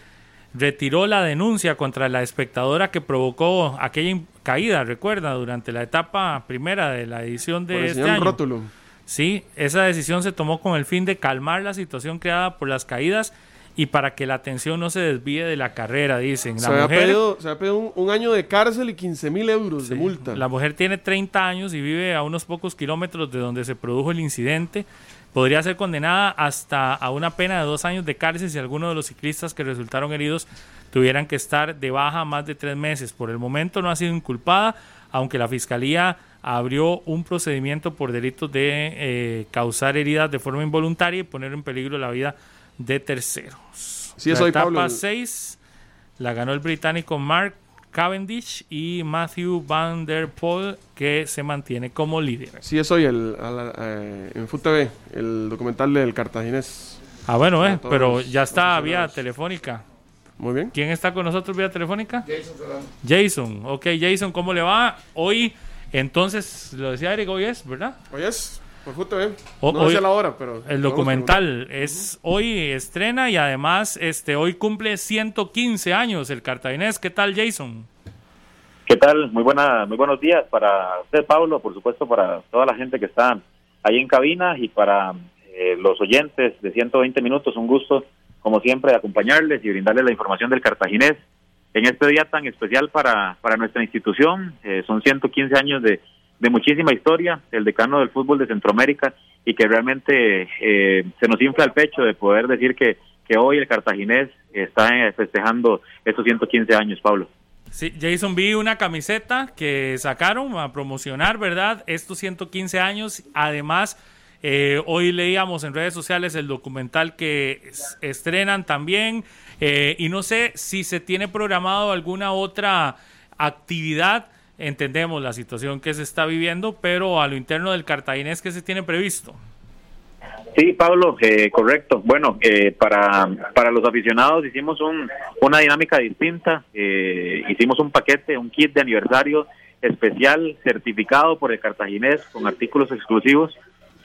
retiró la denuncia contra la espectadora que provocó aquella caída, recuerda, durante la etapa primera de la edición Por de este enseñar un año. rótulo. Sí, esa decisión se tomó con el fin de calmar la situación creada por las caídas y para que la atención no se desvíe de la carrera, dicen. Se La había mujer, pedido, se había pedido un, un año de cárcel y 15 mil euros de multa. La mujer tiene 30 años y vive a unos pocos kilómetros de donde se produjo el incidente. Podría ser condenada hasta a una pena de dos años de cárcel si alguno de los ciclistas que resultaron heridos tuvieran que estar de baja más de tres meses. Por el momento no ha sido inculpada, aunque la fiscalía abrió un procedimiento por delitos de eh, causar heridas de forma involuntaria y poner en peligro la vida de terceros. Sí, la etapa Pablo. 6 la ganó el británico Mark Cavendish y Matthew Van Der Poel, que se mantiene como líder. Sí, es hoy el, la- eh, en Food TV, el documental del cartaginés. Ah, bueno, eh, pero ya está vía telefónica. Muy bien. ¿Quién está con nosotros vía telefónica? Jason Solano. Jason. Ok, Jason, ¿cómo le va? Hoy, entonces, lo decía Eric, hoy es, ¿verdad? Hoy es, por Food TV. O- no hoy- sé la hora, pero... El documental es hoy estrena y además este hoy cumple 115 años el cartaginés. ¿Qué tal, Jason? ¿Qué tal? Muy buena, muy buenos días para usted, Pablo, por supuesto para toda la gente que está ahí en cabina y para eh, los oyentes de 120 minutos. Un gusto, como siempre, acompañarles y brindarles la información del Cartaginés en este día tan especial para, para nuestra institución. Eh, son 115 años de, de muchísima historia, el decano del fútbol de Centroamérica y que realmente eh, se nos infla el pecho de poder decir que, que hoy el Cartaginés está eh, festejando estos 115 años, Pablo. Sí, Jason, vi una camiseta que sacaron a promocionar, ¿verdad? Estos 115 años. Además, eh, hoy leíamos en redes sociales el documental que es- estrenan también. y no sé si se tiene programado alguna otra actividad. Entendemos la situación que se está viviendo, pero a lo interno del cartaginés, ¿qué se tiene previsto? Sí, Pablo, eh, correcto. Bueno, eh, para, para los aficionados hicimos un, una dinámica distinta. Eh, hicimos un paquete, un kit de aniversario especial certificado por el cartaginés con artículos exclusivos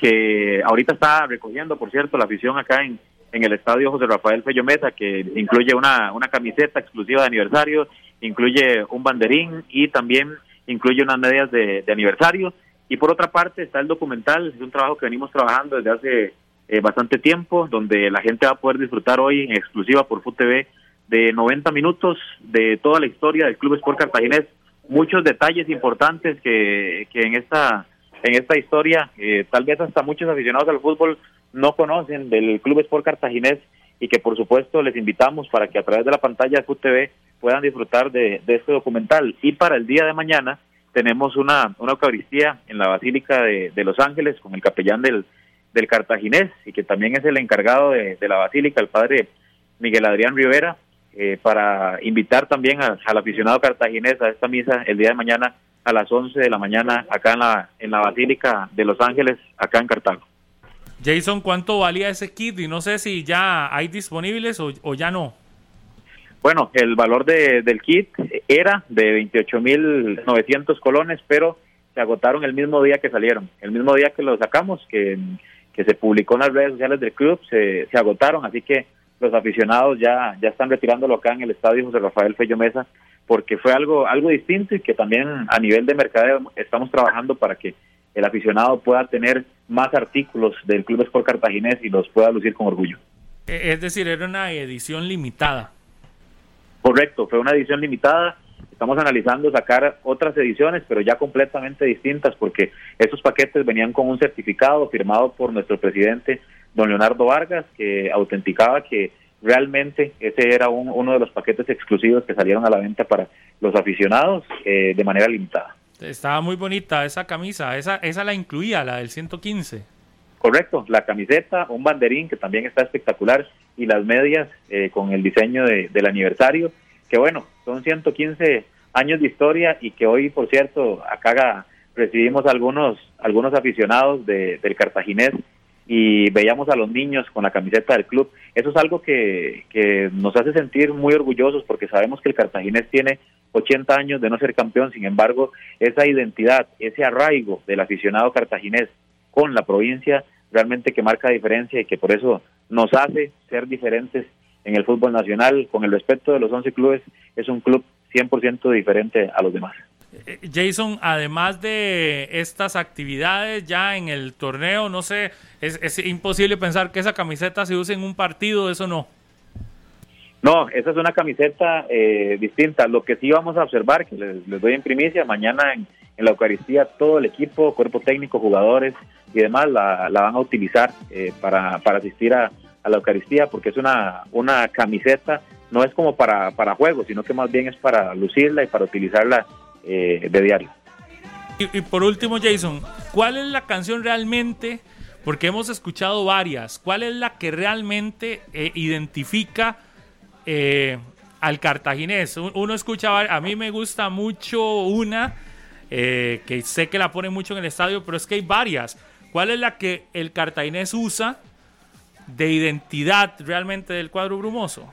que ahorita está recogiendo, por cierto, la afición acá en, en el estadio José Rafael Fello Mesa, que incluye una, una camiseta exclusiva de aniversario, incluye un banderín y también incluye unas medias de, de aniversario. Y por otra parte está el documental, es un trabajo que venimos trabajando desde hace eh, bastante tiempo, donde la gente va a poder disfrutar hoy en exclusiva por FUT TV de 90 minutos de toda la historia del Club Sport Cartaginés, muchos detalles importantes que, que en esta en esta historia eh, tal vez hasta muchos aficionados al fútbol no conocen del Club Sport Cartaginés y que por supuesto les invitamos para que a través de la pantalla de FUT TV puedan disfrutar de, este documental. Y para el día de mañana tenemos una, una Eucaristía en la Basílica de, de Los Ángeles con el capellán del, del Cartaginés y que también es el encargado de, de la Basílica, el padre Miguel Adrián Rivera, eh, para invitar también al aficionado cartaginés a esta misa el día de mañana a las 11 de la mañana acá en la, en la Basílica de Los Ángeles, acá en Cartago. Jason, ¿cuánto valía ese kit? Y no sé si ya hay disponibles o, ya no. Bueno, el valor de, del kit era de 28.900 colones, pero se agotaron el mismo día que salieron. El mismo día que lo sacamos, que, que se publicó en las redes sociales del club, se, se agotaron. Así que los aficionados ya, ya están retirándolo acá en el estadio José Rafael Fello Mesa, porque fue algo, algo distinto y que también a nivel de mercadeo estamos trabajando para que el aficionado pueda tener más artículos del Club Sport Cartaginés y los pueda lucir con orgullo. E- Es decir, era una edición limitada. Correcto, fue una edición limitada. Estamos analizando sacar otras ediciones, pero ya completamente distintas, porque estos paquetes venían con un certificado firmado por nuestro presidente, don Leonardo Vargas, que autenticaba que realmente ese era un- uno de los paquetes exclusivos que salieron a la venta para los aficionados eh, de manera limitada. Estaba muy bonita esa camisa. Esa, esa la incluía, la del 115. Correcto, la camiseta, un banderín que también está espectacular y las medias eh, con el diseño de- del aniversario, que bueno, son 115 años de historia y que hoy, por cierto, acá recibimos algunos algunos aficionados de- del cartaginés y veíamos a los niños con la camiseta del club. Eso es algo que, que nos hace sentir muy orgullosos porque sabemos que el cartaginés tiene 80 años de no ser campeón, sin embargo, esa identidad, ese arraigo del aficionado cartaginés con la provincia realmente que marca diferencia y que por eso nos hace ser diferentes en el fútbol nacional. Con el respeto de los 11 clubes, es un club 100% diferente a los demás. Eh, Jason, además de estas actividades ya en el torneo, no sé, es, es imposible pensar que esa camiseta se use en un partido, eso no. No, esa es una camiseta eh, distinta. Lo que sí vamos a observar, que les, doy en primicia, mañana en, la Eucaristía todo el equipo, cuerpo técnico, jugadores y demás la, van a utilizar eh, para, para asistir a, a la Eucaristía porque es una, una camiseta, no es como para, para juego, sino que más bien es para lucirla y para utilizarla eh, de diario. Y, y por último, Jason, ¿cuál es la canción realmente? Porque hemos escuchado varias. ¿Cuál es la que realmente eh, identifica eh, al cartaginés? Un- Uno escucha, a mí me gusta mucho una eh, que sé que la ponen mucho en el estadio, pero es que hay varias. ¿Cuál es la que el cartaginés usa de identidad realmente del cuadro brumoso?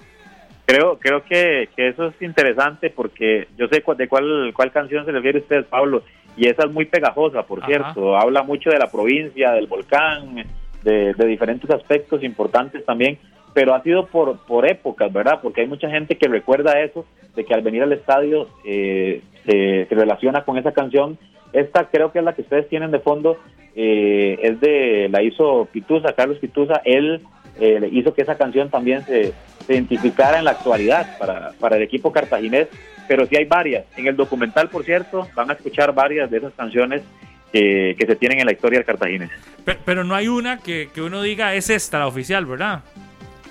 Creo, creo que, que eso es interesante porque yo sé de cuál, cuál canción se refiere usted, Pablo, y esa es muy pegajosa, por Ajá. cierto. Habla mucho de la provincia, del volcán, de, de diferentes aspectos importantes también, pero ha sido por, por épocas, ¿verdad? Porque hay mucha gente que recuerda eso, de que al venir al estadio eh, se, se relaciona con esa canción. Esta creo que es la que ustedes tienen de fondo, eh, es de, la hizo Pituza, Carlos Pituza, él eh, hizo que esa canción también se, se identificara en la actualidad para, para el equipo cartaginés, pero sí hay varias. En el documental, por cierto, van a escuchar varias de esas canciones que, que se tienen en la historia del cartaginés. Pe- Pero no hay una que, que uno diga es esta la oficial, ¿verdad?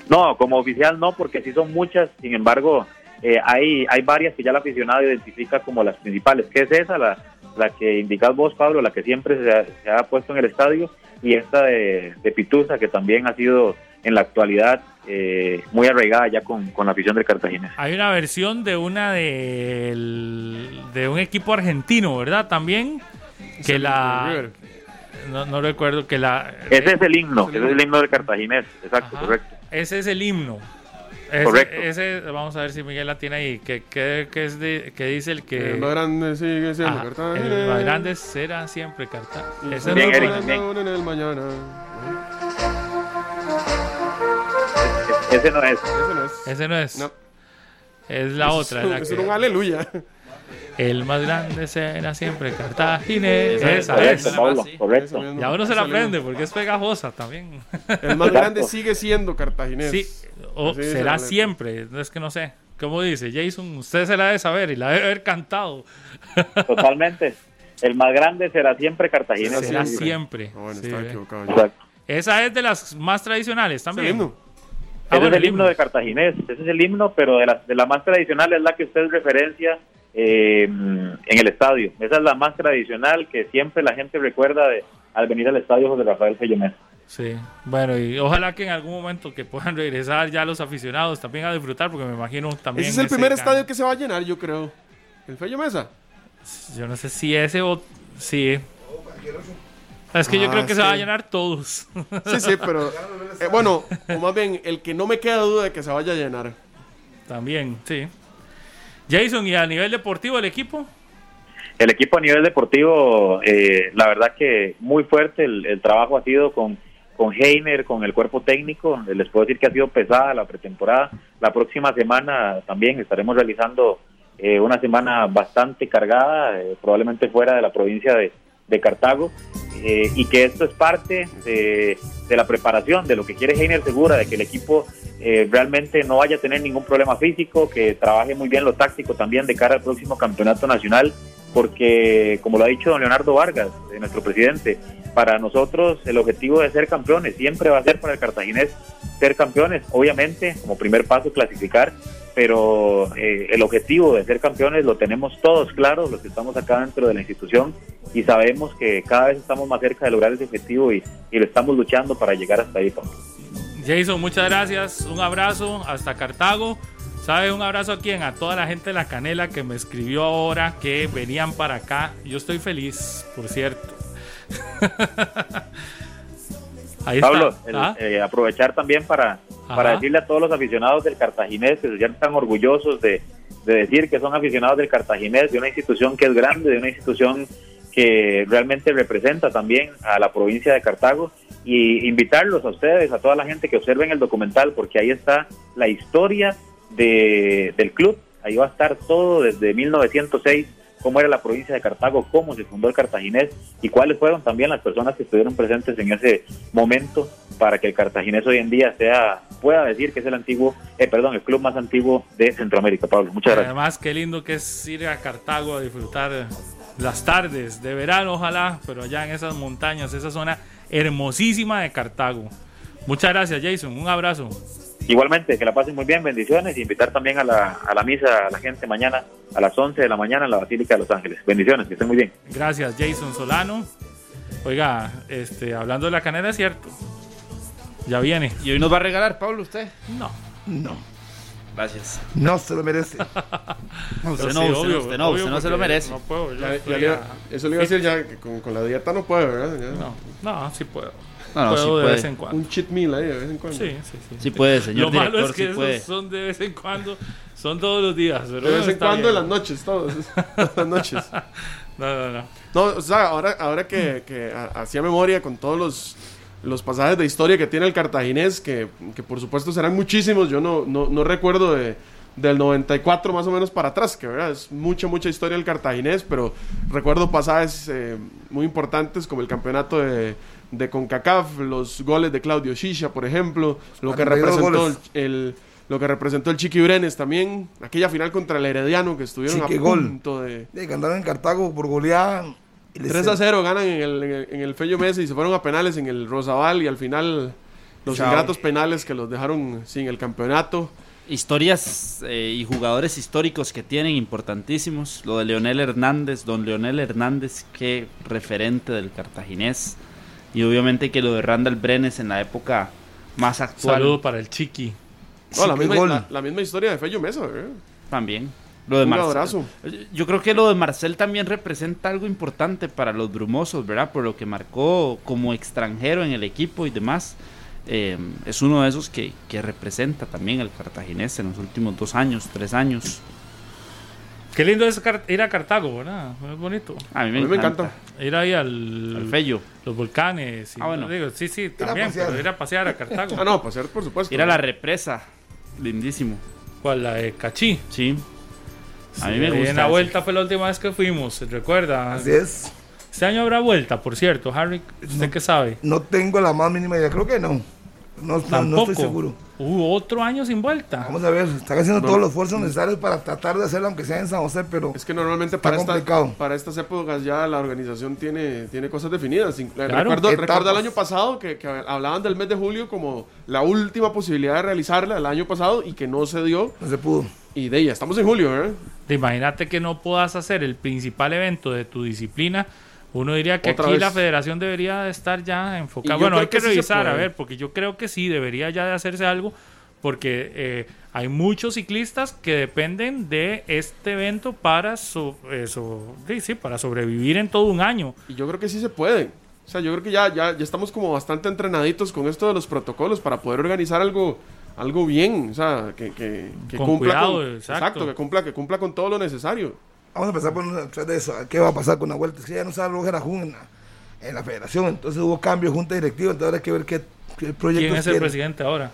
No, como oficial no, porque sí son muchas, sin embargo, eh, hay, hay varias que ya el aficionado identifica como las principales, que es esa, la, la que indicas vos, Pablo, la que siempre se ha, se ha puesto en el estadio, y esta de, de Pituza, que también ha sido en la actualidad eh, muy arraigada ya con, con la afición del cartaginés. Hay una versión de una del- de un equipo argentino, ¿verdad? También que la no, no recuerdo que la Ese es el himno, ese es el himno del cartaginés, exacto, Ajá. correcto. Ese es el himno. Ese, Correcto. ese- vamos a ver si Miguel la tiene ahí. Que, que, que es de, que dice el que El más grande sigue siendo Ajá, Cartagena. el más grande será siempre Cartagena. Ese es Bien, bien. aún en el mañana. Ese no es. Ese no es. Ese no es. No. Es la otra. Es, la es que- un aleluya. El más grande será siempre Cartaginés. Esa Esa es. es. Correcto, Pablo, sí. correcto. Eso mismo. Ya uno se la aprende porque es pegajosa también. El más grande sigue siendo cartaginés. Sí, o será siempre, no es que no sé. ¿Cómo dice Jason? Usted se la debe saber y la debe haber cantado. Totalmente. El más grande será siempre cartaginés. Será siempre. siempre. Ah, bueno, Sí, estaba equivocado. yo. Esa es de las más tradicionales también. himno. Ah, Ese bueno, es el himno de Cartaginés, ese es el himno, pero de la, de la más tradicional es la que usted referencia eh, en el estadio. Esa es la más tradicional que siempre la gente recuerda de, al venir al estadio José Rafael Fellomés. Sí, bueno, y ojalá que en algún momento que puedan regresar ya los aficionados también a disfrutar, porque me imagino también. Ese es el ese primer can- estadio que se va a llenar, yo creo. El Fello Mesa. Yo no sé si ese o. Sí. Es que yo Ah, creo que se va a llenar todos. Sí, sí, pero. eh, bueno, o más bien, el que no me queda duda de que se vaya a llenar. también, sí. Jason, ¿y a nivel deportivo el equipo? El equipo a nivel deportivo, eh, la verdad que muy fuerte, el, trabajo ha sido con, con Heiner, con el cuerpo técnico, les puedo decir que ha sido pesada la pretemporada. La próxima semana también estaremos realizando eh, una semana bastante cargada, eh, probablemente fuera de la provincia de, de Cartago. eh, y que esto es parte de, de la preparación, de lo que quiere Heiner Segura, de que el equipo eh, realmente no vaya a tener ningún problema físico, que trabaje muy bien lo táctico también de cara al próximo campeonato nacional, porque como lo ha dicho don Leonardo Vargas, eh, nuestro presidente, para nosotros el objetivo de ser campeones siempre va a ser para el cartaginés ser campeones, obviamente como primer paso clasificar, pero eh, el objetivo de ser campeones lo tenemos todos claros, los que estamos acá dentro de la institución y sabemos que cada vez estamos más cerca de lograr ese objetivo y, y lo estamos luchando para llegar hasta ahí. Pablo. Jason, muchas gracias. Un abrazo hasta Cartago. ¿Sabe? Un abrazo a quién? A toda la gente de la canela que me escribió ahora que venían para acá. Yo estoy feliz, por cierto. Ahí Pablo, el- ¿Ah? eh, aprovechar también para, para decirle a todos los aficionados del Cartaginés que se sientan orgullosos de, de decir que son aficionados del Cartaginés, de una institución que es grande, de una institución que realmente representa también a la provincia de Cartago y invitarlos a ustedes, a toda la gente que observen el documental, porque ahí está la historia de, del club, ahí va a estar todo desde 1906, cómo era la provincia de Cartago, cómo se fundó el Cartaginés y cuáles fueron también las personas que estuvieron presentes en ese momento para que el Cartaginés hoy en día sea pueda decir que es el antiguo, eh, perdón, el club más antiguo de Centroamérica, Pablo. Muchas gracias. Además, qué lindo que es ir a Cartago a disfrutar las tardes de verano, ojalá, pero allá en esas montañas, esa zona hermosísima de Cartago. Muchas gracias, Jason. Un abrazo. Igualmente, que la pasen muy bien, bendiciones y invitar también a la, a la misa a la gente mañana a las 11 de la mañana en la Basílica de Los Ángeles. Bendiciones, que estén muy bien. Gracias, Jason Solano. Oiga, este, hablando de la canela, es cierto. Ya viene. ¿Y hoy nos va a regalar, Pablo, usted? No. No, Gracias. no se lo merece. No, usted Pero no, sí, usted, no, usted no, obvio, usted no se lo merece. No puedo. Ya- ya eso le iba a decir ya que con, con la dieta no puede, ¿verdad? Ya. No, no, sí puedo. No, no, puedo sí de puede. vez en cuando. Un cheat meal ahí de vez en cuando. Sí, sí, sí. Sí puede, señor Lo malo es que sí esos puede. son de vez en cuando, son todos los días. pero De vez en cuando en las noches, todos. Todas las noches. No, no, no. No, o sea, ahora, ahora que, que ha- hacía memoria con todos los, los pasajes de historia que tiene el cartaginés, que, que por supuesto serán muchísimos, yo no, no, no recuerdo de, del 94 más o menos para atrás, que verdad es mucha, mucha historia del cartaginés, pero recuerdo pasajes eh, muy importantes como el campeonato de, de CONCACAF, los goles de Claudio Shisha, por ejemplo, lo que 42 representó el, el- lo que representó el Chiqui Brenes también, aquella final contra el Herediano que estuvieron Chiqui a gol. punto de... De que andaron en Cartago por goleada. Y les- 3 a 0 ganan en el, en el, en el Fello Mesa y se fueron a penales en el Rosabal y al final los Chao. ingratos penales que los dejaron sin el campeonato. Historias eh, y jugadores históricos que tienen importantísimos. Lo de Leonel Hernández, don Leonel Hernández, qué referente del cartaginés. Y obviamente que lo de Randall Brenes en la época más actual Saludo para el Chiqui. No, la, misma, la misma historia de Fello Mesa. ¿eh? también. Lo de Un Marcel. abrazo. Yo creo que lo de Marcel también representa algo importante para los brumosos, ¿verdad? Por lo que marcó como extranjero en el equipo y demás. Eh, es uno de esos que, que representa también el cartaginés en los últimos dos años, tres años. Qué lindo es ir a Cartago, ¿verdad? Es bonito. A mí me, A mí me encanta. encanta. Ir ahí al, Al Fello. los volcanes. y- Ah, bueno. digo, sí, sí, también, pasear. pero ir a pasear a Cartago. Ah, no, pasear por supuesto. Ir a la represa. Lindísimo. ¿Cuál? La de Cachí. Sí. A mí Sí, me gusta. En la vuelta fue la última vez que fuimos, ¿se ¿recuerda? Así es. Este año habrá vuelta, por cierto, Harry. ¿Usted qué sabe? No tengo la más mínima idea. Creo que no. No, no, Tampoco. no estoy seguro. Hubo otro año sin vuelta. Vamos a ver. Están haciendo todos los esfuerzos necesarios para tratar de hacerlo, aunque sea en San José, pero Es que normalmente para, esta, para estas épocas ya la organización tiene, tiene cosas definidas. Inc- Claro. recuerdo el año pasado que, que hablaban del mes de julio como la última posibilidad de realizarla el año pasado y que no se dio. no se pudo. Y de ella, estamos en julio, ¿eh? Te Imagínate que no puedas hacer el principal evento de tu disciplina. Uno diría que Otra aquí vez. la federación debería de estar ya enfocada. Bueno, hay que, que sí se revisar, a ver, porque yo creo que sí, debería ya de hacerse algo, porque eh, hay muchos ciclistas que dependen de este evento para, so- eh, so- sí, sí, para sobrevivir en todo un año. Y yo creo que sí se puede. O sea, yo creo que ya, ya, ya estamos como bastante entrenaditos con esto de los protocolos para poder organizar algo, algo bien. O sea, que, que, que Con cumpla cuidado, con, exacto. que cumpla, que cumpla con todo lo necesario. Vamos a empezar por de eso. ¿Qué va a pasar con la vuelta? Es que ya no sabe Roger Ajun en la, en la federación. Entonces hubo cambio, junta directiva. Entonces ahora hay que ver qué, qué proyectos ¿Quién es el presidente ahora?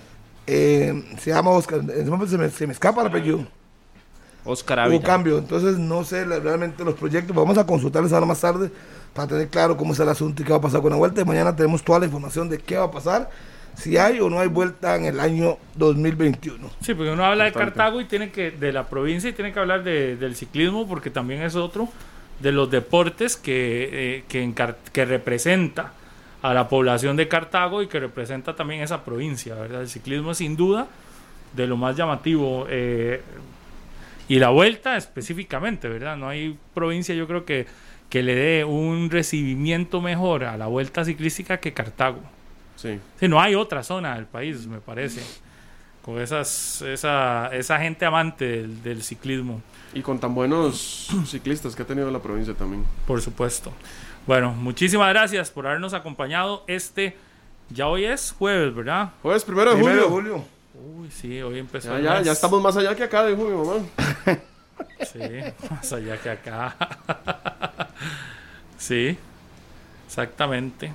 Eh, se llama Oscar. En ese momento se me, se me escapa el apellido. Oscar Hubo Ávila. cambio. Entonces no sé la- realmente los proyectos. Vamos a consultarles ahora más tarde para tener claro cómo está el asunto y qué va a pasar con la vuelta. Y mañana tenemos toda la información de qué va a pasar, si hay o no hay vuelta en el año 2021. Sí, porque uno habla de. Cartago y tiene que, de la provincia y tiene que hablar de- del ciclismo porque también es otro de los deportes que, eh, que, en Car- que representa a la población de Cartago y que representa también esa provincia, ¿verdad? El ciclismo es sin duda de lo más llamativo eh, y la vuelta específicamente, ¿verdad? No hay provincia yo creo que, que le dé un recibimiento mejor a la vuelta ciclística que Cartago. Sí. Sí, no hay otra zona del país, me parece, con esas, esa, esa gente amante del, del ciclismo, Y con tan buenos ciclistas que ha tenido la provincia también. por supuesto. Bueno, muchísimas gracias por habernos acompañado este, ya hoy es jueves, ¿verdad? Jueves primero de Primero julio. de julio. Uy, sí, hoy empezó Ya, ya, ya estamos más allá que acá, dijo mi mamá. Sí, más allá que acá. sí, exactamente.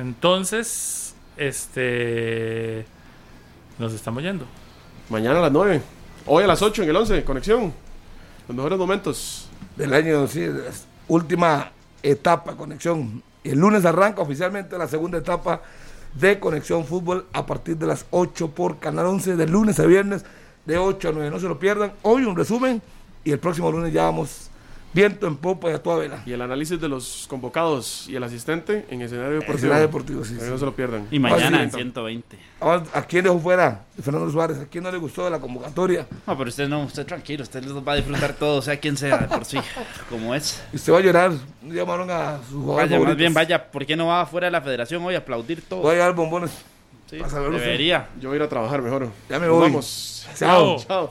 Entonces, este, nos estamos yendo. Mañana a las 9. Hoy a las 8 en el 11, conexión. Los mejores momentos. del año, sí, última etapa, conexión. El lunes arranca oficialmente la segunda etapa de Conexión Fútbol a partir de las 8 por Canal 11, de lunes a viernes, de 8 a 9. No se lo pierdan. Hoy un resumen y el próximo lunes ya vamos viento en popa y a toda vela. Y el análisis de los convocados y el asistente en escenario deportivo. Escenario deportivo, sí, sí. No se lo pierdan. Y mañana sí. en 120. Ahora, ¿A quién dejó fuera? Fernando Suárez. ¿A quién no le gustó de la convocatoria? No, pero usted no, usted tranquilo, usted los va a disfrutar todo, sea quien sea, de por sí, como es. Y usted va a llorar. Llamaron a su jugador Vaya, más bien, vaya, ¿por qué no va afuera de la federación hoy a aplaudir todo? Voy a llevar bombones. Sí, debería. Yo voy a ir a trabajar mejor. Ya me Nos voy. Vamos. Chao. Chao.